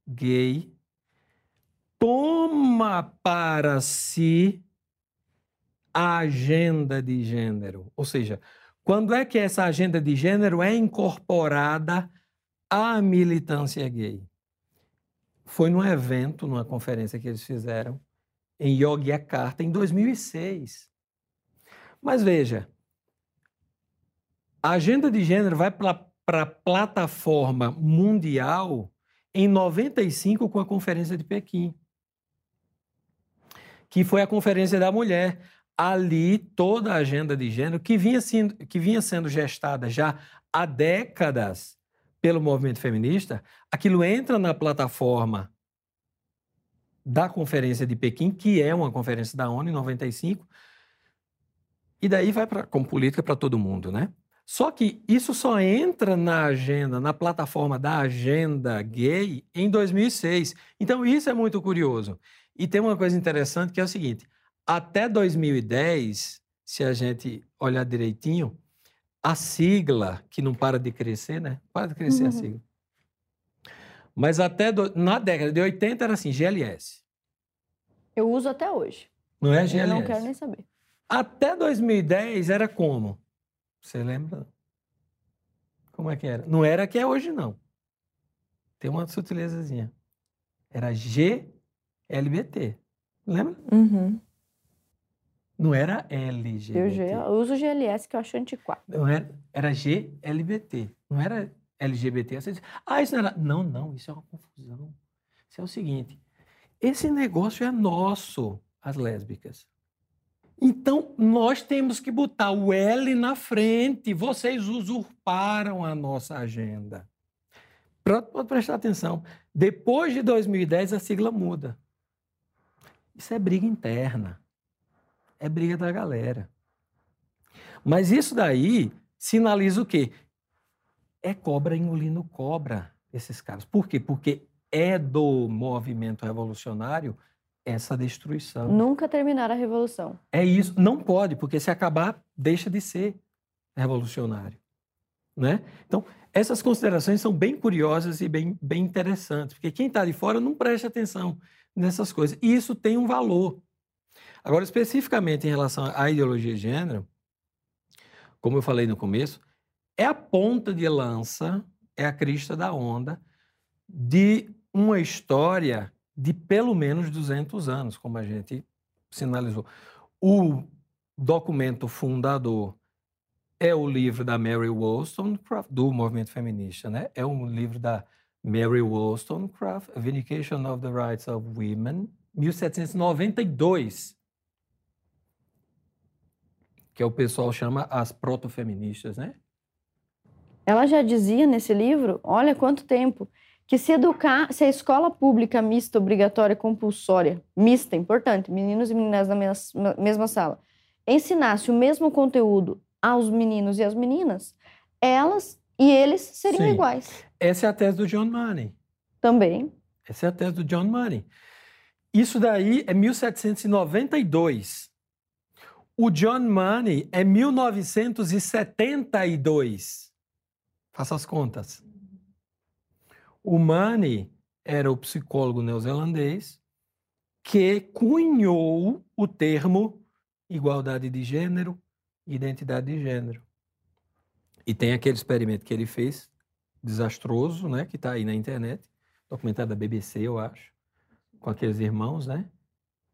gay toma para si a agenda de gênero? Ou seja, quando é que essa agenda de gênero é incorporada à militância gay? Foi num evento, numa conferência que eles fizeram em Yogyakarta em 2006. Mas veja, a agenda de gênero vai para a plataforma mundial em 95 com a Conferência de Pequim, que foi a Conferência da Mulher. Ali, toda a agenda de gênero, que vinha sendo, que vinha sendo gestada já há décadas, pelo movimento feminista, aquilo entra na plataforma da Conferência de Pequim, que é uma conferência da ONU em 95, e daí vai pra, como política para todo mundo, né? Só que isso só entra na agenda, na plataforma da agenda gay em 2006. Então isso é muito curioso. E tem uma coisa interessante que é o seguinte: até 2010, se a gente olhar direitinho, a sigla, que não para de crescer, né? Para de crescer uhum. a sigla. Mas até do, na década de 80 era assim, GLS. Eu uso até hoje. Não é GLS? Eu não quero nem saber. Até 2010 era como? Você lembra? Como é que era? Não era que é hoje, não. Tem uma sutilezazinha. Era GLBT. Lembra? Uhum. Não era LGBT. Eu, uso GLS, que eu acho antiquado. Não era, era GLBT. Não era LGBT. Você diz, ah, isso não era. Não, não, isso é uma confusão. Isso é o seguinte: esse negócio é nosso, as lésbicas. Então, nós temos que botar o L na frente. Vocês usurparam a nossa agenda. Pode prestar atenção. Depois de 2010, a sigla muda. Isso é briga interna é briga da galera. Mas isso daí sinaliza o quê? É cobra engolindo cobra, esses caras. Por quê? Porque é do movimento revolucionário essa destruição. Nunca terminar a revolução. É isso. Não pode, porque se acabar, deixa de ser revolucionário. Né? Então, essas considerações são bem curiosas e bem, bem interessantes, porque quem está de fora não presta atenção nessas coisas. E isso tem um valor. Agora, especificamente em relação à ideologia de gênero, como eu falei no começo, é a ponta de lança, é a crista da onda de uma história de pelo menos 200 anos, como a gente sinalizou. O documento fundador é o livro da Mary Wollstonecraft, do movimento feminista, né? É um livro da Mary Wollstonecraft, A Vindication of the Rights of Women, 1792, que é o pessoal chama as protofeministas, né? Ela já dizia nesse livro, olha quanto tempo, que se educar, se a escola pública mista, obrigatória, compulsória, mista, importante, meninos e meninas na mesma, sala, ensinasse o mesmo conteúdo aos meninos e às meninas, elas e eles seriam Sim. iguais. Essa é a tese do John Money. Também. Essa é a tese do John Money. Isso daí é 1792. O John Money é 1972. Faça as contas. O Money era o psicólogo neozelandês que cunhou o termo igualdade de gênero, identidade de gênero. E tem aquele experimento que ele fez, desastroso, né, que está aí na internet, documentário da BBC, eu acho, com aqueles irmãos, né?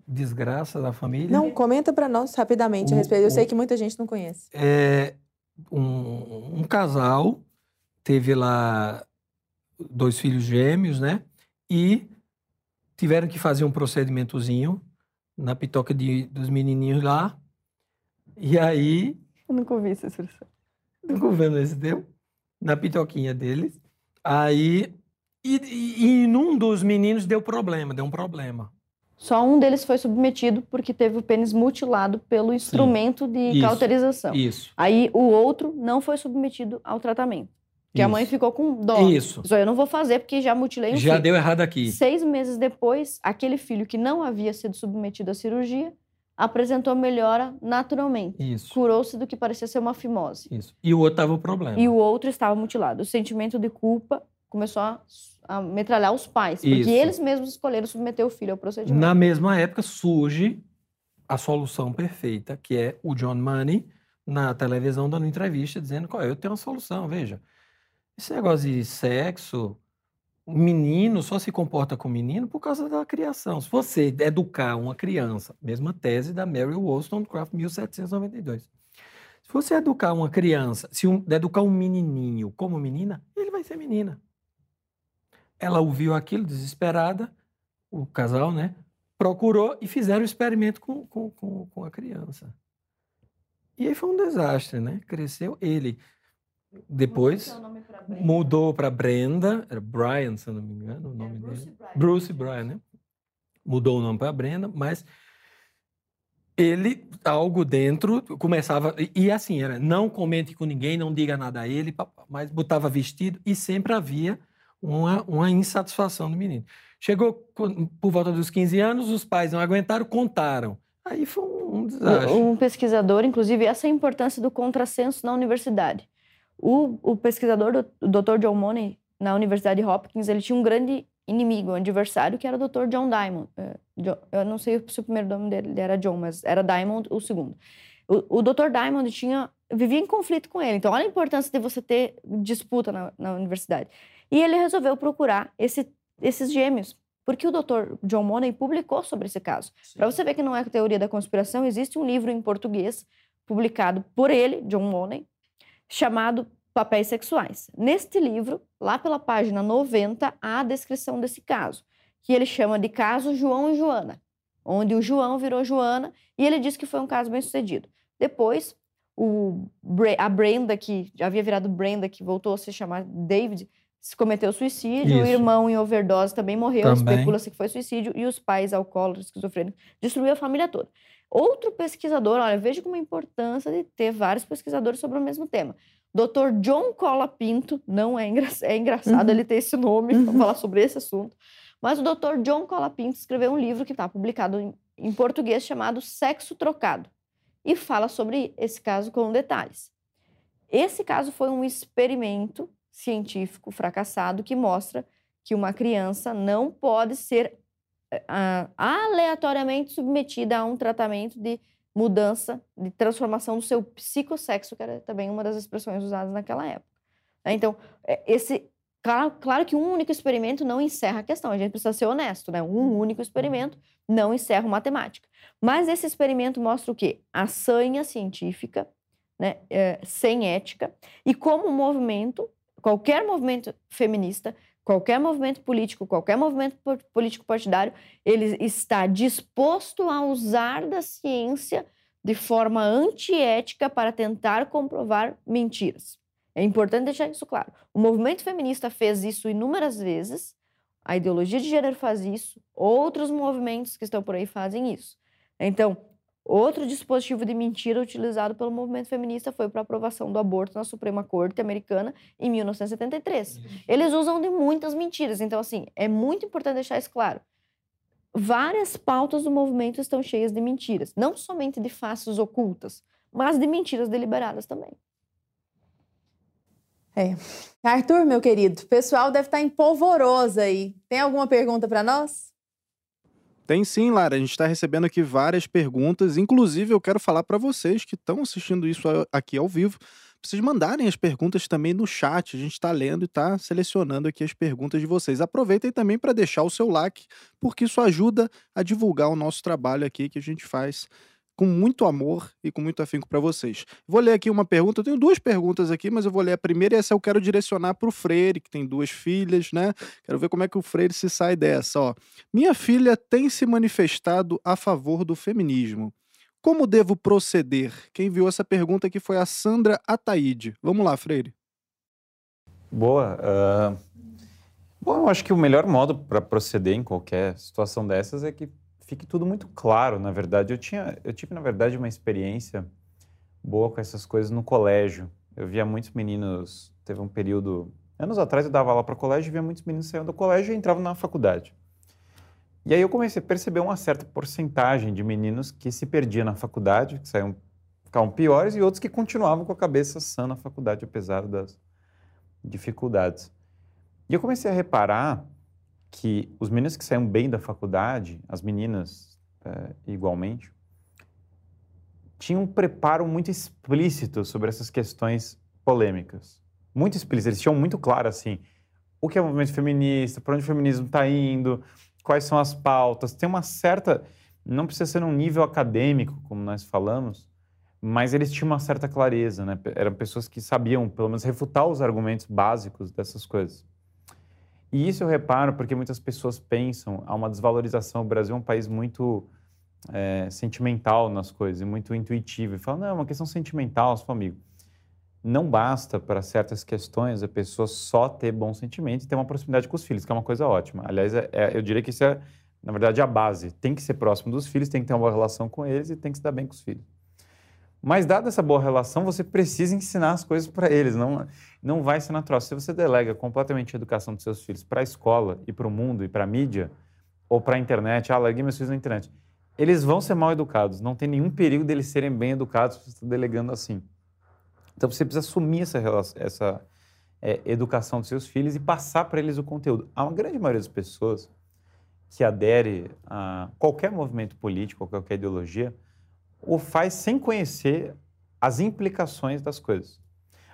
Desgraça da família. Não, comenta para nós rapidamente a O- respeito. Eu sei o- que muita gente não conhece. É, um, um casal teve lá dois filhos gêmeos, né? E tiveram que fazer um procedimentozinho na pitoca de, dos menininhos lá. E aí, Eu nunca ouvi essa expressão. Ficou vendo esse tempo? Na pitoquinha deles. Aí, e, e, e num dos meninos deu problema, deu um problema. Só um deles foi submetido porque teve o pênis mutilado pelo instrumento de Isso, cauterização. isso. Aí o outro não foi submetido ao tratamento. Que a mãe Isso. ficou com dó. Isso. Só eu não vou fazer porque já mutilei um Já filho. deu errado aqui. Seis meses depois, aquele filho que não havia sido submetido à cirurgia apresentou melhora naturalmente. Isso. Curou-se do que parecia ser uma fimose. Isso. E o outro tava o problema. E o outro estava mutilado. O sentimento de culpa começou a, a metralhar os pais, porque Isso. eles mesmos escolheram submeter o filho ao procedimento. Na mesma época surge a solução perfeita, que é o John Money na televisão dando entrevista dizendo qual é, eu tenho uma solução, veja. Esse negócio de sexo, o menino só se comporta com o menino por causa da criação. Se você educar uma criança, mesma tese da Mary Wollstonecraft, 1792. Se você educar uma criança, se um, educar um menininho como menina, ele vai ser menina. Ela ouviu aquilo desesperada, o casal, né? Procurou e fizeram o experimento com, com, com, com a criança. E aí foi um desastre, né? Cresceu ele. Depois mudou para Brenda, era Brian, se eu não me engano, o nome dele. Bruce Brian, né? Mudou o nome para Brenda, mas ele, algo dentro, começava. E, e assim, era não comente com ninguém, não diga nada a ele, mas botava vestido e sempre havia uma, uma insatisfação do menino. Chegou por volta dos 15 anos, os pais não aguentaram, contaram. Aí foi um, desastre. Um um pesquisador, inclusive, essa é a importância do contrassenso na universidade. O, o pesquisador, do- o Dr. John Money, na Universidade Hopkins, ele tinha um grande inimigo, um adversário, que era o Dr. John Diamond. Jo- Eu não sei se o primeiro nome dele era John, mas era Diamond o segundo. O, o Dr. Diamond tinha, vivia em conflito com ele. Então, olha a importância de você ter disputa na, na universidade. E ele resolveu procurar esse- esses gêmeos, porque o Dr. John Money publicou sobre esse caso. Para você ver que não é teoria da conspiração, existe um livro em português publicado por ele, John Money, chamado Papéis Sexuais. Neste livro, lá pela página 90, há a descrição desse caso, que ele chama de caso João e Joana, onde o João virou Joana e ele disse que foi um caso bem sucedido. Depois, o, a Brenda, que já havia virado Brenda, que voltou a se chamar David, se cometeu suicídio, o Isso. irmão em overdose também morreu, especula-se que foi suicídio, e os pais alcoólatras, esquizofrênicos, destruiu a família toda. Outro pesquisador, olha, veja como a importância de ter vários pesquisadores sobre o mesmo tema. Dr. John Cola Pinto, não é, engra é engraçado Uhum. ele ter esse nome para falar sobre esse assunto, mas o Dr. John Cola Pinto escreveu um livro que está publicado em, em português chamado Sexo Trocado e fala sobre esse caso com detalhes. Esse caso foi um experimento científico fracassado que mostra que uma criança não pode ser aleatoriamente submetida a um tratamento de mudança, de transformação do seu psicossexo, que era também uma das expressões usadas naquela época. né? Então, eh, esse Claro, claro que um único experimento não encerra a questão, a gente precisa ser honesto, né? Um único experimento não encerra matemática. Mas esse experimento mostra o quê? A sanha científica, né, é, sem ética, e como movimento, qualquer movimento feminista, qualquer movimento político, qualquer movimento político partidário, ele está disposto a usar da ciência de forma antiética para tentar comprovar mentiras. É importante deixar isso claro. O movimento feminista fez isso inúmeras vezes, a ideologia de gênero faz isso, outros movimentos que estão por aí fazem isso. Então, outro dispositivo de mentira utilizado pelo movimento feminista foi para a aprovação do aborto na Suprema Corte americana em 1973. Eles usam de muitas mentiras. Então, assim, é muito importante deixar isso claro. Várias pautas do movimento estão cheias de mentiras, não somente de faces ocultas, mas de mentiras deliberadas também. É. Arthur, meu querido, o pessoal deve estar em polvorosa aí. Tem alguma pergunta para nós? Tem sim, Lara. A gente está recebendo aqui várias perguntas. Inclusive, eu quero falar para vocês que estão assistindo isso aqui ao vivo, vocês mandarem as perguntas também no chat. A gente está lendo e está selecionando aqui as perguntas de vocês. Aproveitem também para deixar o seu like, porque isso ajuda a divulgar o nosso trabalho aqui que a gente faz com muito amor e com muito afinco para vocês. Vou ler aqui uma pergunta, eu tenho duas perguntas aqui, mas eu vou ler a primeira e essa eu quero direcionar para o Freire, que tem duas filhas, né? Quero ver como é que o Freire se sai dessa, ó. Minha filha tem se manifestado a favor do feminismo. Como devo proceder? Quem viu essa pergunta aqui foi a Sandra Ataíde. Vamos lá, Freire. Boa. Uh... Bom, eu acho que o melhor modo para proceder em qualquer situação dessas é que fique tudo muito claro, na verdade. Eu, tinha, eu tive, na verdade, uma experiência boa com essas coisas no colégio. Eu via muitos meninos, teve um período, anos atrás eu dava aula para colégio e via muitos meninos saindo do colégio e entravam na faculdade. E aí eu comecei a perceber uma certa porcentagem de meninos que se perdiam na faculdade, que saíam, ficavam piores, e outros que continuavam com a cabeça sã na faculdade, apesar das dificuldades. E eu comecei a reparar que os meninos que saíam bem da faculdade, as meninas é, igualmente, tinham um preparo muito explícito sobre essas questões polêmicas. Muito explícito. Eles tinham muito claro, assim, o que é o movimento feminista, para onde o feminismo está indo, quais são as pautas. Tem uma certa. Não precisa ser num nível acadêmico, como nós falamos, mas eles tinham uma certa clareza, né? Eram pessoas que sabiam, pelo menos, refutar os argumentos básicos dessas coisas. E isso eu reparo porque muitas pessoas pensam há uma desvalorização. O Brasil é um país muito é, sentimental nas coisas muito intuitivo. E falam, não, é uma questão sentimental, seu amigo. Não basta para certas questões a pessoa só ter bom sentimento e ter uma proximidade com os filhos, que é uma coisa ótima. Aliás, é, é, eu diria que isso é, na verdade, a base. Tem que ser próximo dos filhos, tem que ter uma boa relação com eles e tem que se dar bem com os filhos. Mas, dada essa boa relação, você precisa ensinar as coisas para eles. Não, não vai ser natural. Se você delega completamente a educação dos seus filhos para a escola e para o mundo e para a mídia, ou para a internet, ah, larguei meus filhos na internet, eles vão ser mal educados. Não tem nenhum perigo deles serem bem educados se você está delegando assim. Então, você precisa assumir essa, essa é, educação dos seus filhos e passar para eles o conteúdo. A grande maioria das pessoas que adere a qualquer movimento político, qualquer ideologia, o faz sem conhecer as implicações das coisas.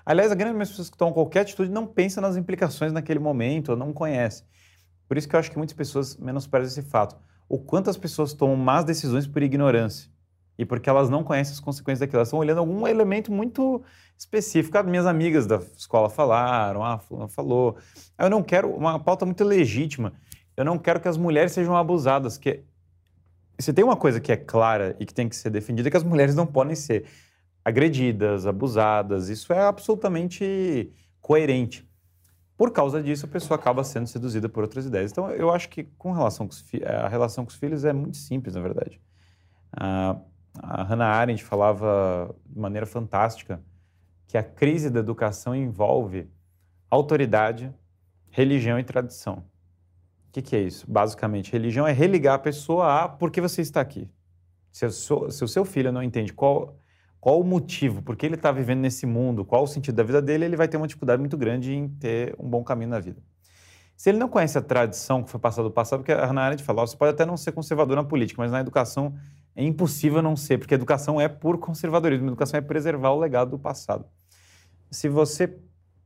Aliás, a grande maioria das pessoas que tomam qualquer atitude não pensa nas implicações naquele momento, ou não conhece. Por isso que eu acho que muitas pessoas menosprezam esse fato. O quanto as pessoas tomam más decisões por ignorância e porque elas não conhecem as consequências daquilo. Elas estão olhando algum elemento muito específico. As minhas amigas da escola falaram, ah, falou. Eu não quero, uma pauta muito legítima, eu não quero que as mulheres sejam abusadas, que se tem uma coisa que é clara e que tem que ser defendida, é que as mulheres não podem ser agredidas, abusadas. Isso é absolutamente coerente. Por causa disso, a pessoa acaba sendo seduzida por outras ideias. Então, eu acho que com relação com a relação com os filhos é muito simples, na verdade. a Hannah Arendt falava de maneira fantástica que a crise da educação envolve autoridade, religião e tradição. O que, que, é isso? Basicamente, religião é religar a pessoa a por que você está aqui. Se, se o seu filho não entende qual, qual o motivo, por que ele está vivendo nesse mundo, qual o sentido da vida dele, ele vai ter uma dificuldade muito grande em ter um bom caminho na vida. Se ele não conhece a tradição que foi passada do passado, porque a Hannah Arendt fala, você pode até não ser conservador na política, mas na educação é impossível não ser, porque a educação é por conservadorismo, a educação é preservar o legado do passado. Se você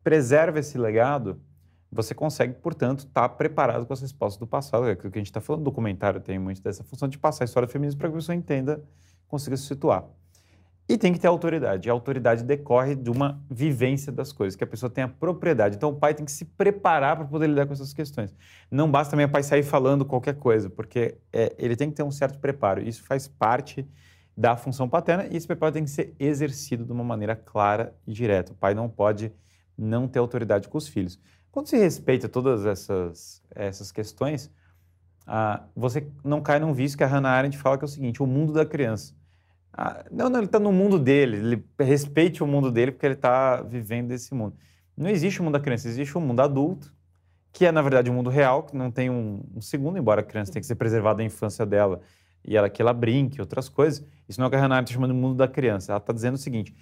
preserva esse legado, você consegue, portanto, estar preparado com as respostas do passado. É aquilo que a gente está falando, o documentário tem muito dessa função de passar a história do feminismo para que a pessoa entenda, consiga se situar. E tem que ter autoridade. E a autoridade decorre de uma vivência das coisas, que a pessoa tenha propriedade. Então o pai tem que se preparar para poder lidar com essas questões. Não basta também o pai sair falando qualquer coisa, porque é, ele tem que ter um certo preparo. Isso faz parte da função paterna e esse preparo tem que ser exercido de uma maneira clara e direta. O pai não pode não ter autoridade com os filhos. Quando se respeita todas essas, essas questões, ah, você não cai num vício que a Hannah Arendt fala que é o seguinte, o mundo da criança. Ah, não, não, ele está no mundo dele, ele respeite o mundo dele porque ele está vivendo esse mundo. Não existe o mundo da criança, existe o mundo adulto, que é, na verdade, o um mundo real, que não tem um, um, segundo, embora a criança tenha que ser preservada a infância dela e ela que ela brinque, outras coisas. Isso não é o que a Hannah está chamando de mundo da criança. Ela está dizendo o seguinte,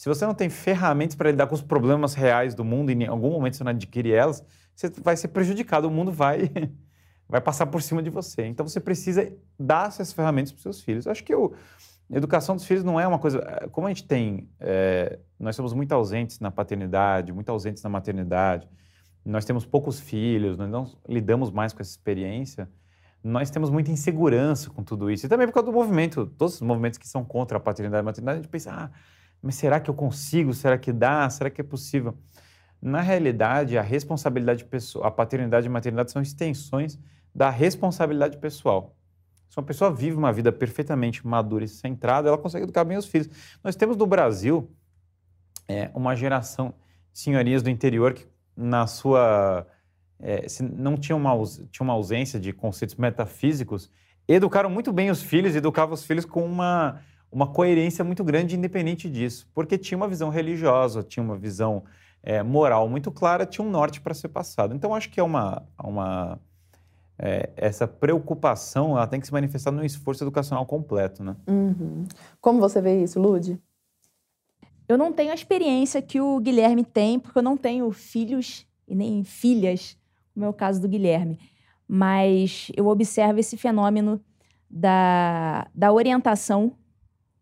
se você não tem ferramentas para lidar com os problemas reais do mundo e em algum momento você não adquire elas, você vai ser prejudicado, o mundo vai vai passar por cima de você. Então você precisa dar essas ferramentas para os seus filhos. Eu acho que a educação dos filhos não é uma coisa. Eh, como a gente tem. É, nós somos muito ausentes na paternidade, muito ausentes na maternidade, nós temos poucos filhos, nós não lidamos mais com essa experiência. Nós temos muita insegurança com tudo isso. E também por causa do movimento, todos os movimentos que são contra a paternidade e a maternidade, a gente pensa, ah, mas será que eu consigo? Será que dá? Será que é possível? Na realidade, a responsabilidade pessoal, a paternidade e a maternidade são extensões da responsabilidade pessoal. Se uma pessoa vive uma vida perfeitamente madura e centrada, ela consegue educar bem os filhos. Nós temos no Brasil é, uma geração de senhorias do interior que, na sua. É, não tinha uma, tinha uma ausência de conceitos metafísicos, educaram muito bem os filhos, educavam os filhos com uma uma coerência muito grande independente disso, porque tinha uma visão religiosa, tinha uma visão é, moral muito clara, tinha um norte para ser passado. Então, acho que é uma, uma é, essa preocupação ela tem que se manifestar num esforço educacional completo, né? Uhum. Como você vê isso, Lude? Eu não tenho a experiência que o Guilherme tem, porque eu não tenho filhos e nem filhas, como é o caso do Guilherme. Mas eu observo esse fenômeno da, da orientação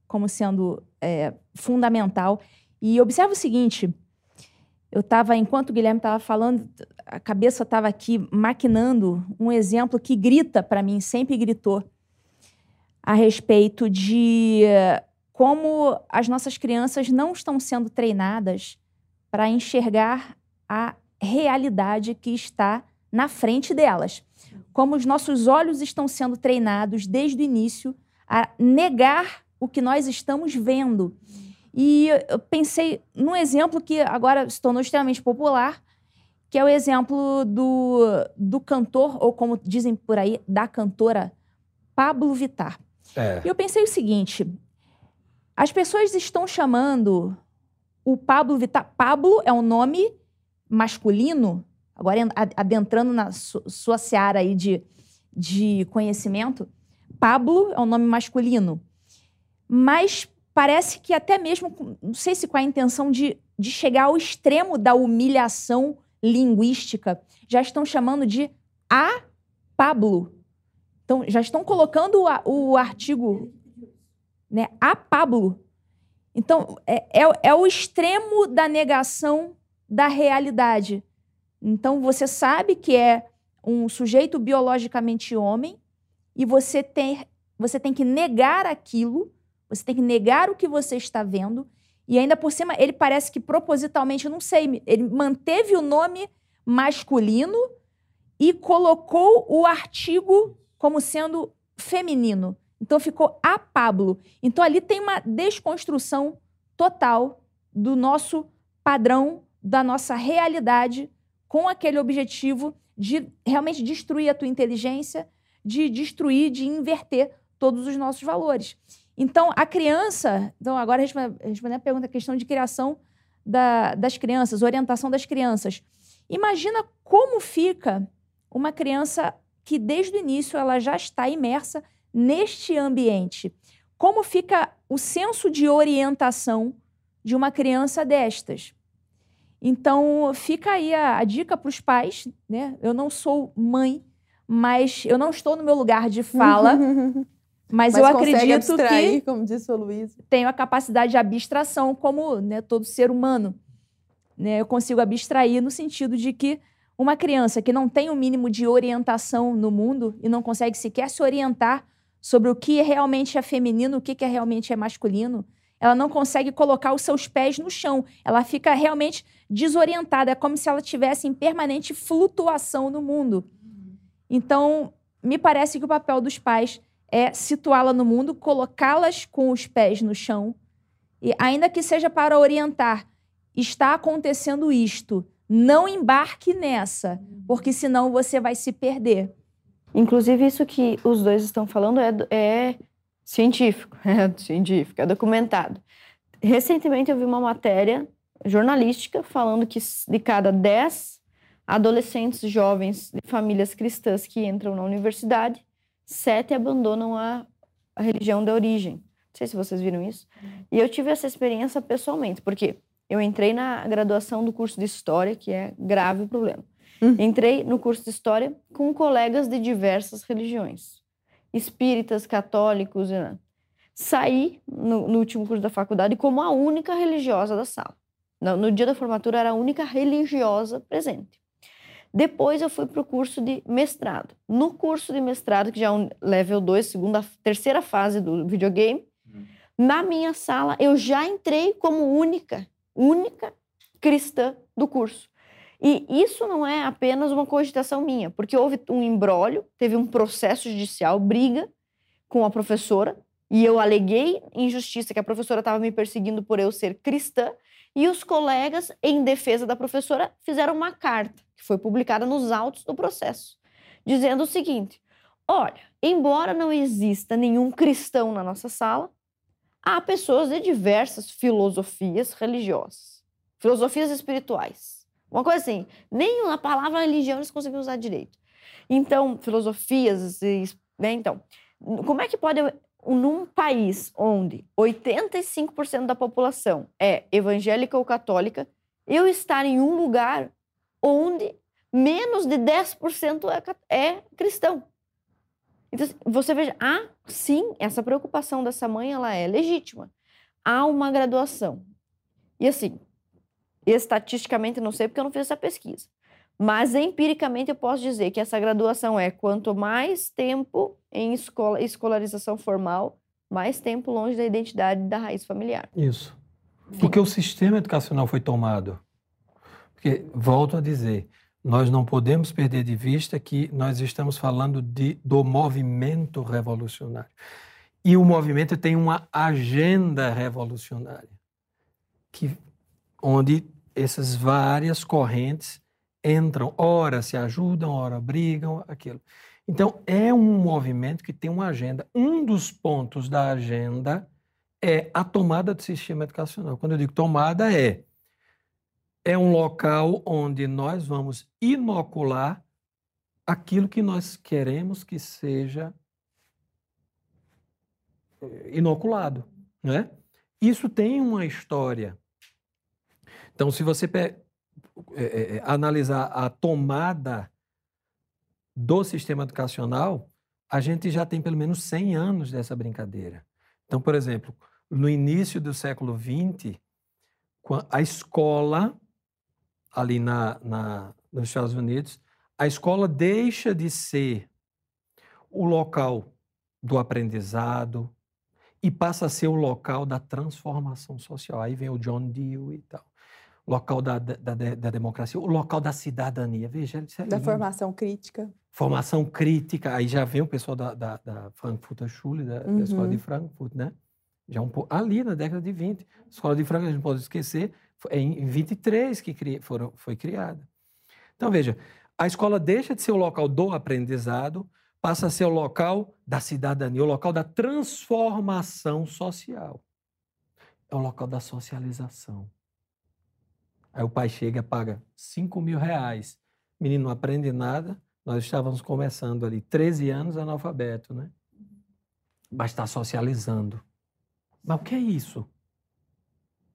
como sendo é, fundamental. E observa o seguinte: eu estava, enquanto o Guilherme estava falando, a cabeça estava aqui maquinando um exemplo que grita para mim, sempre gritou, a respeito de como as nossas crianças não estão sendo treinadas para enxergar a realidade que está na frente delas. Como os nossos olhos estão sendo treinados desde o início a negar o que nós estamos vendo. E eu pensei num exemplo que agora se tornou extremamente popular, que é o exemplo do, do cantor, ou como dizem por aí, da cantora Pablo Vittar. É. E eu pensei o seguinte: as pessoas estão chamando o Pablo Vittar. Pablo é um nome masculino, agora adentrando na sua seara aí de, de conhecimento. Pablo é um nome masculino mas parece que até mesmo, não sei se com a intenção de, de chegar ao extremo da humilhação linguística, já estão chamando de a Pablo. Então, já estão colocando o, o artigo né, a Pablo. Então, é, é, é o extremo da negação da realidade. Então, você sabe que é um sujeito biologicamente homem e você tem, você tem que negar aquilo você tem que negar o que você está vendo. E ainda por cima, ele parece que propositalmente, eu não sei, ele manteve o nome masculino e colocou o artigo como sendo feminino. Então ficou a Pablo. Então ali tem uma desconstrução total do nosso padrão, da nossa realidade, com aquele objetivo de realmente destruir a tua inteligência, de destruir, de inverter todos os nossos valores. Então, a criança. Então, agora respondendo a pergunta, a questão de criação da, das crianças, orientação das crianças. Imagina como fica uma criança que, desde o início, ela já está imersa neste ambiente. Como fica o senso de orientação de uma criança destas? Então, fica aí a, a dica para os pais. Né? Eu não sou mãe, mas eu não estou no meu lugar de fala. Mas, Mas eu acredito abstrair, que, como disse o Luiz, tenho a capacidade de abstração como né, todo ser humano. Né? Eu consigo abstrair no sentido de que uma criança que não tem o um mínimo de orientação no mundo e não consegue sequer se orientar sobre o que realmente é feminino, o que é realmente é masculino, ela não consegue colocar os seus pés no chão. Ela fica realmente desorientada. É como se ela tivesse em permanente flutuação no mundo. Então, me parece que o papel dos pais é situá-la no mundo, colocá-las com os pés no chão, e ainda que seja para orientar, está acontecendo isto, não embarque nessa, porque senão você vai se perder. Inclusive, isso que os dois estão falando é, é científico, é científico, é documentado. Recentemente eu vi uma matéria jornalística falando que de cada 10 adolescentes jovens de famílias cristãs que entram na universidade, sete abandonam a, a religião de origem. Não sei se vocês viram isso. E eu tive essa experiência pessoalmente, porque eu entrei na graduação do curso de História, que é grave o problema. Hum. Entrei no curso de História com colegas de diversas religiões. Espíritas, católicos... Né? Saí no, no último curso da faculdade como a única religiosa da sala. No, no dia da formatura, era a única religiosa presente. Depois eu fui para o curso de mestrado. No curso de mestrado, que já é um level 2, segunda, terceira fase do videogame, uhum. na minha sala eu já entrei como única, única cristã do curso. E isso não é apenas uma cogitação minha, porque houve um embrólio, teve um processo judicial, briga com a professora, e eu aleguei injustiça que a professora estava me perseguindo por eu ser cristã, e os colegas, em defesa da professora, fizeram uma carta, que foi publicada nos autos do processo, dizendo o seguinte: olha, embora não exista nenhum cristão na nossa sala, há pessoas de diversas filosofias religiosas, filosofias espirituais. Uma coisa assim, nem a palavra religião eles conseguiam usar direito. Então, filosofias, né? Então, como é que pode num país onde 85% da população é evangélica ou católica, eu estar em um lugar onde menos de 10% é, é cristão. Então, você veja, há sim, essa preocupação dessa mãe, ela é legítima. Há uma graduação. E assim, estatisticamente não sei porque eu não fiz essa pesquisa. Mas empiricamente eu posso dizer que essa graduação é quanto mais tempo em escola, escolarização formal, mais tempo longe da identidade da raiz familiar. Isso. Porque o sistema educacional foi tomado. Porque, volto a dizer, nós não podemos perder de vista que nós estamos falando de, do movimento revolucionário. E o movimento tem uma agenda revolucionária, que, onde essas várias correntes entram, ora se ajudam, ora brigam, aquilo. Então, é um movimento que tem uma agenda. Um dos pontos da agenda é a tomada do sistema educacional. Quando eu digo tomada, é é um local onde nós vamos inocular aquilo que nós queremos que seja eh, inoculado, né? Isso tem uma história. Então, se você é, é, analisar a tomada do sistema educacional, a gente já tem pelo menos 100 anos dessa brincadeira. Então, por exemplo, no início do século XX, a escola, ali na, na, nos Estados Unidos, a escola deixa de ser o local do aprendizado e passa a ser o local da transformação social. Aí vem o John Dewey e tal local da, da, da, democracia, o local da cidadania. Veja, é da formação crítica. Formação crítica. Aí já vem o pessoal da, da, da Frankfurter Schule, da, uhum. da, escola de uhum. Frankfurt, né? Já um ali na década de 20. A escola de Frankfurt, a gente pode esquecer, é em 23 que cri, foram, foi criada. Então, veja, a escola deixa de ser o local do aprendizado, passa a ser o local da cidadania, o local da transformação social. É o local da socialização. Aí o pai chega, paga 5 mil reais. O menino não aprende nada. Nós estávamos começando ali, 13 anos analfabeto, né? Mas está socializando. Mas o que é isso?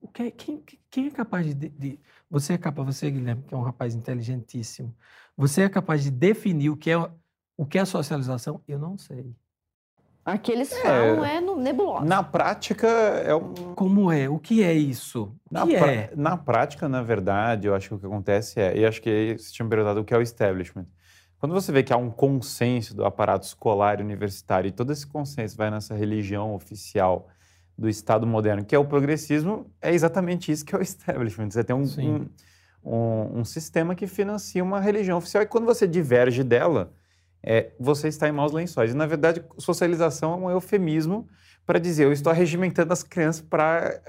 O que é, quem, quem é capaz de, de, Você é capaz, você, Guilherme, que é um rapaz inteligentíssimo, você é capaz de definir o que é, o que é socialização? Eu não sei. Aqueles falam é, no nebulosa. Na prática, é um. Como é? O que é isso? O Na, que pra- é? na prática, na verdade, eu acho que o que acontece é, e acho que você tinha me perguntado o que é o establishment. Quando você vê que há um consenso do aparato escolar e universitário, e todo esse consenso vai nessa religião oficial do Estado moderno, que é o progressismo, é exatamente isso que é o establishment. Você tem um, um, um- um sistema que financia uma religião oficial, e quando você diverge dela, é, você está em maus lençóis. E, na verdade, socialização é um eufemismo para dizer eu estou arregimentando as crianças para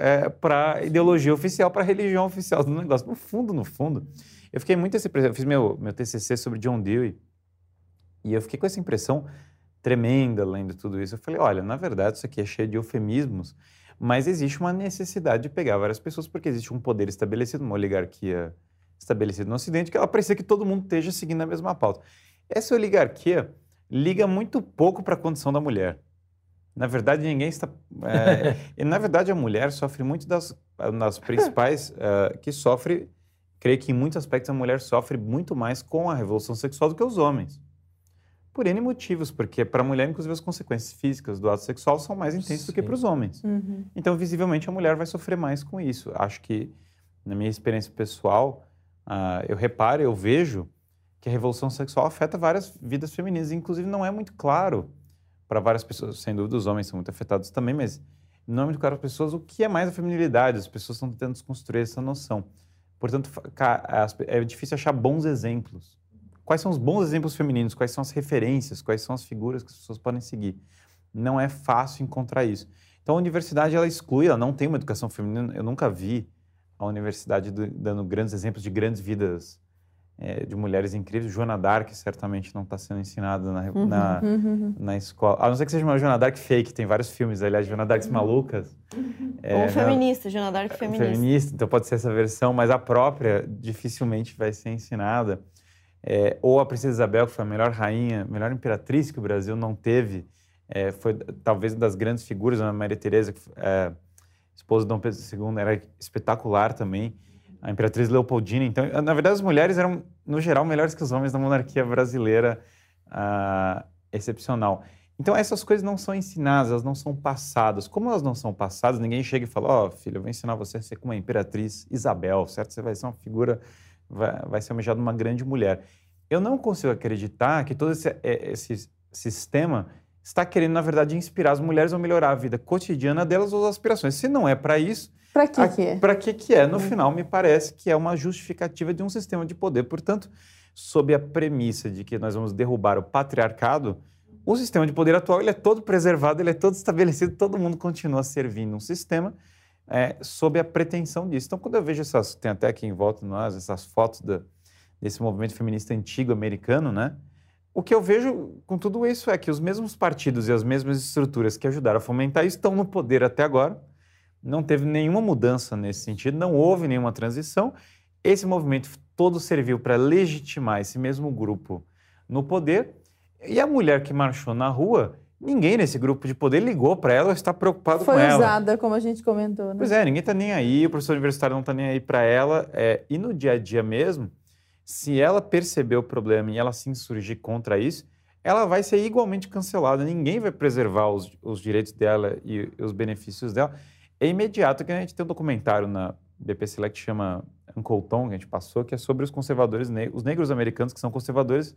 a ideologia oficial, para a religião oficial do negócio. No fundo, no fundo, eu fiquei muito essa impressão. Eu fiz meu, meu TCC sobre John Dewey e eu fiquei com essa impressão tremenda lendo tudo isso. Eu falei, olha, na verdade, isso aqui é cheio de eufemismos, mas existe uma necessidade de pegar várias pessoas porque existe um poder estabelecido, uma oligarquia estabelecida no Ocidente, que ela precisa que todo mundo esteja seguindo a mesma pauta. Essa oligarquia liga muito pouco para a condição da mulher. Na verdade, ninguém está. é, e, na verdade, a mulher sofre muito das, das principais. é, que sofre. Creio que em muitos aspectos a mulher sofre muito mais com a revolução sexual do que os homens. Por N motivos, porque para a mulher, inclusive, as consequências físicas do ato sexual são mais intensas do que Sim. para os homens. Uhum. Então, visivelmente, a mulher vai sofrer mais com isso. Acho que, na minha experiência pessoal, ah, eu reparo, eu vejo que a revolução sexual afeta várias vidas femininas. Inclusive, não é muito claro para várias pessoas. Sem dúvida, os homens são muito afetados também, mas não é muito claro para as pessoas o que é mais a feminilidade. As pessoas estão tentando desconstruir essa noção. Portanto, é difícil achar bons exemplos. Quais são os bons exemplos femininos? Quais são as referências? Quais são as figuras que as pessoas podem seguir? Não é fácil encontrar isso. Então, a universidade, ela exclui, ela não tem uma educação feminina. Eu nunca vi a universidade do- dando grandes exemplos de grandes vidas eh, de mulheres incríveis. Joana Dark certamente não está sendo ensinada na, Uhum, na, uhum. na escola. A não ser que seja uma Joana Dark fake, tem vários filmes, aliás, Joana Darks malucas. É, Ou né? feminista, Joana Dark feminista. feminista, então pode ser essa versão, mas a própria dificilmente vai ser ensinada. É, ou a Princesa Isabel, que foi a melhor rainha, melhor imperatriz que o Brasil não teve, é, foi talvez uma das grandes figuras, a Maria Teresa, que é, esposa de Dom Pedro II, era espetacular também. A Imperatriz Leopoldina. Então, na verdade, as mulheres eram, no geral, melhores que os homens na monarquia brasileira ah, excepcional. Então, essas coisas não são ensinadas, elas não são passadas. Como elas não são passadas, ninguém chega e fala: Ó, filho, eu vou ensinar você a ser como a Imperatriz Isabel, certo? Você vai ser uma figura, vai, vai ser almejado uma grande mulher. Eu não consigo acreditar que todo esse, eh, esse sistema está querendo, na verdade, inspirar as mulheres a melhorar a vida cotidiana delas ou as aspirações. Se não é para isso, Pra que que é? para que que é? No final, me parece que é uma justificativa de um sistema de poder. Portanto, sob a premissa de que nós vamos derrubar o patriarcado, o sistema de poder atual ele é todo preservado, ele é todo estabelecido, todo mundo continua servindo um sistema é, sob a pretensão disso. Então, quando eu vejo essas, tem até aqui em volta de nós essas fotos da- desse movimento feminista antigo americano, né? O que eu vejo com tudo isso é que os mesmos partidos e as mesmas estruturas que ajudaram a fomentar isso estão no poder até agora. Não teve nenhuma mudança nesse sentido, não houve nenhuma transição. Esse movimento todo serviu para legitimar esse mesmo grupo no poder. E a mulher que marchou na rua, ninguém nesse grupo de poder ligou para ela ou está preocupado Foi com ela. usada, como a gente comentou, né? Pois é, ninguém está nem aí, o professor universitário não está nem aí para ela. é, e no dia a dia mesmo, se ela perceber o problema e ela se insurgir contra isso, ela vai ser igualmente cancelada. Ninguém vai preservar os, os direitos dela e os benefícios dela. É imediato que a gente tem um documentário na BPC lá que chama Uncle Tom, que a gente passou, que é sobre os conservadores, os negros americanos que são conservadores.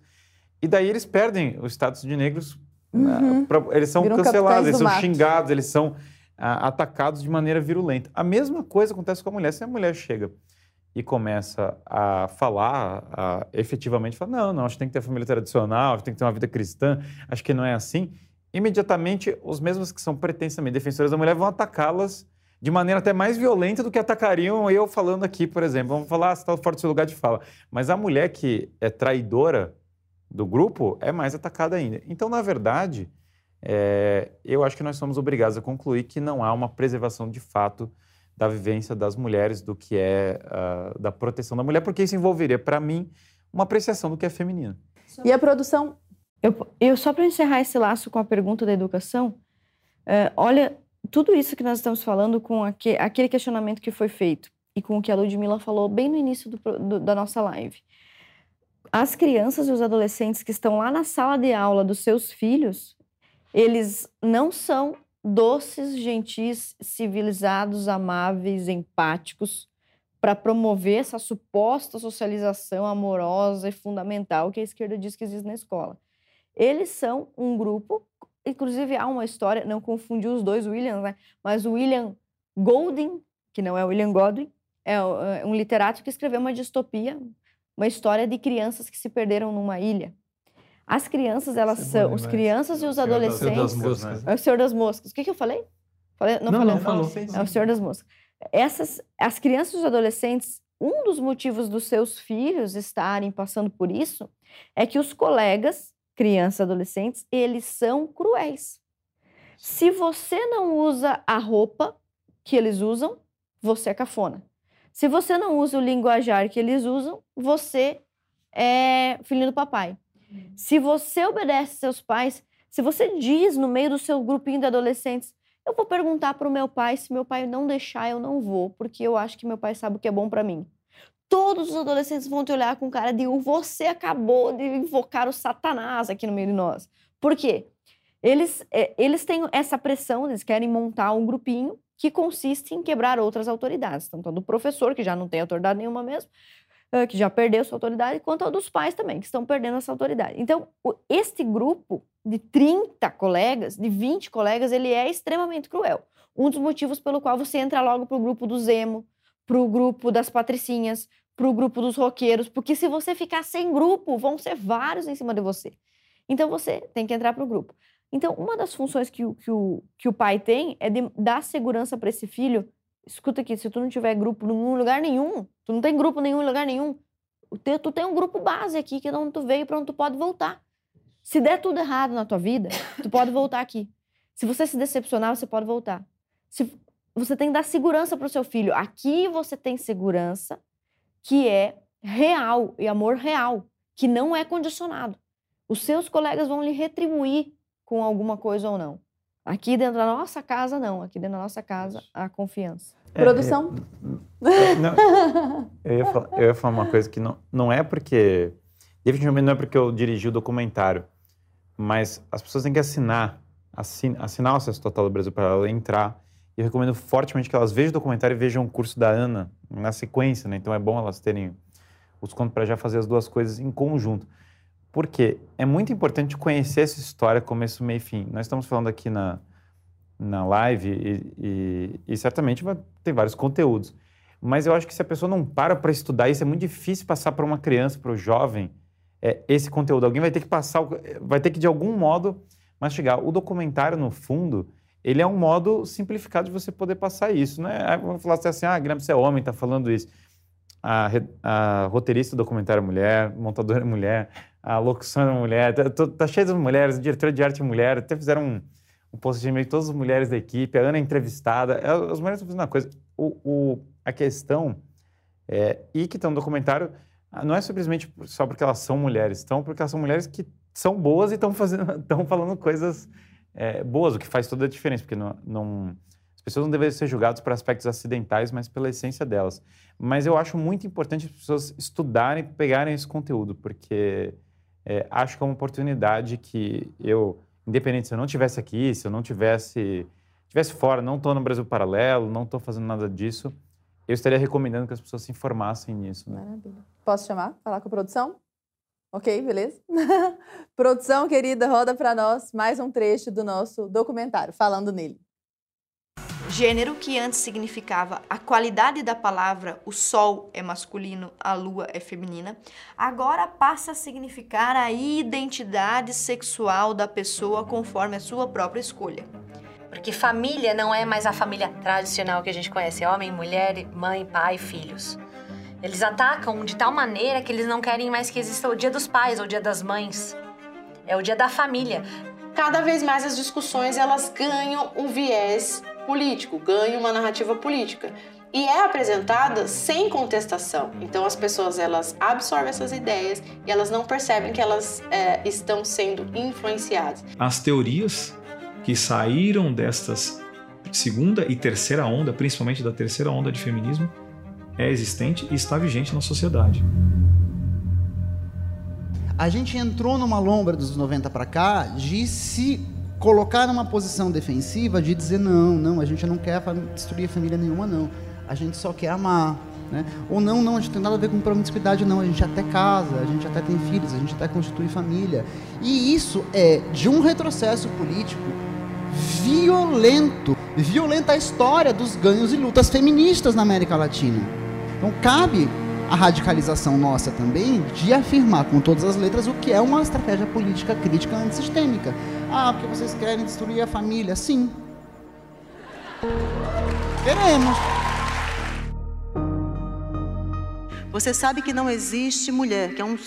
E daí eles perdem o status de negros. Uhum. ah, pra- eles são Viram cancelados, eles são mato. xingados, eles são ah, atacados de maneira virulenta. A mesma coisa acontece com a mulher. Se a mulher chega e começa a falar, a efetivamente falar, não, não, acho que tem que ter família tradicional, acho que tem que ter uma vida cristã, acho que não é assim. Imediatamente, os mesmos que são pretensamente defensores da mulher vão atacá-las de maneira até mais violenta do que atacariam eu falando aqui, por exemplo. Vamos falar, você está fora do seu lugar de fala. Mas a mulher que é traidora do grupo é mais atacada ainda. Então, na verdade, é, eu acho que nós somos obrigados a concluir que não há uma preservação de fato da vivência das mulheres, do que é ah, da proteção da mulher, porque isso envolveria, para mim, uma apreciação do que é feminino. E a produção Eu, eu só para encerrar esse laço com a pergunta da educação, eh, olha, tudo isso que nós estamos falando com aque- aquele questionamento que foi feito e com o que a Ludmilla falou bem no início do do- da nossa live. As crianças e os adolescentes que estão lá na sala de aula dos seus filhos, Eles não são doces, gentis, civilizados, amáveis, empáticos, para promover essa suposta socialização amorosa e fundamental que a esquerda diz que existe na escola. Eles são um grupo, inclusive há uma história, não confundir os dois Williams, né? mas o William Golding, que não é William Godwin, é, é um literato que escreveu uma distopia, uma história de crianças que se perderam numa ilha. As crianças, elas Você são. Os crianças e os adolescentes. Das, é o Senhor das Moscas. O que, que eu falei? falei não, não, falei, não, falou. É o Senhor das Moscas. Essas, as crianças e os adolescentes, um dos motivos dos seus filhos estarem passando por isso é que os colegas, crianças e adolescentes, eles são cruéis. Se você não usa a roupa que eles usam, você é cafona. Se você não usa o linguajar que eles usam, você é filho do papai. Se você obedece seus pais, se você diz no meio do seu grupinho de adolescentes, eu vou perguntar para o meu pai, se meu pai não deixar, eu não vou, porque eu acho que meu pai sabe o que é bom para mim. Todos os adolescentes vão te olhar com cara de você acabou de invocar o satanás aqui no meio de nós. Por quê? Eles, é, eles têm essa pressão, eles querem montar um grupinho que consiste em quebrar outras autoridades, tanto a do professor, que já não tem autoridade nenhuma mesmo, que já perdeu sua autoridade, quanto a dos pais também, que estão perdendo essa autoridade. Então, este grupo de 30 colegas, de 20 colegas, ele é extremamente cruel. Um dos motivos pelo qual você entra logo para o grupo do Zemo, para o grupo das patricinhas, para o grupo dos roqueiros, porque se você ficar sem grupo, vão ser vários em cima de você. Então, você tem que entrar para o grupo. Então, uma das funções que o, que o, que o pai tem é de dar segurança para esse filho escuta aqui, se tu não tiver grupo em lugar nenhum, tu não tem grupo nenhum em lugar nenhum, tu tem um grupo base aqui, que é onde tu veio para onde tu pode voltar. Se der tudo errado na tua vida, tu pode voltar aqui. Se você se decepcionar, você pode voltar. Se, você tem que dar segurança para o seu filho. Aqui você tem segurança que é real e amor real, que não é condicionado. Os seus colegas vão lhe retribuir com alguma coisa ou não. Aqui dentro da nossa casa, não. Aqui dentro da nossa casa, a confiança. É, Produção? É, é, não, eu, ia falar, eu, ia falar, uma coisa que não, não é porque. Definitivamente não é porque eu dirigi o documentário, mas as pessoas têm que assinar, assin, assinar o acesso total do Brasil para ela entrar. E eu recomendo fortemente que elas vejam o documentário e vejam o curso da Ana na sequência, né? Então é bom elas terem os contos para já fazer as duas coisas em conjunto. Porque é muito importante conhecer essa história, começo, meio e fim. Nós estamos falando aqui na, na live e, e, e certamente vai ter vários conteúdos. Mas eu acho que se a pessoa não para para estudar isso, é muito difícil passar para uma criança, para o jovem, é, esse conteúdo. Alguém vai ter que passar, vai ter que de algum modo mastigar. O documentário, no fundo, ele é um modo simplificado de você poder passar isso. Né? Vamos falar assim, ah, Guilherme, você é homem, está falando isso. A, a roteirista do documentário é mulher, montadora é mulher, a locução é mulher, tá, tá cheio de mulheres, diretora de arte mulher, até fizeram um, um post de e-mail todas as mulheres da equipe, a Ana é entrevistada, é, as mulheres estão fazendo uma coisa. O, o, a questão é, e que estão no documentário ah, não é simplesmente só porque elas são mulheres, estão porque elas são mulheres que são boas e estão falando coisas é, boas, o que faz toda a diferença, porque não, não, as pessoas não devem ser julgadas por aspectos acidentais, mas pela essência delas. Mas eu acho muito importante as pessoas estudarem, pegarem esse conteúdo, porque é, acho que é uma oportunidade que eu, independente se eu não tivesse aqui, se eu não tivesse tivesse fora, não estou no Brasil Paralelo, não estou fazendo nada disso, eu estaria recomendando que as pessoas se informassem nisso. Né? Maravilha. Posso chamar? Falar com a produção? Ok, beleza? produção, querida, roda para nós mais um trecho do nosso documentário, falando nele. Gênero, que antes significava a qualidade da palavra, o sol é masculino, a lua é feminina, agora passa a significar a identidade sexual da pessoa conforme a sua própria escolha. Porque família não é mais a família tradicional que a gente conhece: homem, mulher, mãe, pai, filhos. Eles atacam de tal maneira que eles não querem mais que exista o dia dos pais ou o dia das mães. É o dia da família. Cada vez mais as discussões elas ganham um viés político, ganha uma narrativa política e é apresentada sem contestação. Então as pessoas elas absorvem essas ideias e elas não percebem que elas é, estão sendo influenciadas. As teorias que saíram destas segunda e terceira onda, principalmente da terceira onda de feminismo, é existente e está vigente na sociedade. A gente entrou numa lombra dos 90 para cá de se colocar numa posição defensiva de dizer não, não, a gente não quer destruir família nenhuma, não. A gente só quer amar. Né? Ou não, não, a gente tem nada a ver com promiscuidade, não. A gente até casa, a gente até tem filhos, a gente até constitui família. E isso é de um retrocesso político violento. Violenta a história dos ganhos e lutas feministas na América Latina. Então cabe a radicalização nossa também de afirmar com todas as letras o que é uma estratégia política crítica antissistêmica. Ah, porque vocês querem destruir a família? Sim. Queremos. Você sabe que não existe mulher, que é um,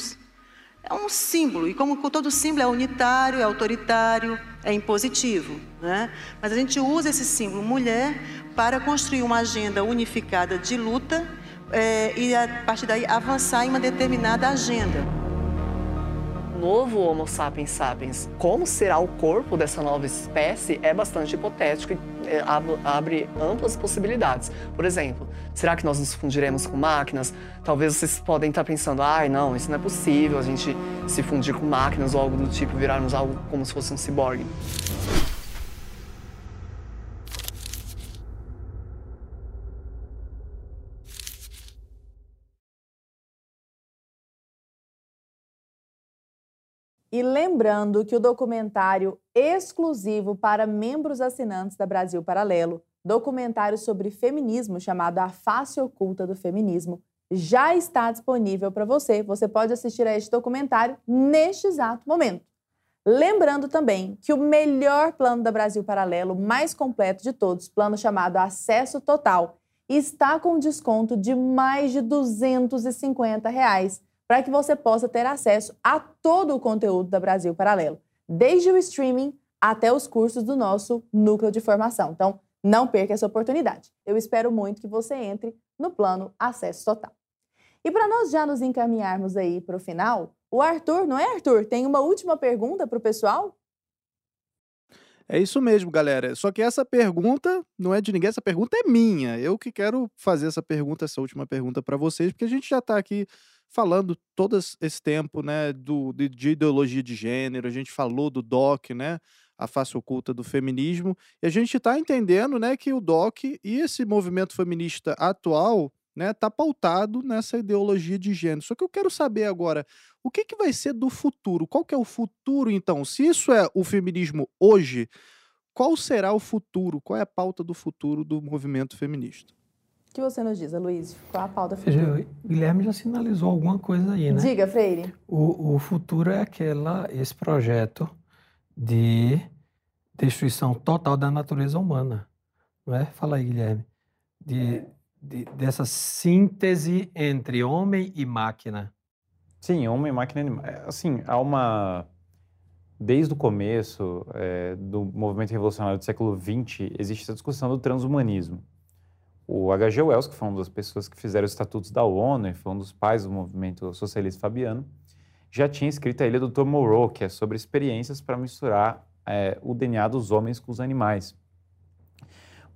é um símbolo, e como todo símbolo é unitário, é autoritário, é impositivo. Né? Mas a gente usa esse símbolo mulher para construir uma agenda unificada de luta é, e a partir daí avançar em uma determinada agenda. Novo Homo sapiens sapiens, como será o corpo dessa nova espécie é bastante hipotético e é, abre amplas possibilidades. Por exemplo, será que nós nos fundiremos com máquinas? Talvez vocês podem estar pensando, ai, ah, não, isso não é possível, a gente se fundir com máquinas ou algo do tipo, virarmos algo como se fosse um ciborgue. E lembrando que o documentário exclusivo para membros assinantes da Brasil Paralelo, documentário sobre feminismo chamado A Face Oculta do Feminismo, já está disponível para você. Você pode assistir a este documentário neste exato momento. Lembrando também que o melhor plano da Brasil Paralelo, mais completo de todos, plano chamado Acesso Total, está com desconto de mais de 250 reais para que você possa ter acesso a todo o conteúdo da Brasil Paralelo, desde o streaming até os cursos do nosso núcleo de formação. Então, não perca essa oportunidade. Eu espero muito que você entre no plano Acesso Total. E para nós já nos encaminharmos aí para o final, o Arthur, não é, Arthur? Tem uma última pergunta para o pessoal? É isso mesmo, galera. Só que essa pergunta não é de ninguém, essa pergunta é minha. Eu que quero fazer essa pergunta, essa última pergunta para vocês, porque a gente já está aqui falando todo esse tempo, né, do, de, de, ideologia de gênero, a gente falou do DOC, né, a face oculta do feminismo, e a gente está entendendo, né, que o DOC e esse movimento feminista atual, né, tá pautado nessa ideologia de gênero. Só que eu quero saber agora, o que, que vai ser do futuro? Qual que é o futuro, então? Se isso é o feminismo hoje, qual será o futuro? Qual é a pauta do futuro do movimento feminista? O que você nos diz, Luiz? Qual a pauta futura? O Guilherme já sinalizou alguma coisa aí, né? Diga, Freire. O, o futuro é aquela, esse projeto de destruição total da natureza humana, não é? Fala aí, Guilherme. De, de, dessa síntese entre homem e máquina. Sim, homem, máquina, animal. É, assim, há uma desde o começo é, do movimento revolucionário do século XX, existe essa discussão do transhumanismo. O H.G. Wells, que foi uma das pessoas que fizeram os estatutos da ONU e foi um dos pais do movimento socialista fabiano, já tinha escrito a Ilha do Dr. Moreau, que é sobre experiências para misturar é, o DNA dos homens com os animais.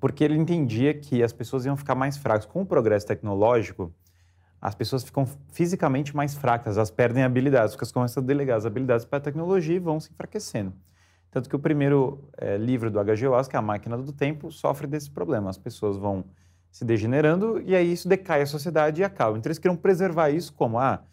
Porque ele entendia que as pessoas iam ficar mais fracas. Com o progresso tecnológico, as pessoas ficam fisicamente mais fracas, elas perdem habilidades, porque elas começam a delegar as habilidades para a tecnologia e vão se enfraquecendo. Tanto que o primeiro é, livro do H.G. Wells, que é A Máquina do Tempo, sofre desse problema. As pessoas vão se degenerando e aí isso decai a sociedade e acaba. Então eles queriam preservar isso como ah,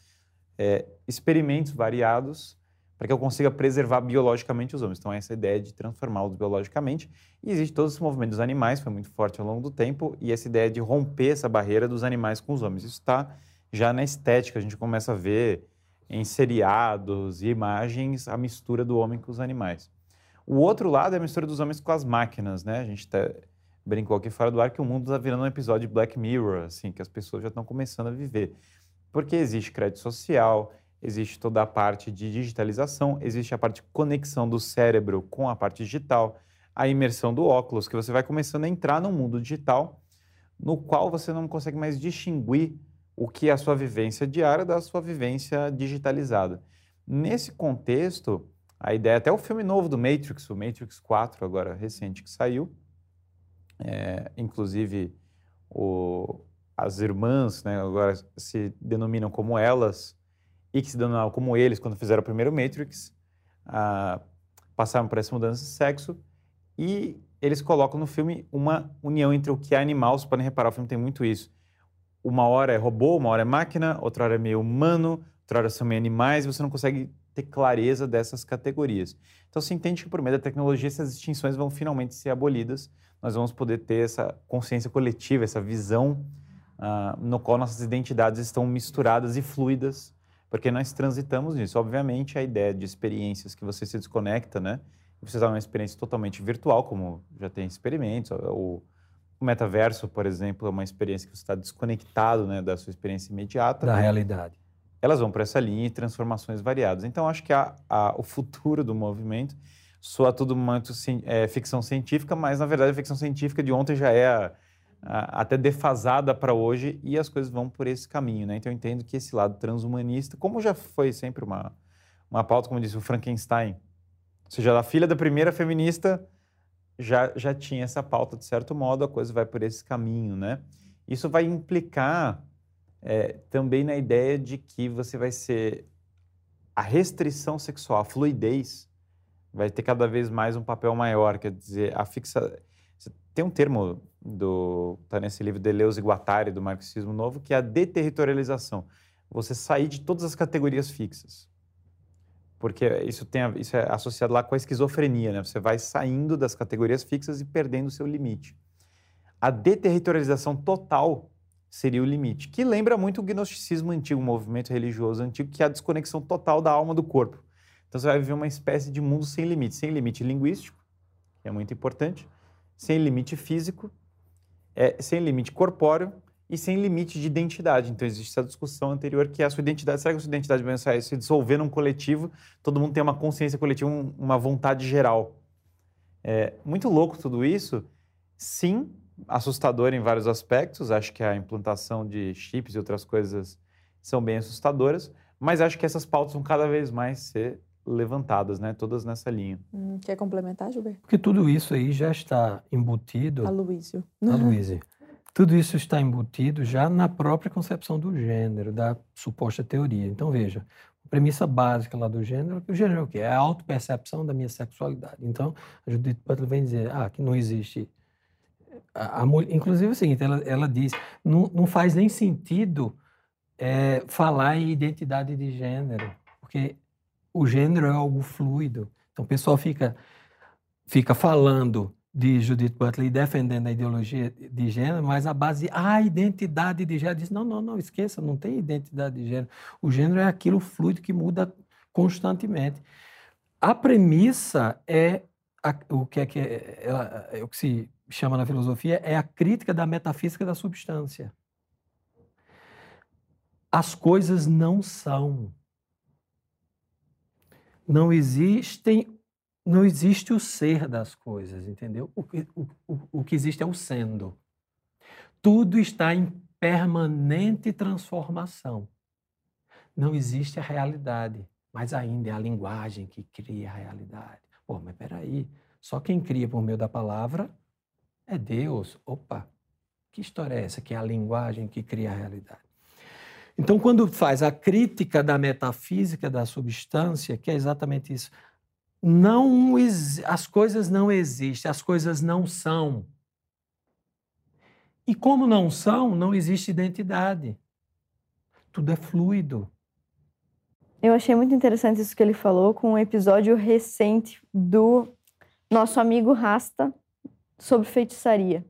é, experimentos variados para que eu consiga preservar biologicamente os homens. Então essa ideia de transformá-los biologicamente. E existe todo esse movimento dos animais, foi muito forte ao longo do tempo, e essa ideia de romper essa barreira dos animais com os homens. Isso está já na estética, a gente começa a ver em seriados e imagens a mistura do homem com os animais. O outro lado é a mistura dos homens com as máquinas, né? A gente tá, brincou aqui fora do ar que o mundo está virando um episódio de Black Mirror, assim, que as pessoas já estão começando a viver. Porque existe crédito social, existe toda a parte de digitalização, existe a parte de conexão do cérebro com a parte digital, a imersão do óculos, que você vai começando a entrar no mundo digital, no qual você não consegue mais distinguir o que é a sua vivência diária da sua vivência digitalizada. Nesse contexto, a ideia, até o filme novo do Matrix, o Matrix 4, agora recente que saiu, é, inclusive, o, as irmãs né, agora se denominam como elas e que se denominavam como eles quando fizeram o primeiro Matrix. Ah, passaram por essa mudança de sexo e eles colocam no filme uma união entre o que é animal, vocês podem reparar, o filme tem muito isso. Uma hora é robô, uma hora é máquina, outra hora é meio humano, outra hora são meio animais, e você não consegue ter clareza dessas categorias. Então se entende que por meio da tecnologia essas distinções vão finalmente ser abolidas, nós vamos poder ter essa consciência coletiva, essa visão uh, no qual nossas identidades estão misturadas e fluidas, porque nós transitamos nisso. Obviamente a ideia de experiências que você se desconecta, né? Você está numa experiência totalmente virtual, como já tem experimentos, o, o metaverso, por exemplo, é uma experiência que você está desconectado né, da sua experiência imediata. Da realidade elas vão para essa linha e transformações variadas. Então, acho que a, a, o futuro do movimento soa tudo muito é, ficção científica, mas na verdade a ficção científica de ontem já é a, até defasada para hoje e as coisas vão por esse caminho. Né? Então, eu entendo que esse lado transhumanista, como já foi sempre uma, uma pauta, como disse o Frankenstein, ou seja, a filha da primeira feminista já, já tinha essa pauta, de certo modo, a coisa vai por esse caminho. Né? Isso vai implicar é, também na ideia de que você vai ser a restrição sexual, a fluidez, vai ter cada vez mais um papel maior, quer dizer, a fixa... Tem um termo do tá nesse livro Deleuze e Guattari do marxismo novo que é a deterritorialização. Você sair de todas as categorias fixas. Porque isso tem isso é associado lá com a esquizofrenia, né? Você vai saindo das categorias fixas e perdendo o seu limite. A deterritorialização total seria o limite, que lembra muito o gnosticismo antigo, o movimento religioso antigo, que é a desconexão total da alma do corpo. Então você vai viver uma espécie de mundo sem limite, sem limite linguístico, que é muito importante, sem limite físico, é, sem limite corpóreo e sem limite de identidade. Então existe essa discussão anterior que é a sua identidade, será que a sua identidade vai se dissolver num coletivo, todo mundo tem uma consciência coletiva, um, uma vontade geral. É muito louco tudo isso, sim, assustador em vários aspectos. Acho que a implantação de chips e outras coisas são bem assustadoras, mas acho que essas pautas vão cada vez mais ser levantadas, né? Todas nessa linha. Hum, quer complementar, Gilberto? Porque tudo isso aí já está embutido. Aloysio. Aloysio. Tudo isso está embutido já na própria concepção do gênero, da suposta teoria. Então, veja, a premissa básica lá do gênero, o gênero é o quê? É a autopercepção da minha sexualidade. Então, a Judith Butler vem dizer, ah, que não existe a, a, inclusive é o seguinte, ela, ela diz, não, não faz nem sentido é, falar em identidade de gênero, porque o gênero é algo fluido. Então o pessoal fica, fica falando de Judith Butler e defendendo a ideologia de gênero, mas a base, a identidade de gênero, diz, não, não, não, esqueça, não tem identidade de gênero. O gênero é aquilo fluido que muda constantemente. A premissa é a, o que é que é, é o que se chama na filosofia é a crítica da metafísica da substância. As coisas não são. Não existem, não existe o ser das coisas, entendeu? O, o, o, o que existe é o sendo. Tudo está em permanente transformação. Não existe a realidade, mas ainda é a linguagem que cria a realidade. Pô, mas peraí, só quem cria por meio da palavra é Deus. Opa, que história é essa? Que é a linguagem que cria a realidade. Então, quando faz a crítica da metafísica da substância, que é exatamente isso, não as coisas não existem, as coisas não são. E como não são, não existe identidade. Tudo é fluido. Eu achei muito interessante isso que ele falou com um episódio recente do nosso amigo Rasta, sobre feitiçaria.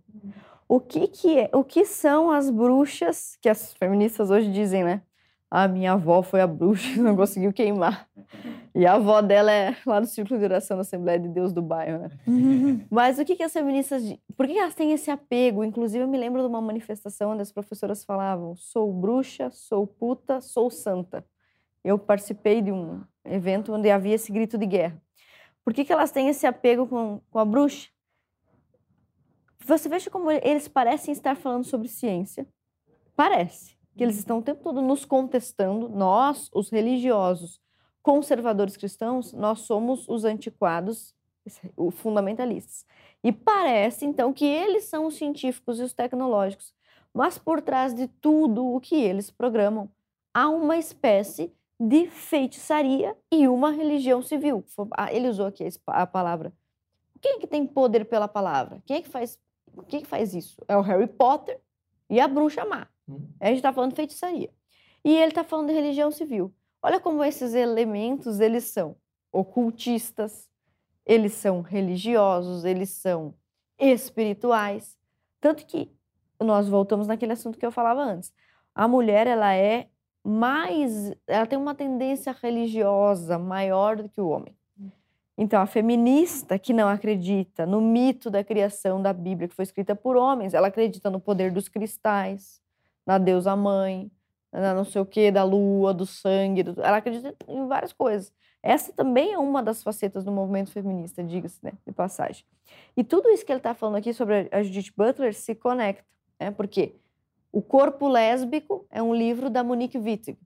O que, que é, o que são as bruxas que as feministas hoje dizem, né? A minha avó foi a bruxa, não conseguiu queimar. E a avó dela é lá do Círculo de Oração da Assembleia de Deus do bairro, né? Mas o que, que as feministas. Por que elas têm esse apego? Inclusive, eu me lembro de uma manifestação onde as professoras falavam: sou bruxa, sou puta, sou santa. Eu participei de um evento onde havia esse grito de guerra. Por que, que elas têm esse apego com, com a bruxa? Você veja como eles parecem estar falando sobre ciência. Parece que eles estão o tempo todo nos contestando. Nós, os religiosos, conservadores cristãos, nós somos os antiquados, os fundamentalistas. E parece, então, que eles são os científicos e os tecnológicos. Mas por trás de tudo o que eles programam, há uma espécie de feitiçaria e uma religião civil. Ah, ele usou aqui a palavra. Quem é que tem poder pela palavra? Quem é que faz, quem que faz isso? É o Harry Potter e a bruxa má. Hum. A gente está falando de feitiçaria. E ele está falando de religião civil. Olha como esses elementos eles são ocultistas, eles são religiosos, eles são espirituais. Tanto que nós voltamos naquele assunto que eu falava antes. A mulher, ela é mais. Ela tem uma tendência religiosa maior do que o homem. Então, a feminista que não acredita no mito da criação da Bíblia, que foi escrita por homens, ela acredita no poder dos cristais, na deusa mãe, na não sei o que, da lua, do sangue, do... ela acredita em várias coisas. Essa também é uma das facetas do movimento feminista, diga-se né, de passagem. E tudo isso que ele está falando aqui sobre a Judith Butler se conecta, né? porque O Corpo Lésbico é um livro da Monique Wittig.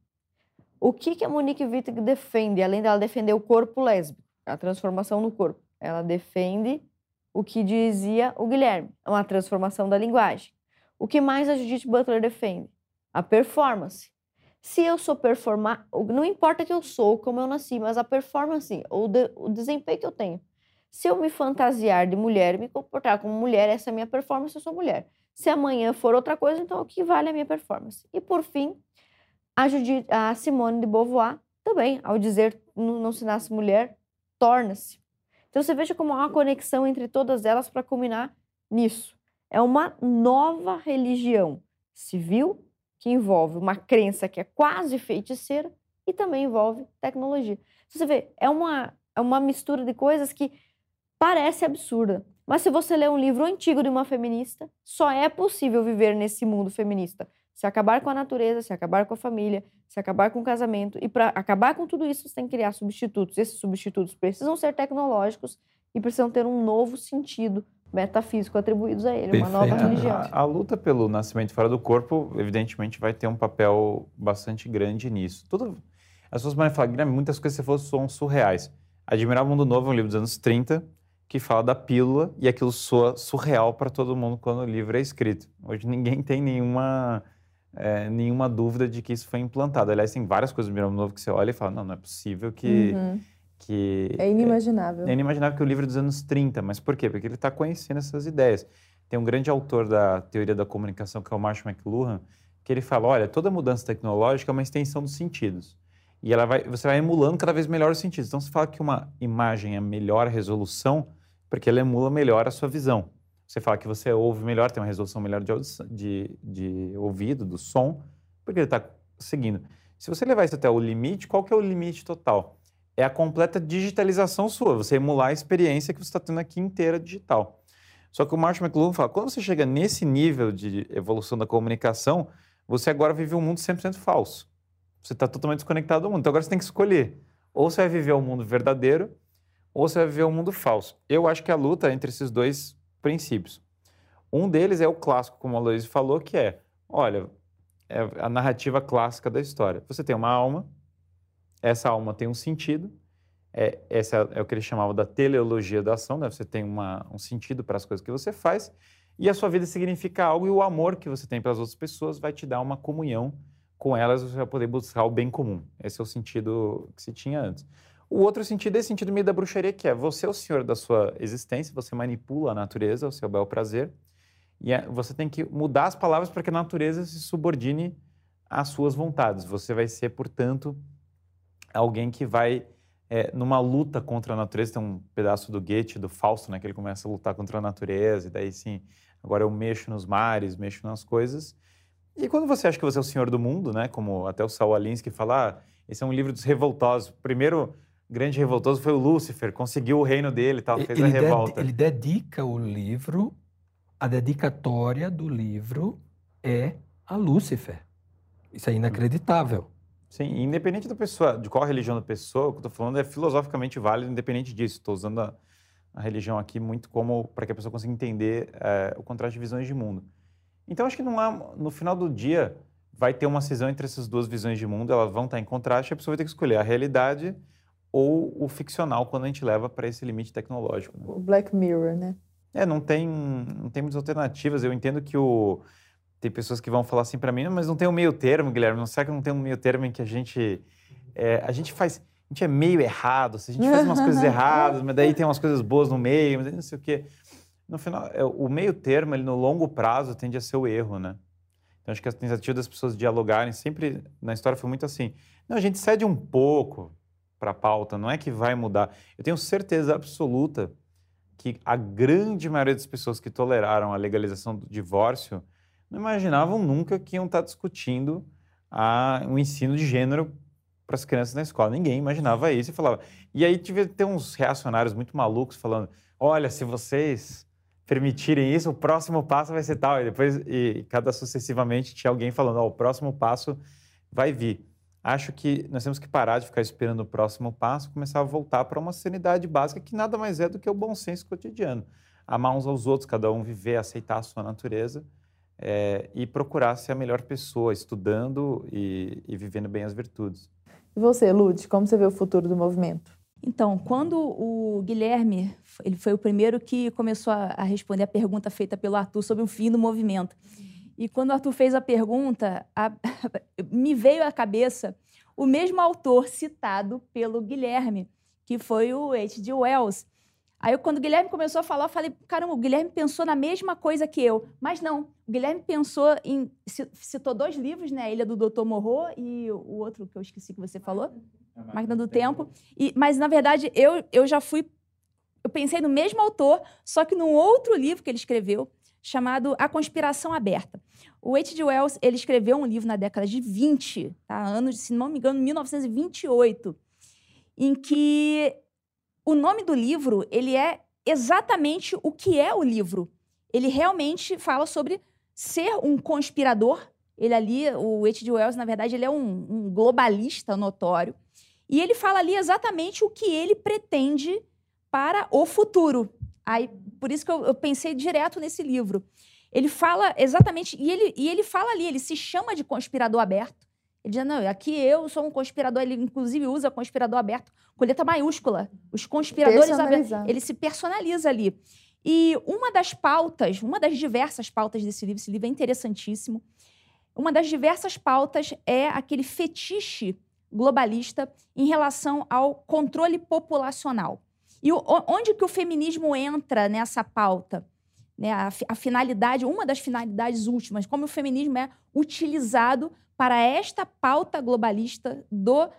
O que, que a Monique Wittig defende, além dela defender o corpo lésbico, a transformação no corpo? Ela defende o que dizia o Guilherme, uma transformação da linguagem. O que mais a Judith Butler defende? A performance. Se eu sou performar, não importa que eu sou, como eu nasci, mas a performance, o, de, o desempenho que eu tenho. Se eu me fantasiar de mulher, me comportar como mulher, essa é a minha performance, eu sou mulher. Se amanhã for outra coisa, então o que vale é a minha performance. E por fim, a, Judith, a Simone de Beauvoir também, ao dizer não se nasce mulher, torna-se. Então você veja como há uma conexão entre todas elas para culminar nisso. É uma nova religião civil que envolve uma crença que é quase feiticeira e também envolve tecnologia. Você vê, é uma, é uma mistura de coisas que parece absurda. Mas se você ler um livro antigo de uma feminista, só é possível viver nesse mundo feminista. Se acabar com a natureza, se acabar com a família, se acabar com o casamento. E para acabar com tudo isso, você tem que criar substitutos. Esses substitutos precisam ser tecnológicos e precisam ter um novo sentido metafísico atribuídos a ele, Perfeito. uma nova religião. A, a, luta pelo nascimento fora do corpo, evidentemente, vai ter um papel bastante grande nisso. Tudo, as pessoas podem falar, Guilherme, muitas coisas que você falou são surreais. Admirar o Mundo Novo é um livro dos anos 30 que fala da pílula e aquilo soa surreal para todo mundo quando o livro é escrito. Hoje ninguém tem nenhuma, é, nenhuma dúvida de que isso foi implantado. Aliás, tem várias coisas do Mundo Novo que você olha e fala, não, não é possível que... Uhum que é inimaginável. É, é inimaginável que o livro é dos anos 30, mas por quê? Porque ele está conhecendo essas ideias. Tem um grande autor da teoria da comunicação, que é o Marshall McLuhan, que ele fala, olha, toda mudança tecnológica é uma extensão dos sentidos. E ela vai, você vai emulando cada vez melhor os sentidos. Então, você fala que uma imagem é melhor resolução, porque ela emula melhor a sua visão. Você fala que você ouve melhor, tem uma resolução melhor de, de, de ouvido, do som, porque ele está seguindo. Se você levar isso até o limite, qual que é o limite total? é a completa digitalização sua, você emular a experiência que você está tendo aqui inteira digital. Só que o Marshall McLuhan fala, quando você chega nesse nível de evolução da comunicação, você agora vive um mundo 100% falso. Você está totalmente desconectado do mundo. Então agora você tem que escolher. Ou você vai viver um mundo verdadeiro, ou você vai viver um mundo falso. Eu acho que a luta entre esses dois princípios. Um deles é o clássico, como a Luiz falou, que é, olha, é a narrativa clássica da história. Você tem uma alma, essa alma tem um sentido, é, essa é o que ele chamava da teleologia da ação, né? você tem uma, um sentido para as coisas que você faz, e a sua vida significa algo, e o amor que você tem pelas outras pessoas vai te dar uma comunhão com elas, você vai poder buscar o bem comum. Esse é o sentido que se tinha antes. O outro sentido é esse sentido meio da bruxaria, que é você é o senhor da sua existência, você manipula a natureza, o seu bel prazer, e é, você tem que mudar as palavras para que a natureza se subordine às suas vontades. Você vai ser, portanto, alguém que vai é, numa luta contra a natureza. Tem um pedaço do Goethe, do Fausto, né, que ele começa a lutar contra a natureza, e daí sim, agora eu mexo nos mares, mexo nas coisas. E quando você acha que você é o senhor do mundo, né, como até o Saul Alinsky fala, ah, esse é um livro dos revoltosos. Primeiro grande revoltoso foi o Lúcifer, conseguiu o reino dele e tal, fez ele a revolta. ele dedica o livro, a dedicatória do livro é a Lúcifer. Isso é inacreditável. Sim, independente da pessoa, de qual religião da pessoa, o que eu estou falando é filosoficamente válido, independente disso. Estou usando a, a, religião aqui muito como para que a pessoa consiga entender é, o contraste de visões de mundo. Então, acho que não há, no final do dia, vai ter uma cisão entre essas duas visões de mundo, elas vão estar em contraste, e a pessoa vai ter que escolher a realidade ou o ficcional quando a gente leva para esse limite tecnológico. Né? O Black Mirror, né? É, não tem, não tem muitas alternativas. Eu entendo que o tem pessoas que vão falar assim para mim, mas não tem um meio termo, Guilherme. Não será que não tem um meio termo em que a gente é, a gente faz, a gente é meio errado, a gente faz umas coisas erradas, mas daí tem umas coisas boas no meio, mas não sei o quê. No final, é, o meio termo, ele no longo prazo tende a ser o erro, né? Então acho que a tentativa das pessoas dialogarem sempre na história foi muito assim. Não, a gente cede um pouco para a pauta, não é que vai mudar. Eu tenho certeza absoluta que a grande maioria das pessoas que toleraram a legalização do divórcio não imaginavam nunca que iam estar discutindo a, o ensino de gênero para as crianças na escola. Ninguém imaginava isso e falava. E aí tive ter uns reacionários muito malucos falando: olha, se vocês permitirem isso, o próximo passo vai ser tal. E depois, e cada sucessivamente, tinha alguém falando: oh, o próximo passo vai vir. Acho que nós temos que parar de ficar esperando o próximo passo, começar a voltar para uma sanidade básica que nada mais é do que o bom senso cotidiano. Amar uns aos outros, cada um viver, aceitar a sua natureza é, e procurar ser a melhor pessoa, estudando e, e vivendo bem as virtudes. E você, Lud, como você vê o futuro do movimento? Então, quando o Guilherme, ele foi o primeiro que começou a, responder a pergunta feita pelo Arthur sobre o fim do movimento. E quando o Arthur fez a pergunta, a, me veio à cabeça o mesmo autor citado pelo Guilherme, que foi o H.G. Wells. Aí, quando o Guilherme começou a falar, eu falei: caramba, o Guilherme pensou na mesma coisa que eu. Mas não, o Guilherme pensou em. Citou dois livros, né? A Ilha do Doutor Morro e o outro que eu esqueci que você falou, Máquina do Tempo. E, mas, na verdade, eu, eu já fui. Eu pensei no mesmo autor, só que num outro livro que ele escreveu, chamado A Conspiração Aberta. O H.G. Wells ele escreveu um livro na década de 20, tá? anos, se não me engano, 1928, em que o nome do livro, ele é exatamente o que é o livro. Ele realmente fala sobre ser um conspirador. Ele ali, o H.G. Wells, na verdade, ele é um, um globalista notório. E ele fala ali exatamente o que ele pretende para o futuro. Aí, por isso que eu, eu, pensei direto nesse livro. Ele fala exatamente, e ele, e ele fala ali, ele se chama de conspirador aberto. Ele diz, não, aqui eu sou um conspirador, ele inclusive usa conspirador aberto com letra maiúscula. Os conspiradores abertos, ele se personaliza ali. E uma das pautas, uma das diversas pautas desse livro, esse livro é interessantíssimo, uma das diversas pautas é aquele fetiche globalista em relação ao controle populacional. E o, onde que o feminismo entra nessa pauta? Né, a, a finalidade, uma das finalidades últimas, como o feminismo é utilizado para esta pauta globalista do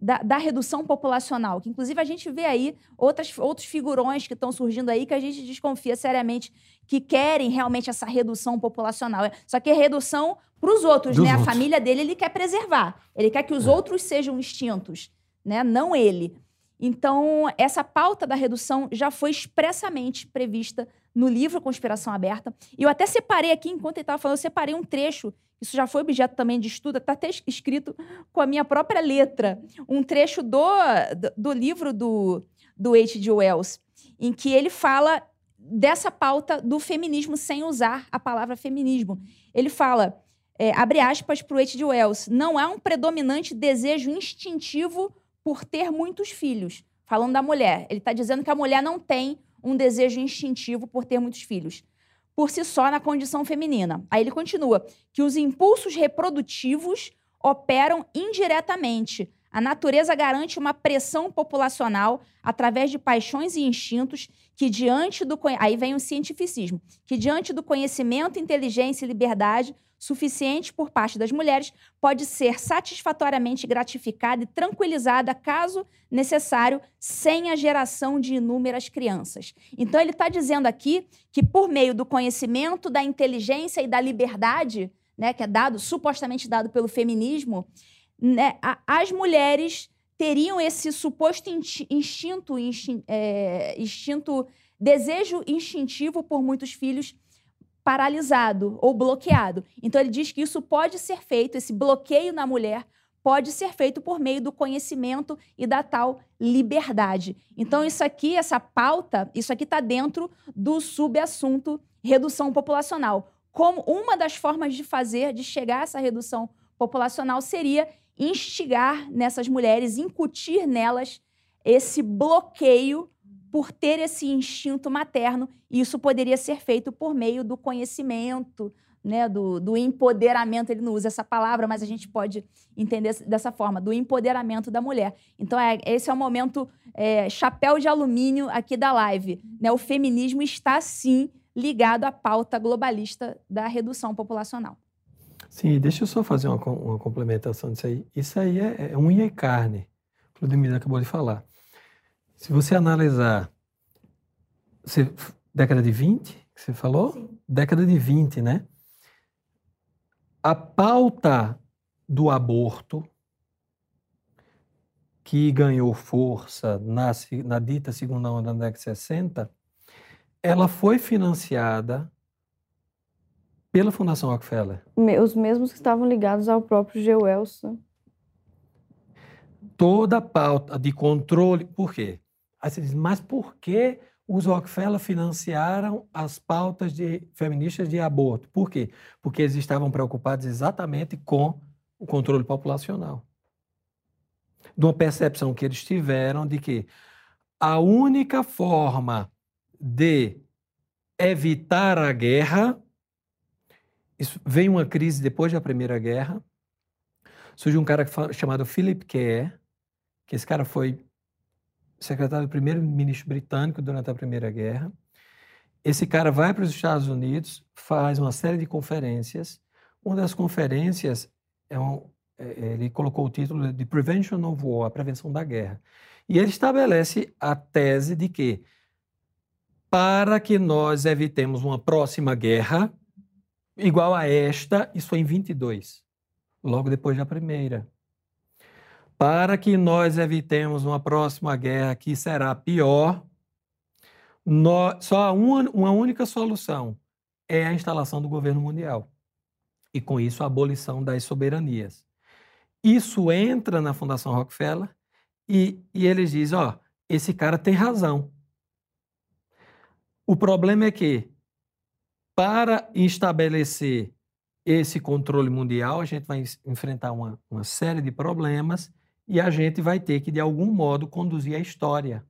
da, da, redução populacional, que inclusive a gente vê aí outras, outros figurões que estão surgindo aí que a gente desconfia seriamente que querem realmente essa redução populacional. Só que é redução para os outros, Dos né? Outros. A família dele ele quer preservar. Ele quer que os é. outros sejam extintos, né? Não ele. Então, essa pauta da redução já foi expressamente prevista no livro Conspiração Aberta. E eu até separei aqui, enquanto ele estava falando, eu separei um trecho, isso já foi objeto também de estudo, está até escrito com a minha própria letra, um trecho do, do, livro do, do H.G. Wells, em que ele fala dessa pauta do feminismo sem usar a palavra feminismo. Ele fala, é, abre aspas para o H.G. Wells, não há um predominante desejo instintivo por ter muitos filhos. Falando da mulher, ele está dizendo que a mulher não tem um desejo instintivo por ter muitos filhos, por si só na condição feminina. Aí ele continua que os impulsos reprodutivos operam indiretamente. A natureza garante uma pressão populacional através de paixões e instintos que diante do aí vem o cientificismo, que diante do conhecimento, inteligência e liberdade suficiente por parte das mulheres pode ser satisfatoriamente gratificada e tranquilizada, caso necessário, sem a geração de inúmeras crianças. Então, ele está dizendo aqui que, por meio do conhecimento, da inteligência e da liberdade, né, que é dado, supostamente dado pelo feminismo, né, as mulheres teriam esse suposto instinto, instinto, é, instinto, desejo instintivo por muitos filhos paralisado ou bloqueado. Então, ele diz que isso pode ser feito, esse bloqueio na mulher pode ser feito por meio do conhecimento e da tal liberdade. Então, isso aqui, essa pauta, isso aqui está dentro do subassunto redução populacional. Como uma das formas de fazer, de chegar a essa redução populacional, seria instigar nessas mulheres, incutir nelas esse bloqueio por ter esse instinto materno, e isso poderia ser feito por meio do conhecimento, né, do, do empoderamento, ele não usa essa palavra, mas a gente pode entender dessa forma, do empoderamento da mulher. Então, é, esse é o momento é, chapéu de alumínio aqui da live. Né? O feminismo está, sim, ligado à pauta globalista da redução populacional. Sim, deixa eu só fazer uma, uma complementação disso aí. Isso aí é, é unha e carne, o Ludmila acabou de falar. Se você analisar, você, década de 20, que você falou? Sim. Década de 20, né? A pauta do aborto, que ganhou força na, na dita segunda onda da década de 60, ela foi financiada pela Fundação Rockefeller. Os mesmos que estavam ligados ao próprio G. Wells. Né? Toda a pauta de controle. Por quê? Aí você diz, mas por que os Rockefeller financiaram as pautas de feministas de aborto? Por quê? Porque eles estavam preocupados exatamente com o controle populacional. De uma percepção que eles tiveram de que a única forma de evitar a guerra isso, vem uma crise depois da Primeira Guerra. Surge um cara chamado Philip Kerr, que esse cara foi secretário do primeiro-ministro britânico durante a Primeira Guerra. Esse cara vai para os Estados Unidos, faz uma série de conferências. Uma das conferências, é um, é, é ele colocou o título de Prevention of War, a prevenção da guerra. E ele estabelece a tese de que, para que nós evitemos uma próxima guerra, igual a esta, isso foi em 22, logo depois da primeira. Para que nós evitemos uma próxima guerra que será pior, nós, só uma, uma única solução é a instalação do governo mundial. E com isso a abolição das soberanias. Isso entra na Fundação Rockefeller e, e eles dizem: ó, esse cara tem razão. O problema é que para estabelecer esse controle mundial, a gente vai enfrentar uma, uma série de problemas e a gente vai ter que, de algum modo, conduzir a história.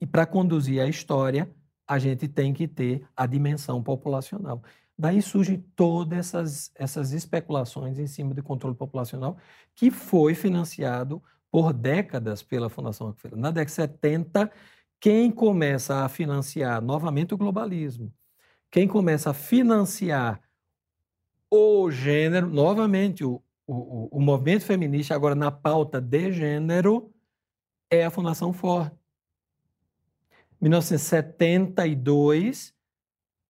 E para conduzir a história, a gente tem que ter a dimensão populacional. Daí surgem todas essas, essas especulações em cima do controle populacional, que foi financiado por décadas pela Fundação Rockefeller. Na década de 70, quem começa a financiar novamente o globalismo, quem começa a financiar o gênero, novamente, o, o, o movimento feminista, agora na pauta de gênero, é a Fundação Ford. 1972,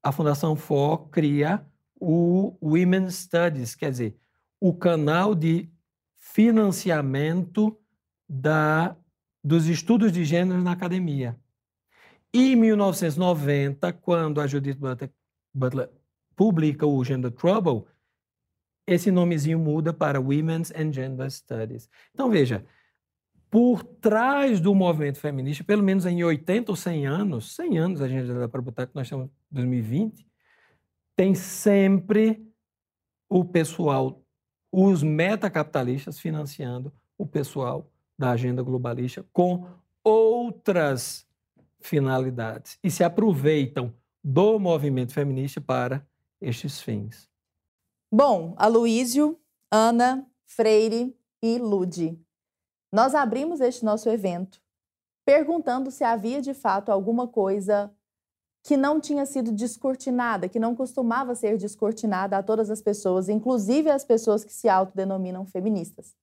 a Fundação Ford cria o Women's Studies, quer dizer, o canal de financiamento da, dos estudos de gênero na academia. E em 1990, quando a Judith Butler, Butler publica o Gender Trouble, esse nomezinho muda para Women's and Gender Studies. Então, veja, por trás do movimento feminista, pelo menos em 80 ou 100 anos, 100 anos a gente dá para botar que nós estamos em 2020, tem sempre o pessoal, os metacapitalistas financiando o pessoal da agenda globalista com outras finalidades e se aproveitam do movimento feminista para estes fins. Bom, Aloísio, Ana, Freire e Lude, nós abrimos este nosso evento perguntando se havia de fato alguma coisa que não tinha sido descortinada, que não costumava ser descortinada a todas as pessoas, inclusive as pessoas que se autodenominam feministas.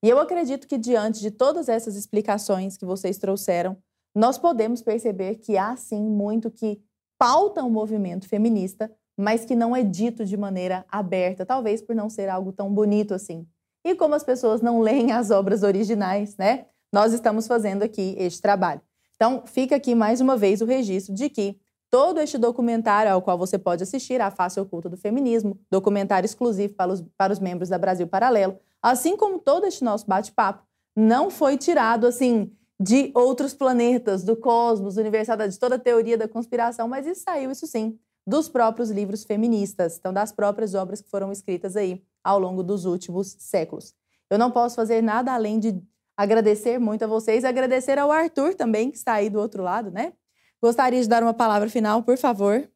E eu acredito que diante de todas essas explicações que vocês trouxeram, nós podemos perceber que há sim muito que pauta o movimento feminista, mas que não é dito de maneira aberta, talvez por não ser algo tão bonito assim. E como as pessoas não leem as obras originais, né? Nós estamos fazendo aqui este trabalho. Então, fica aqui mais uma vez o registro de que todo este documentário ao qual você pode assistir, A Face Oculta do Feminismo, documentário exclusivo para os, para os membros da Brasil Paralelo, assim como todo este nosso bate-papo, não foi tirado assim de outros planetas, do cosmos, universalidade, de toda a teoria da conspiração, mas isso saiu, isso sim, dos próprios livros feministas, então das próprias obras que foram escritas aí ao longo dos últimos séculos. Eu não posso fazer nada além de agradecer muito a vocês, agradecer ao Arthur também, que está aí do outro lado, né? Gostaria de dar uma palavra final, por favor.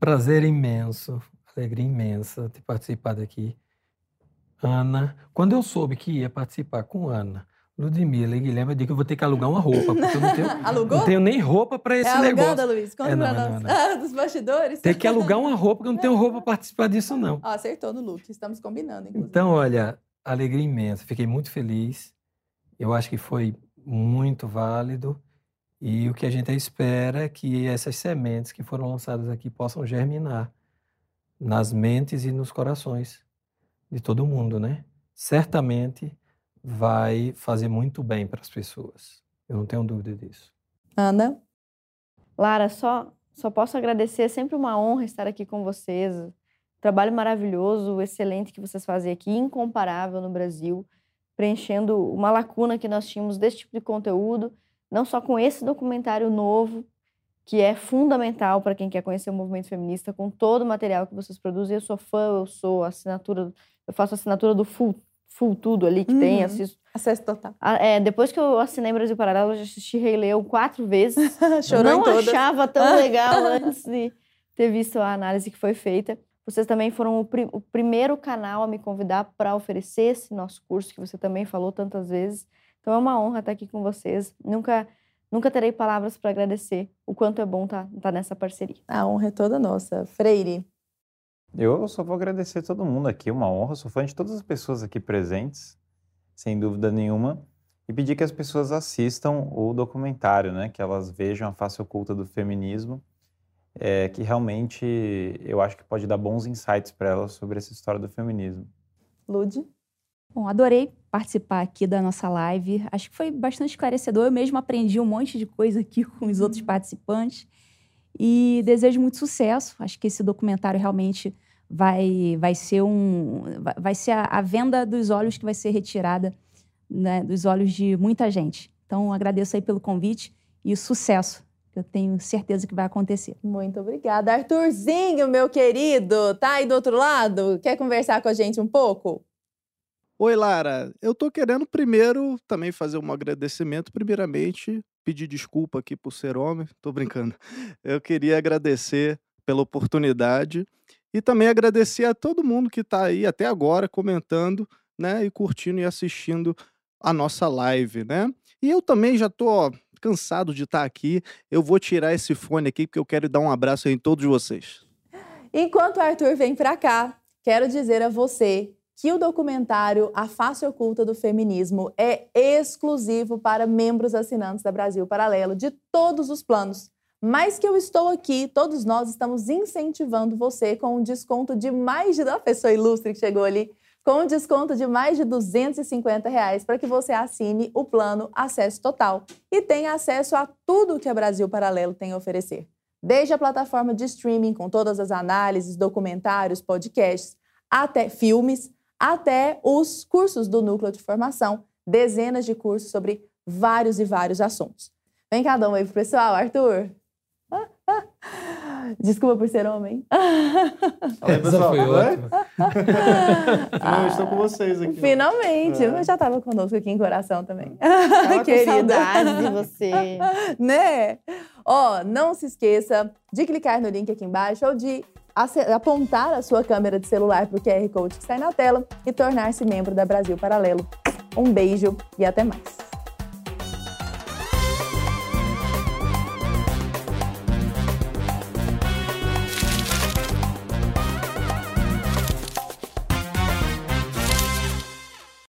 Prazer imenso. Alegria imensa ter participado aqui. Ana, quando eu soube que ia participar com Ana, Ludmilla e Guilherme, eu digo que eu vou ter que alugar uma roupa, porque eu não tenho, Alugou? não tenho nem roupa para esse é alugada, negócio. Luiz? Conta É, não, pra nós. Ah, dos bastidores? Tem que alugar uma roupa, porque eu não tenho roupa para participar disso, não. Ó, acertou no look, estamos combinando, inclusive. Então, olha, alegria imensa. Fiquei muito feliz. Eu acho que foi muito válido. E o que a gente espera é que essas sementes que foram lançadas aqui possam germinar nas mentes e nos corações de todo mundo, né? Certamente vai fazer muito bem para as pessoas. Eu não tenho dúvida disso. Ana? Lara, só, só posso agradecer. É sempre uma honra estar aqui com vocês. Trabalho maravilhoso, excelente que vocês fazem aqui, incomparável no Brasil, preenchendo uma lacuna que nós tínhamos desse tipo de conteúdo, não só com esse documentário novo, que é fundamental para quem quer conhecer o movimento feminista, com todo o material que vocês produzem. Eu sou fã, eu sou assinatura, eu faço assinatura do Full, full Tudo ali que tem, Uhum. assisto. Acesso total. Ah, é, depois que eu assinei Brasil Paralelo, eu já assisti Rei Leão quatro vezes. Chorou não achava tão legal antes de ter visto a análise que foi feita. Vocês também foram o, o primeiro canal a me convidar para oferecer esse nosso curso, que você também falou tantas vezes. Então é uma honra estar aqui com vocês. Nunca, nunca terei palavras para agradecer o quanto é bom estar nessa parceria. A honra é toda nossa. Freire. Eu só vou agradecer todo mundo aqui, uma honra. Sou fã de todas as pessoas aqui presentes, sem dúvida nenhuma. E pedir que as pessoas assistam o documentário, né? Que elas vejam a face oculta do feminismo, é, que realmente eu acho que pode dar bons insights para elas sobre essa história do feminismo. Lud? Bom, adorei participar aqui da nossa live. Acho que foi bastante esclarecedor. Eu mesmo aprendi um monte de coisa aqui com os outros participantes. E desejo muito sucesso. Acho que esse documentário realmente vai, vai ser um vai- ser a, a venda dos olhos que vai ser retirada né, dos olhos de muita gente. Então agradeço aí pelo convite e sucesso. que Eu tenho certeza que vai acontecer. Muito obrigada. Arthurzinho, meu querido, tá aí do outro lado? Quer conversar com a gente um pouco? Oi, Lara. Eu tô querendo primeiro também fazer um agradecimento. Primeiramente, pedir desculpa aqui por ser homem. Tô brincando. Eu queria agradecer pela oportunidade e também agradecer a todo mundo que tá aí até agora comentando, né, e curtindo e assistindo a nossa live, né? E eu também já tô cansado de estar aqui. Eu vou tirar esse fone aqui porque eu quero dar um abraço em todos vocês. Enquanto o Arthur vem pra cá, quero dizer a você que o documentário A Face Oculta do Feminismo é exclusivo para membros assinantes da Brasil Paralelo de todos os planos. Mas que eu estou aqui, todos nós estamos incentivando você com um desconto de mais de. Ó, a pessoa ilustre que chegou ali. Com desconto de mais de 250 reais para que você assine o plano Acesso Total e tenha acesso a tudo que a Brasil Paralelo tem a oferecer. Desde a plataforma de streaming com todas as análises, documentários, podcasts, até filmes, até os cursos do núcleo de formação, dezenas de cursos sobre vários e vários assuntos. Vem cá, dá um oi pro pessoal, Arthur. Desculpa por ser homem. Oi, pessoal. Eu estou com vocês aqui. Finalmente, É. mas já estava conosco aqui em coração também. Tava com Querida. saudades de você. né? Ó, não se esqueça de clicar no link aqui embaixo ou de apontar a sua câmera de celular para o QR Code que sai na tela e tornar-se membro da Brasil Paralelo. Um beijo e até mais.